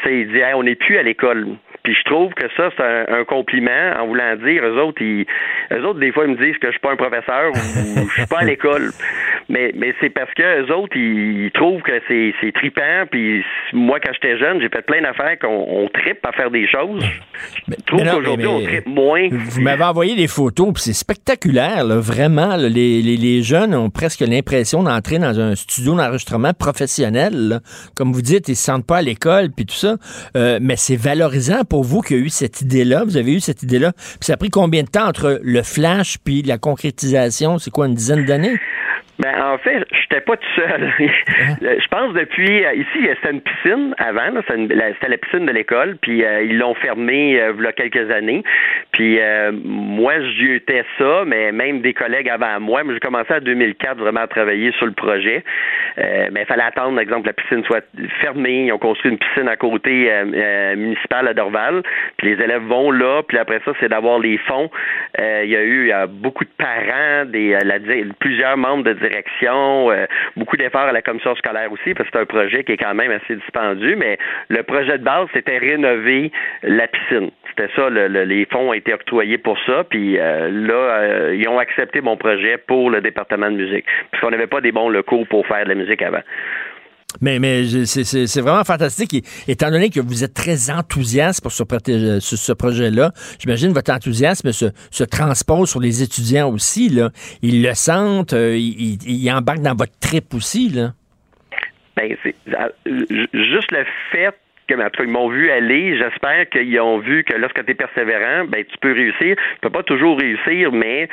[SPEAKER 20] c'est dire on n'est plus à l'école. Puis je trouve que ça, c'est un, compliment en voulant dire, eux autres, ils, eux autres, des fois, ils me disent que je suis pas un professeur ou je suis pas à l'école. Mais, mais c'est parce que eux autres, ils, trouvent que c'est, c'est trippant. Puis moi, quand j'étais jeune, j'ai fait plein d'affaires qu'on on trippe à faire des choses. Je trouve qu'aujourd'hui, on trippe moins.
[SPEAKER 3] Vous m'avez envoyé des photos, puis c'est spectaculaire, là, vraiment. les, les, les, jeunes ont presque l'impression d'entrer dans un studio d'enregistrement professionnel. Comme vous dites, ils se sentent pas à l'école, puis tout ça. Euh, mais c'est valorisant pour vous qui a eu cette idée-là? Vous avez eu cette idée-là? Puis ça a pris combien de temps entre le flash puis la concrétisation? C'est quoi, une dizaine d'années?
[SPEAKER 20] Ben, en fait, je n'étais pas tout seul. Hein? je pense depuis euh, ici, c'était une piscine avant, c'était la piscine de l'école, puis euh, ils l'ont fermée euh, il y a quelques années. Puis moi, j'y étais ça, mais même des collègues avant moi. Mais j'ai commencé en 2004 vraiment à travailler sur le projet. Mais il fallait attendre, par exemple, que la piscine soit fermée. Ils ont construit une piscine à côté municipale à Dorval. Puis les élèves vont là, puis après ça, c'est d'avoir les fonds. il y a eu beaucoup de parents, des plusieurs membres de direction, euh, beaucoup d'efforts à la commission scolaire aussi, parce que c'est un projet qui est quand même assez dispendieux, mais le projet de base, c'était rénover la piscine. C'était ça, les fonds ont été octroyés pour ça, puis euh, là, euh, ils ont accepté mon projet pour le département de musique, puisqu'on n'avait pas des bons locaux pour faire de la musique avant.
[SPEAKER 3] Mais, mais c'est vraiment fantastique. étant donné que vous êtes très enthousiaste pour ce, ce projet-là, j'imagine votre enthousiasme se, se, transpose sur les étudiants aussi. Là. Ils le sentent, euh, ils, ils, embarquent dans votre trip aussi. Là.
[SPEAKER 20] Euh, juste le fait que, ils m'ont vu aller. J'espère qu'ils ont vu que lorsque tu es persévérant, ben, tu peux réussir. Tu peux pas toujours réussir, mais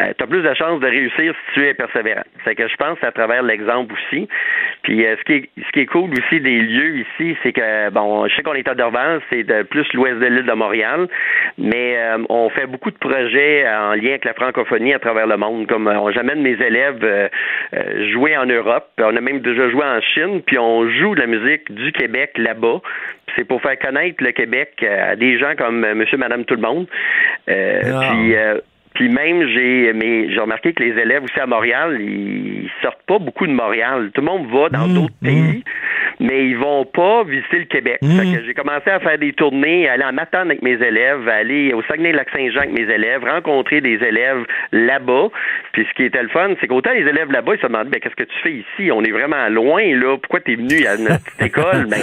[SPEAKER 20] euh, tu as plus de chances de réussir si tu es persévérant. C'est que je pense à travers l'exemple aussi. Puis euh, ce qui est ce qui est cool aussi des lieux ici, c'est que bon, je sais qu'on est à Dorval, c'est de plus l'ouest de l'île de Montréal, mais euh, on fait beaucoup de projets en lien avec la francophonie à travers le monde. Comme j'amène mes élèves jouer en Europe, on a même déjà joué en Chine, puis on joue de la musique du Québec là-bas. C'est pour faire connaître le Québec à des gens comme Monsieur, Madame, tout le monde. Ah. Puis puis même, j'ai mais j'ai remarqué que les élèves aussi à Montréal, ils sortent pas beaucoup de Montréal. Tout le monde va dans mmh, d'autres pays, mmh. mais ils vont pas visiter le Québec. Mmh. j'ai commencé à faire des tournées, aller en matin avec mes élèves, aller au Saguenay-Lac-Saint-Jean avec mes élèves, rencontrer des élèves là-bas. Puis ce qui était le fun, c'est qu'autant les élèves là-bas, ils se demandaient, ben, qu'est-ce que tu fais ici? On est vraiment loin, là. Pourquoi tu es venu à notre petite école? Ben,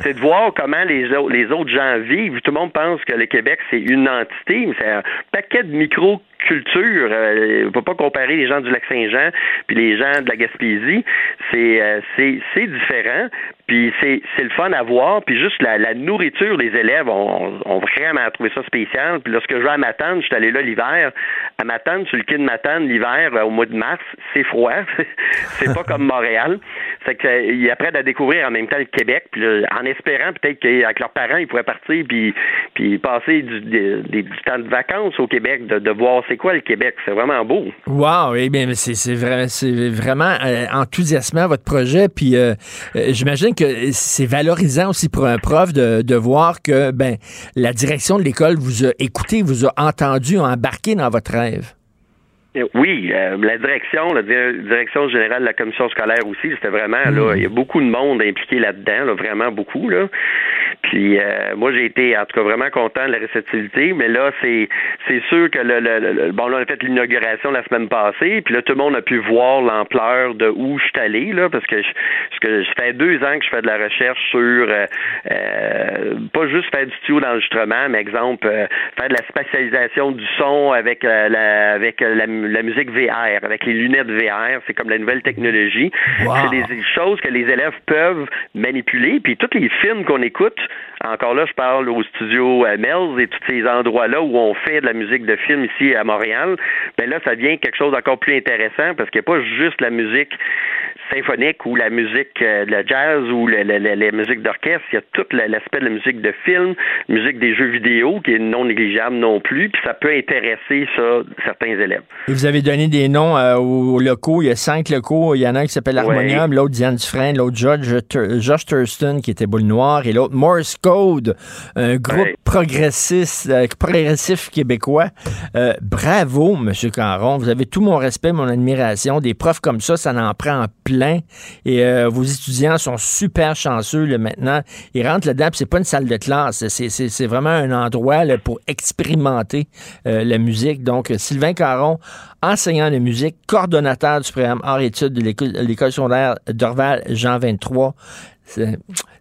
[SPEAKER 20] c'est de voir comment les, les autres gens vivent. Tout le monde pense que le Québec, c'est une entité, mais c'est un paquet de micro culture. Euh, on peut pas comparer les gens du lac Saint-Jean puis les gens de la Gaspésie. C'est euh, c'est différent. Puis c'est, c'est le fun à voir. Puis juste la, nourriture, les élèves ont, ont, vraiment trouvé ça spécial. Puis lorsque je vais à Matane, je suis allé là l'hiver. À Matane, sur le quai de Matane, l'hiver, euh, au mois de mars, c'est froid. c'est pas comme Montréal. C'est qu'ils apprennent à découvrir en même temps le Québec. Puis en espérant peut-être qu'avec leurs parents, ils pourraient partir puis, puis passer du, temps de vacances au Québec, de, voir c'est quoi le Québec. C'est vraiment beau.
[SPEAKER 3] Wow! Eh bien, c'est, c'est, vrai, c'est vraiment euh, enthousiasmant votre projet. Puis euh, j'imagine que c'est valorisant aussi pour un prof de, de, voir que ben la direction de l'école vous a écouté, vous a entendu, a embarqué dans votre rêve.
[SPEAKER 20] Oui, euh, la direction, la direction générale de la commission scolaire aussi, c'était vraiment là, hmm. il y a beaucoup de monde impliqué là-dedans, là, vraiment beaucoup là. Puis euh, moi j'ai été en tout cas vraiment content de la réceptivité, mais là c'est c'est sûr que le, le, bon là on a fait l'inauguration la semaine passée, puis là tout le monde a pu voir l'ampleur de où je suis allé là, parce que je, parce que ça fait deux ans que je fais de la recherche sur euh, pas juste faire du studio d'enregistrement, mais exemple faire de la spatialisation du son avec la avec la la musique VR, avec les lunettes VR. C'est comme la nouvelle technologie. C'est des choses que les élèves peuvent manipuler. Puis tous les films qu'on écoute, encore là, je parle au studio Melz et tous ces endroits-là où on fait de la musique de film ici à Montréal. Ben là, ça devient quelque chose d'encore plus intéressant parce qu'il n'y a pas juste la musique symphonique ou la musique, euh, le jazz ou le, le, le, les musiques d'orchestre. Il y a tout l'aspect de la musique de film, musique des jeux vidéo qui est non négligeable non plus. Puis ça peut intéresser ça certains élèves.
[SPEAKER 3] Et vous avez donné des noms euh, aux locaux. Il y a cinq locaux. Il y en a un qui s'appelle Harmonium, ouais. l'autre Diane Dufresne, l'autre George, Josh Thurston qui était boule noire et l'autre Morse Code, un groupe ouais. progressiste, euh, progressif québécois. Euh, bravo, Monsieur Caron. Vous avez tout mon respect, mon admiration. Des profs comme ça, ça en prend en plein. Et euh, vos étudiants sont super chanceux là, maintenant. Ils rentrent là-dedans, c'est pas une salle de classe. C'est vraiment un endroit là, pour expérimenter euh, la musique. Donc, Sylvain Caron, enseignant de musique, coordonnateur du programme Art-Études de l'école secondaire Dorval Jean 23.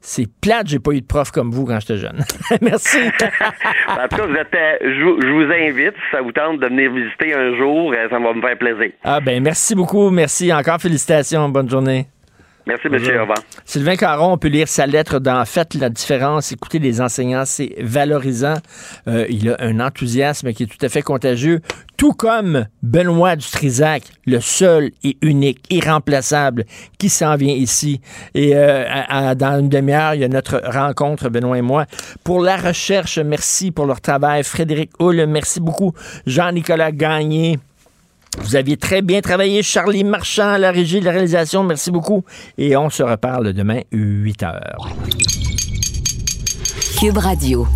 [SPEAKER 3] C'est plate, j'ai pas eu de prof comme vous quand j'étais jeune. Merci.
[SPEAKER 20] en tout cas, vous êtes, euh, je, je, vous invite, si ça vous tente de venir visiter un jour, ça va me faire plaisir.
[SPEAKER 3] Ah ben merci beaucoup, merci. Encore félicitations, bonne journée.
[SPEAKER 20] Merci, monsieur. Au revoir.
[SPEAKER 3] Sylvain Caron, on peut lire sa lettre dans Faites la différence. Écoutez les enseignants, c'est valorisant. Euh, il a un enthousiasme qui est tout à fait contagieux. Tout comme Benoît Dutrisac, le seul et unique, irremplaçable, qui s'en vient ici. Et euh, à, à, dans une demi-heure, il y a notre rencontre, Benoît et moi. Pour la recherche, merci pour leur travail. Frédéric Hull, merci beaucoup. Jean-Nicolas Gagné. Vous aviez très bien travaillé, Charlie Marchand, à la régie de la réalisation. Merci beaucoup. Et on se reparle demain, 8 heures.
[SPEAKER 4] Cube Radio.